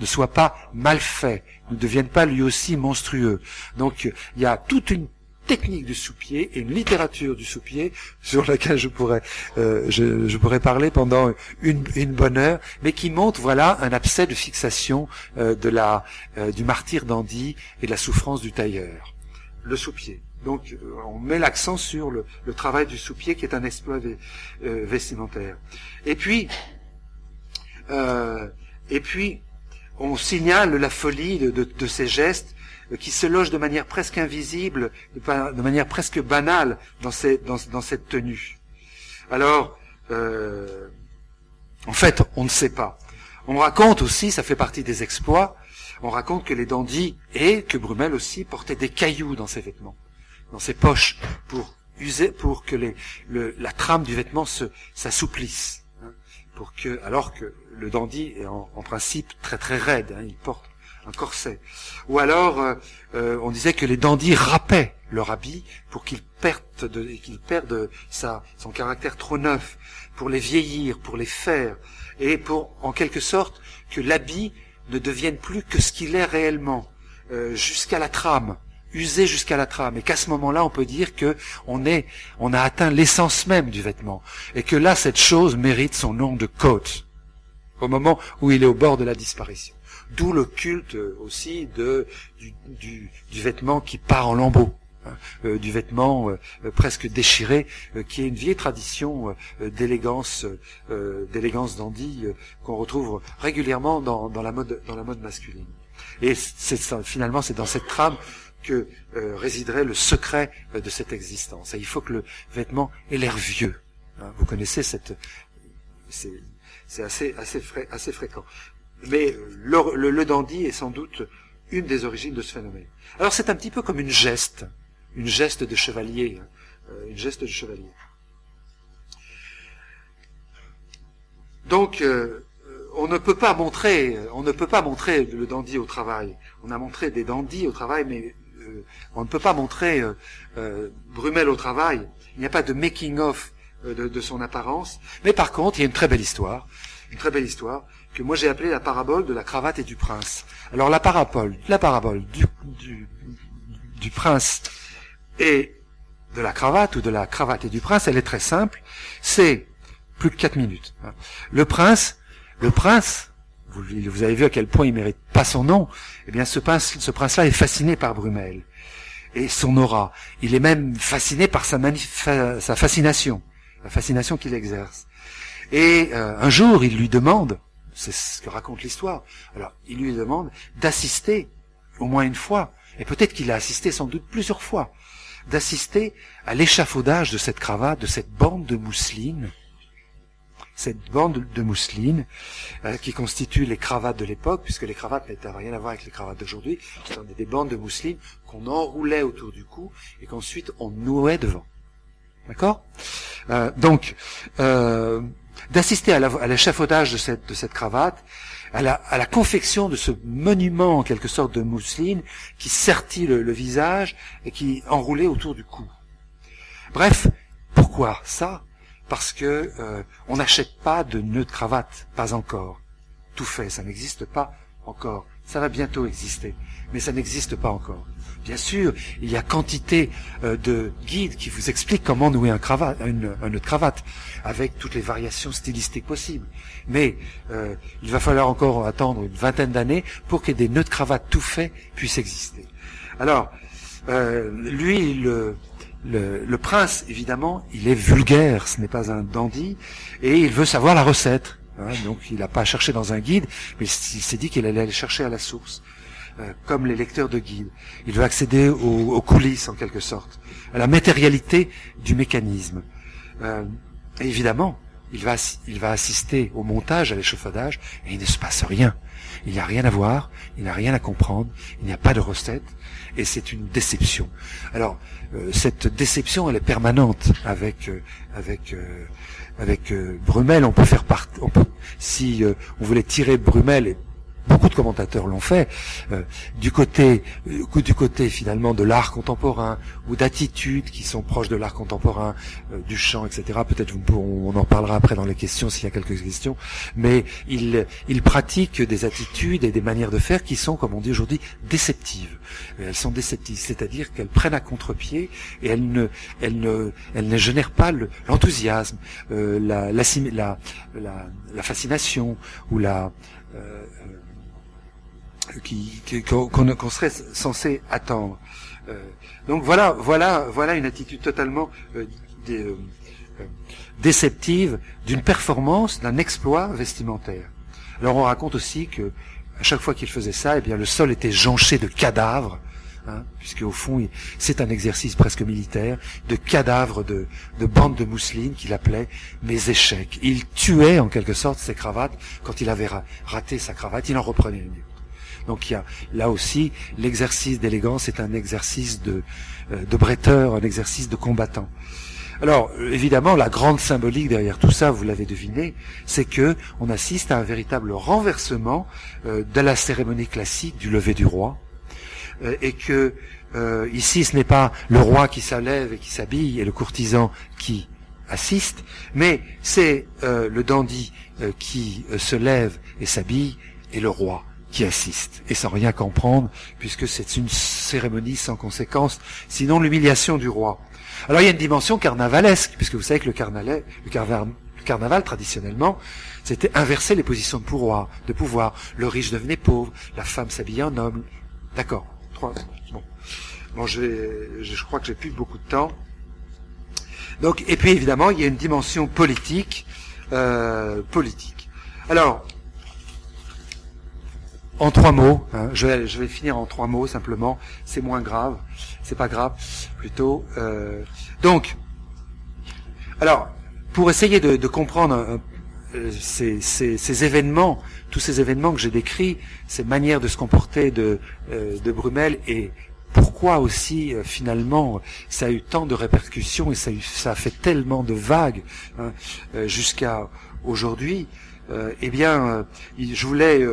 ne soit pas mal fait, ne devienne pas lui aussi monstrueux. Donc, il y a toute une technique du sous-pied et une littérature du sous-pied sur laquelle je pourrais euh, je, je, pourrais parler pendant une, une, bonne heure, mais qui montre voilà un abcès de fixation euh, de la euh, du martyr dandy et de la souffrance du tailleur. Le sous-pied. Donc on met l'accent sur le, le, travail du sous-pied qui est un exploit vestimentaire. Et puis et puis on signale la folie de, de, de ces gestes euh, qui se loge de manière presque invisible, de, manière presque banale dans, cette tenue. Alors, euh, en fait, on ne sait pas. On raconte aussi, ça fait partie des exploits, on raconte que les dandys et que Brumel aussi portaient des cailloux dans ses vêtements, dans ses poches, pour user, pour que la trame du vêtement se s'assouplisse, hein, pour que, alors que le dandy est en, en principe très très raide, hein, il porte un corset. Ou alors, euh, euh, on disait que les dandys râpaient leur habit pour qu'ils perdent, sa, son caractère trop neuf, pour les vieillir, pour les faire, et pour, en quelque sorte, que l'habit ne devienne plus que ce qu'il est réellement, euh, jusqu'à la trame, usé jusqu'à la trame, et qu'à ce moment-là, on peut dire que on est, on a atteint l'essence même du vêtement, et que là, cette chose mérite son nom de coat, au moment où il est au bord de la disparition. D'où le culte aussi du, vêtement qui part en lambeaux. Hein, euh, du vêtement euh, presque déchiré, euh, qui est une vieille tradition d'élégance, d'élégance dandy qu'on retrouve régulièrement dans, la mode, masculine. Et finalement, c'est dans cette trame que résiderait le secret de cette existence. Il faut que le vêtement ait l'air vieux. Hein. vous connaissez cette, c'est assez, assez fréquent. Mais le, dandy est sans doute une des origines de ce phénomène. Alors c'est un petit peu comme une geste, une geste de chevalier, hein, euh, une geste de chevalier. Donc euh, on ne peut pas montrer, on ne peut pas montrer le dandy au travail. On a montré des dandys au travail, mais euh, on ne peut pas montrer Brumel au travail. Il n'y a pas de making of de, de, son apparence. Mais par contre, il y a une très belle histoire, une très belle histoire que moi j'ai appelé la parabole de la cravate et du prince. Alors la parabole, la parabole du, du, du prince et de la cravate ou de la cravate et du prince, elle est très simple. C'est plus de quatre minutes. Le prince, le prince, vous, vous, avez vu à quel point il mérite pas son nom. Eh bien, ce prince, ce prince-là est fasciné par Brumel et son aura. Il est même fasciné par sa, sa fascination, la fascination qu'il exerce. Et euh, un jour, il lui demande c'est ce que raconte l'histoire. Alors, il lui demande d'assister au moins une fois, et peut-être qu'il a assisté sans doute plusieurs fois, d'assister à l'échafaudage de cette cravate, de cette bande de mousseline, cette bande de mousseline euh, qui constitue les cravates de l'époque, puisque les cravates n'étaient rien à voir avec les cravates d'aujourd'hui, sont des bandes de mousseline qu'on enroulait autour du cou et qu'ensuite on nouait devant. D'accord? Euh, Donc, euh, d'assister à l'échafaudage de cette, cravate, à la, à la, confection de ce monument en quelque sorte de mousseline qui sertit le, visage et qui enroulait autour du cou. Bref, pourquoi ça? Parce que euh, on n'achète pas de nœud de cravate, pas encore. Tout fait, ça n'existe pas encore. Ça va bientôt exister, mais ça n'existe pas encore. Bien sûr, il y a quantité euh, de guides qui vous expliquent comment nouer un, cravate, une, un nœud de cravate, avec toutes les variations stylistiques possibles. Mais euh, il va falloir encore attendre une vingtaine d'années pour que des nœuds de cravate tout faits puissent exister. Alors, euh, lui, le, prince, évidemment, il est vulgaire, ce n'est pas un dandy, et il veut savoir la recette. Hein, donc il n'a pas cherché dans un guide, mais il s'est dit qu'il allait aller chercher à la source. Euh, comme les lecteurs de guides. Il veut accéder aux, coulisses, en quelque sorte, à la matérialité du mécanisme. Euh, évidemment, il va, il va assister au montage, à l'échafaudage, et il ne se passe rien. Il n'y a rien à voir, il n'y a rien à comprendre, il n'y a pas de recette, et c'est une déception. Alors, euh, cette déception, elle est permanente avec, euh, avec, euh, avec Brumel. On peut faire part, on peut, si on voulait tirer Brumel et beaucoup de commentateurs l'ont fait, euh, du côté euh, du côté finalement de l'art contemporain ou d'attitudes qui sont proches de l'art contemporain, euh, du chant, etc. Peut-être on en parlera après dans les questions s'il y a quelques questions. Mais il il pratique des attitudes et des manières de faire qui sont, comme on dit aujourd'hui, déceptives. elles sont déceptives, c'est-à-dire qu'elles prennent à contre-pied et elles ne elles ne elles ne génèrent pas l'enthousiasme, la, la, la, la, fascination ou la qu'on serait censé attendre. Euh, donc voilà, voilà, voilà une attitude totalement euh, euh, déceptive d'une performance, d'un exploit vestimentaire. Alors on raconte aussi que à chaque fois qu'il faisait ça, eh bien le sol était jonché de cadavres, hein, puisque au fond c'est un exercice presque militaire, de cadavres de, de bandes de mousseline qu'il appelait mes échecs. Il tuait en quelque sorte ses cravates quand il avait raté sa cravate, il en reprenait une. Donc il y a là aussi l'exercice d'élégance est un exercice de, euh, de bretteur, un exercice de combattant. Alors évidemment, la grande symbolique derrière tout ça, vous l'avez deviné, c'est que on assiste à un véritable renversement euh, de la cérémonie classique du lever du roi, euh, et que ici ce n'est pas le roi qui s'élève et qui s'habille et le courtisan qui assiste, mais c'est le dandy qui se lève et s'habille et le roi qui assiste, et sans rien comprendre, puisque c'est une cérémonie sans conséquence, sinon l'humiliation du roi. Alors il y a une dimension carnavalesque, puisque vous savez que le, carnaval, le carnaval, traditionnellement, c'était inverser les positions de pouvoir, de pouvoir. Le riche devenait pauvre, la femme s'habillait en homme. D'accord. Trois. Bon. Bon, je, je crois que j'ai plus beaucoup de temps. Donc, et puis évidemment, il y a une dimension politique, euh, politique. Alors, en trois mots, hein, je, vais, finir en trois mots simplement. C'est moins grave, c'est pas grave, plutôt. Euh, donc, alors, pour essayer de, comprendre euh, ces, événements, tous ces événements que j'ai décrits, ces manières de se comporter de, euh, Brumel et pourquoi aussi euh, finalement ça a eu tant de répercussions et ça a, eu, ça fait tellement de vagues hein, euh, jusqu'à aujourd'hui. eh bien, je voulais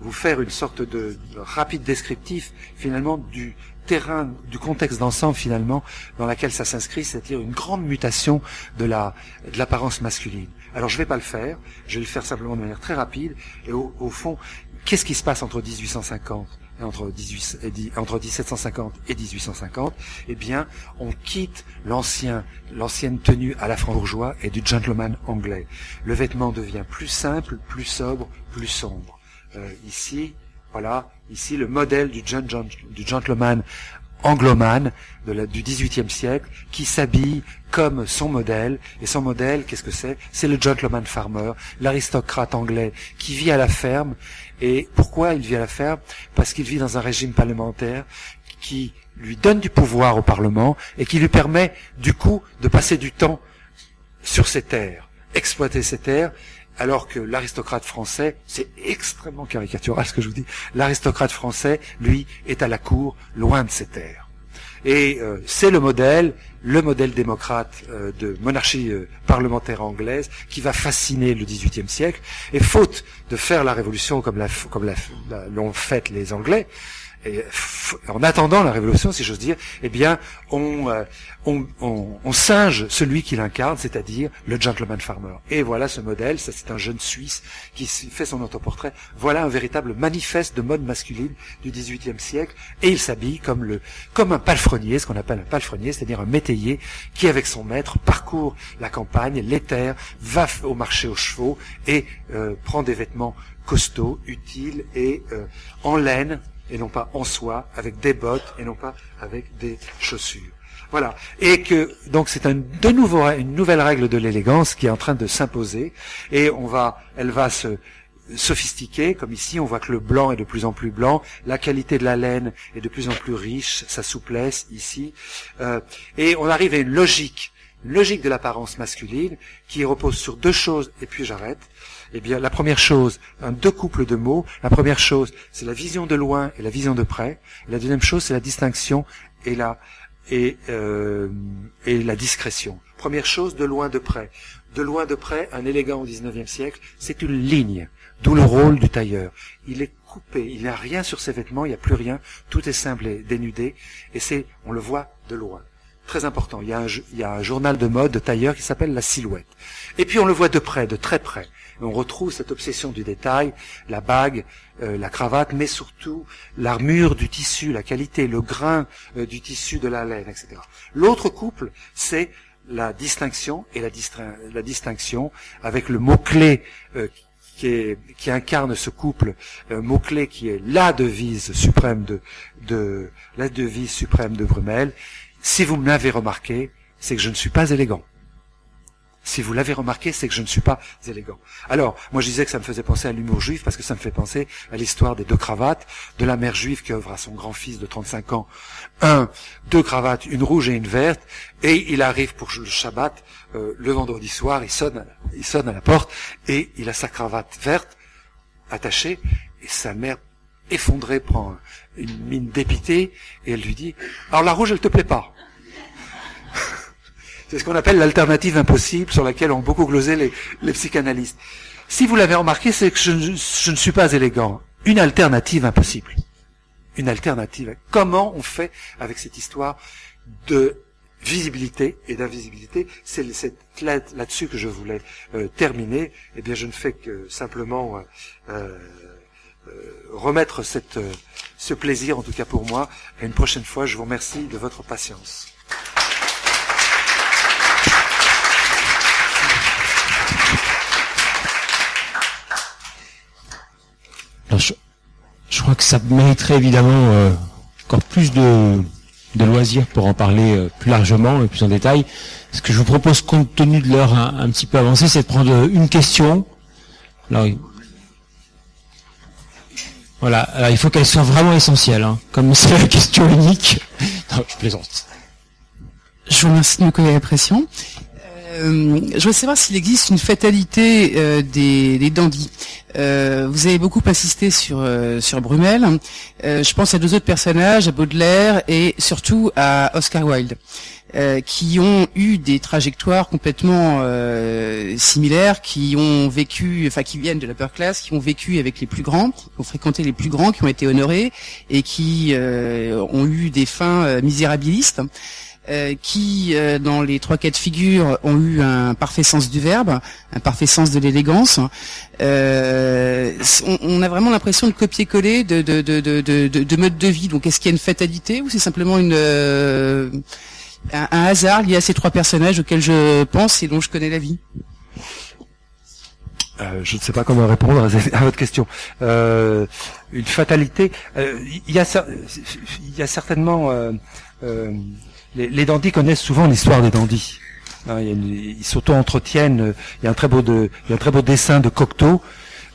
vous faire une sorte de rapide descriptif finalement du terrain, du contexte d'ensemble finalement dans laquelle ça s'inscrit, c'est-à-dire une grande mutation de la de l'apparence masculine. Alors je vais pas le faire, je vais le faire simplement de manière très rapide et au, au fond, qu'est-ce qui se passe entre 1850 et entre, 18, entre 1750 et 1850 Eh bien, on quitte l'ancien l'ancienne tenue à la franc-bourgeois et du gentleman anglais. Le vêtement devient plus simple, plus sobre, plus sombre. Euh, ici, voilà, ici le modèle du, gentleman angloman de la, du XVIIIe siècle qui s'habille comme son modèle. Et son modèle, qu'est-ce que c'est? C'est le gentleman farmer, l'aristocrate anglais qui vit à la ferme. Et pourquoi il à la ferme Parce qu'il vit dans un régime parlementaire qui lui donne du pouvoir au Parlement et qui lui permet du coup de passer du temps sur ses terres, exploiter ses terres alors que l'aristocrate français, c'est extrêmement caricatural ce que je vous dis, l'aristocrate français, lui, est à la cour, loin de ses terres. Et euh, c'est le modèle, le modèle démocrate euh, de monarchie euh, parlementaire anglaise qui va fasciner le XVIIIe siècle. Et faute de faire la révolution comme l'ont comme fait les Anglais, en attendant la révolution, si j'ose dire, eh bien, on, euh, on, on, on, singe celui qui l'incarne, c'est-à-dire le gentleman farmer. Et voilà ce modèle, ça c'est un jeune Suisse qui fait son autoportrait. Voilà un véritable manifeste de mode masculine du XVIIIe siècle, et il s'habille comme comme un palefrenier, ce qu'on appelle un palefrenier, c'est-à-dire un métayer qui, avec son maître, parcourt la campagne, les terres, va au marché aux chevaux et euh, prend des vêtements costauds, utiles et euh, en laine et non pas en soie, avec des bottes et non pas avec des chaussures. Voilà. Et que donc c'est un, de nouveau une nouvelle règle de l'élégance qui est en train de s'imposer et on va, elle va se sophistiquer, comme ici, on voit que le blanc est de plus en plus blanc, la qualité de la laine est de plus en plus riche, sa souplesse ici, euh, et on arrive à une logique logique de l'apparence masculine qui repose sur deux choses, et puis j'arrête. Eh bien, la première chose, deux couples de mots. La première chose, c'est la vision de loin et la vision de près. La deuxième chose, c'est la distinction et la et, euh, la discrétion. Première chose, de loin de près. De loin de près, un élégant au XIXe siècle, c'est une ligne, d'où le rôle du tailleur. Il est coupé, il n'y a rien sur ses vêtements, il n'y a plus rien, tout est simple et dénudé, et c'est, on le voit de loin. Très important, il y, a un, il y a un journal de mode de tailleur qui s'appelle La Silhouette. Et puis on le voit de près, de très près. On retrouve cette obsession du détail, la bague, euh, la cravate, mais surtout l'armure du tissu, la qualité, le grain euh, du tissu de la laine, etc. L'autre couple, c'est la distinction et la, distinction avec le mot-clé euh, qui, incarne ce couple, un mot-clé qui est la devise suprême de, de la devise suprême de Brumel. Si vous me l'avez remarqué, c'est que je ne suis pas élégant. Si vous l'avez remarqué, c'est que je ne suis pas élégant. Alors, moi je disais que ça me faisait penser à l'humour juif parce que ça me fait penser à l'histoire des deux cravates de la mère juive qui œuvre à son grand-fils de 35 ans. Un, deux cravates, une rouge et une verte, et il arrive pour le Shabbat euh, le vendredi soir, il sonne, il sonne à la porte et il a sa cravate verte attachée et sa mère effondrée prend une mine dépitée et elle lui dit alors la rouge elle te plaît pas c'est ce qu'on appelle l'alternative impossible sur laquelle ont beaucoup glosé les, les psychanalystes. Si vous l'avez remarqué, c'est que je, ne suis pas élégant. Une alternative impossible. Une alternative. Comment on fait avec cette histoire de visibilité et d'invisibilité? C'est là-dessus que je voulais euh, terminer. Eh bien, je ne fais que simplement euh, euh, remettre ce plaisir, en tout cas pour moi. Et une prochaine fois, je vous remercie de votre patience. Crois que ça mériterait évidemment euh, encore plus de, loisirs pour en parler euh, plus largement et plus en détail. Ce que je vous propose, compte tenu de l'heure un, petit peu avancée, c'est de prendre une question. Alors, voilà, alors il faut qu'elle soit vraiment essentielle, hein. comme c'est la question unique. Non, je plaisante. Je vous remercie de me connaître la pression. Euh, je voudrais savoir s'il existe une fatalité euh, des, des dandys. Euh, vous avez beaucoup insisté sur sur Brumel. je pense à deux autres personnages, à Baudelaire et surtout à Oscar Wilde. qui ont eu des trajectoires complètement similaires, qui ont vécu, enfin qui viennent de la upper class, qui ont vécu avec les plus grands, qui ont fréquenté les plus grands, qui ont été honorés et qui ont eu des fins misérabilistes. Euh, qui, euh, dans les trois cas de figure, ont eu un parfait sens du verbe, un parfait sens de l'élégance. Euh, on, a vraiment l'impression de copier-coller de, de, de, de, mode de vie. Donc, est-ce qu'il y a une fatalité ou c'est simplement une, un, hasard lié à ces trois personnages auxquels je pense et dont je connais la vie? Je ne sais pas comment répondre à, votre question. une fatalité. Il y, a, y a certainement les, les dandys connaissent souvent l'histoire des dandys. Hein, ils s'auto-entretiennent. Il y a un très beau de, il y a un très beau dessin de Cocteau.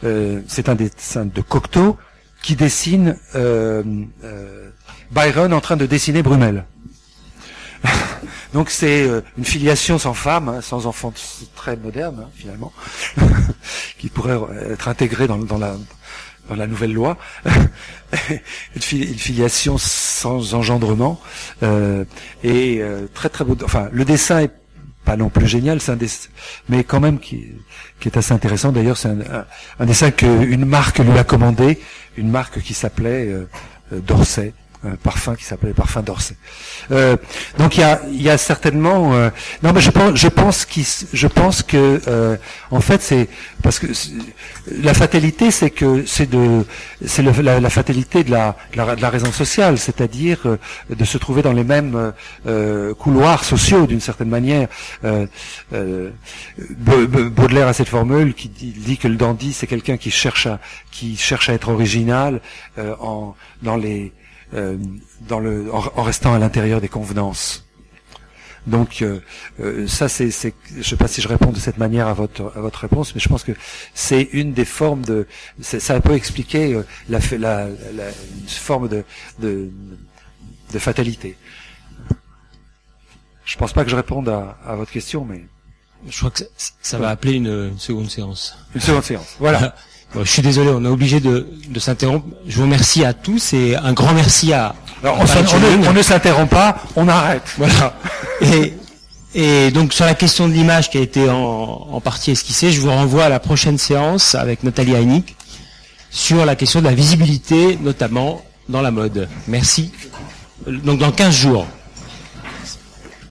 Euh, c'est un dessin de Cocteau qui dessine euh, euh, Byron en train de dessiner Brumel. Donc c'est euh, une filiation sans femme, hein, sans enfant, très moderne hein, finalement, qui pourrait être intégrée dans la dans la nouvelle loi, une, filiation sans engendrement euh, et euh, très très beau. Enfin, le dessin est pas non plus génial, c'est un dessin, mais quand même qui, est assez intéressant. D'ailleurs, c'est un, dessin qu'une marque lui a commandé, une marque qui s'appelait euh, Dorset un parfum qui s'appelait parfum d'Orsay. Euh, donc il y a, y a certainement euh, non mais je pense je je pense que euh, en fait c'est parce que la fatalité c'est que c'est de c'est la, fatalité de la, raison sociale c'est-à-dire de se trouver dans les mêmes couloirs sociaux d'une certaine manière Baudelaire a cette formule qui dit, dit que le dandy c'est quelqu'un qui cherche à qui cherche à être original en dans les euh, dans le, en, restant à l'intérieur des convenances. Donc euh, euh, ça, c'est, c'est, je sais pas si je réponds de cette manière à votre à votre réponse, mais je pense que c'est une des formes de, ça peut expliquer la, la, la, une forme de, de, de fatalité. je pense pas que je réponde à, à votre question, mais Je crois que ça, ça va appeler une, une seconde séance. une seconde séance. Voilà. Bon, je suis désolé, on est obligé de, de s'interrompre. Je vous remercie à tous et un grand merci à. Alors, on, ne, Chulun. on ne s'interrompt pas, on arrête. Voilà. Et, et donc sur la question de l'image qui a été en, en partie esquissée, je vous renvoie à la prochaine séance avec Nathalie Heinig sur la question de la visibilité, notamment dans la mode. Merci. Donc dans 15 jours.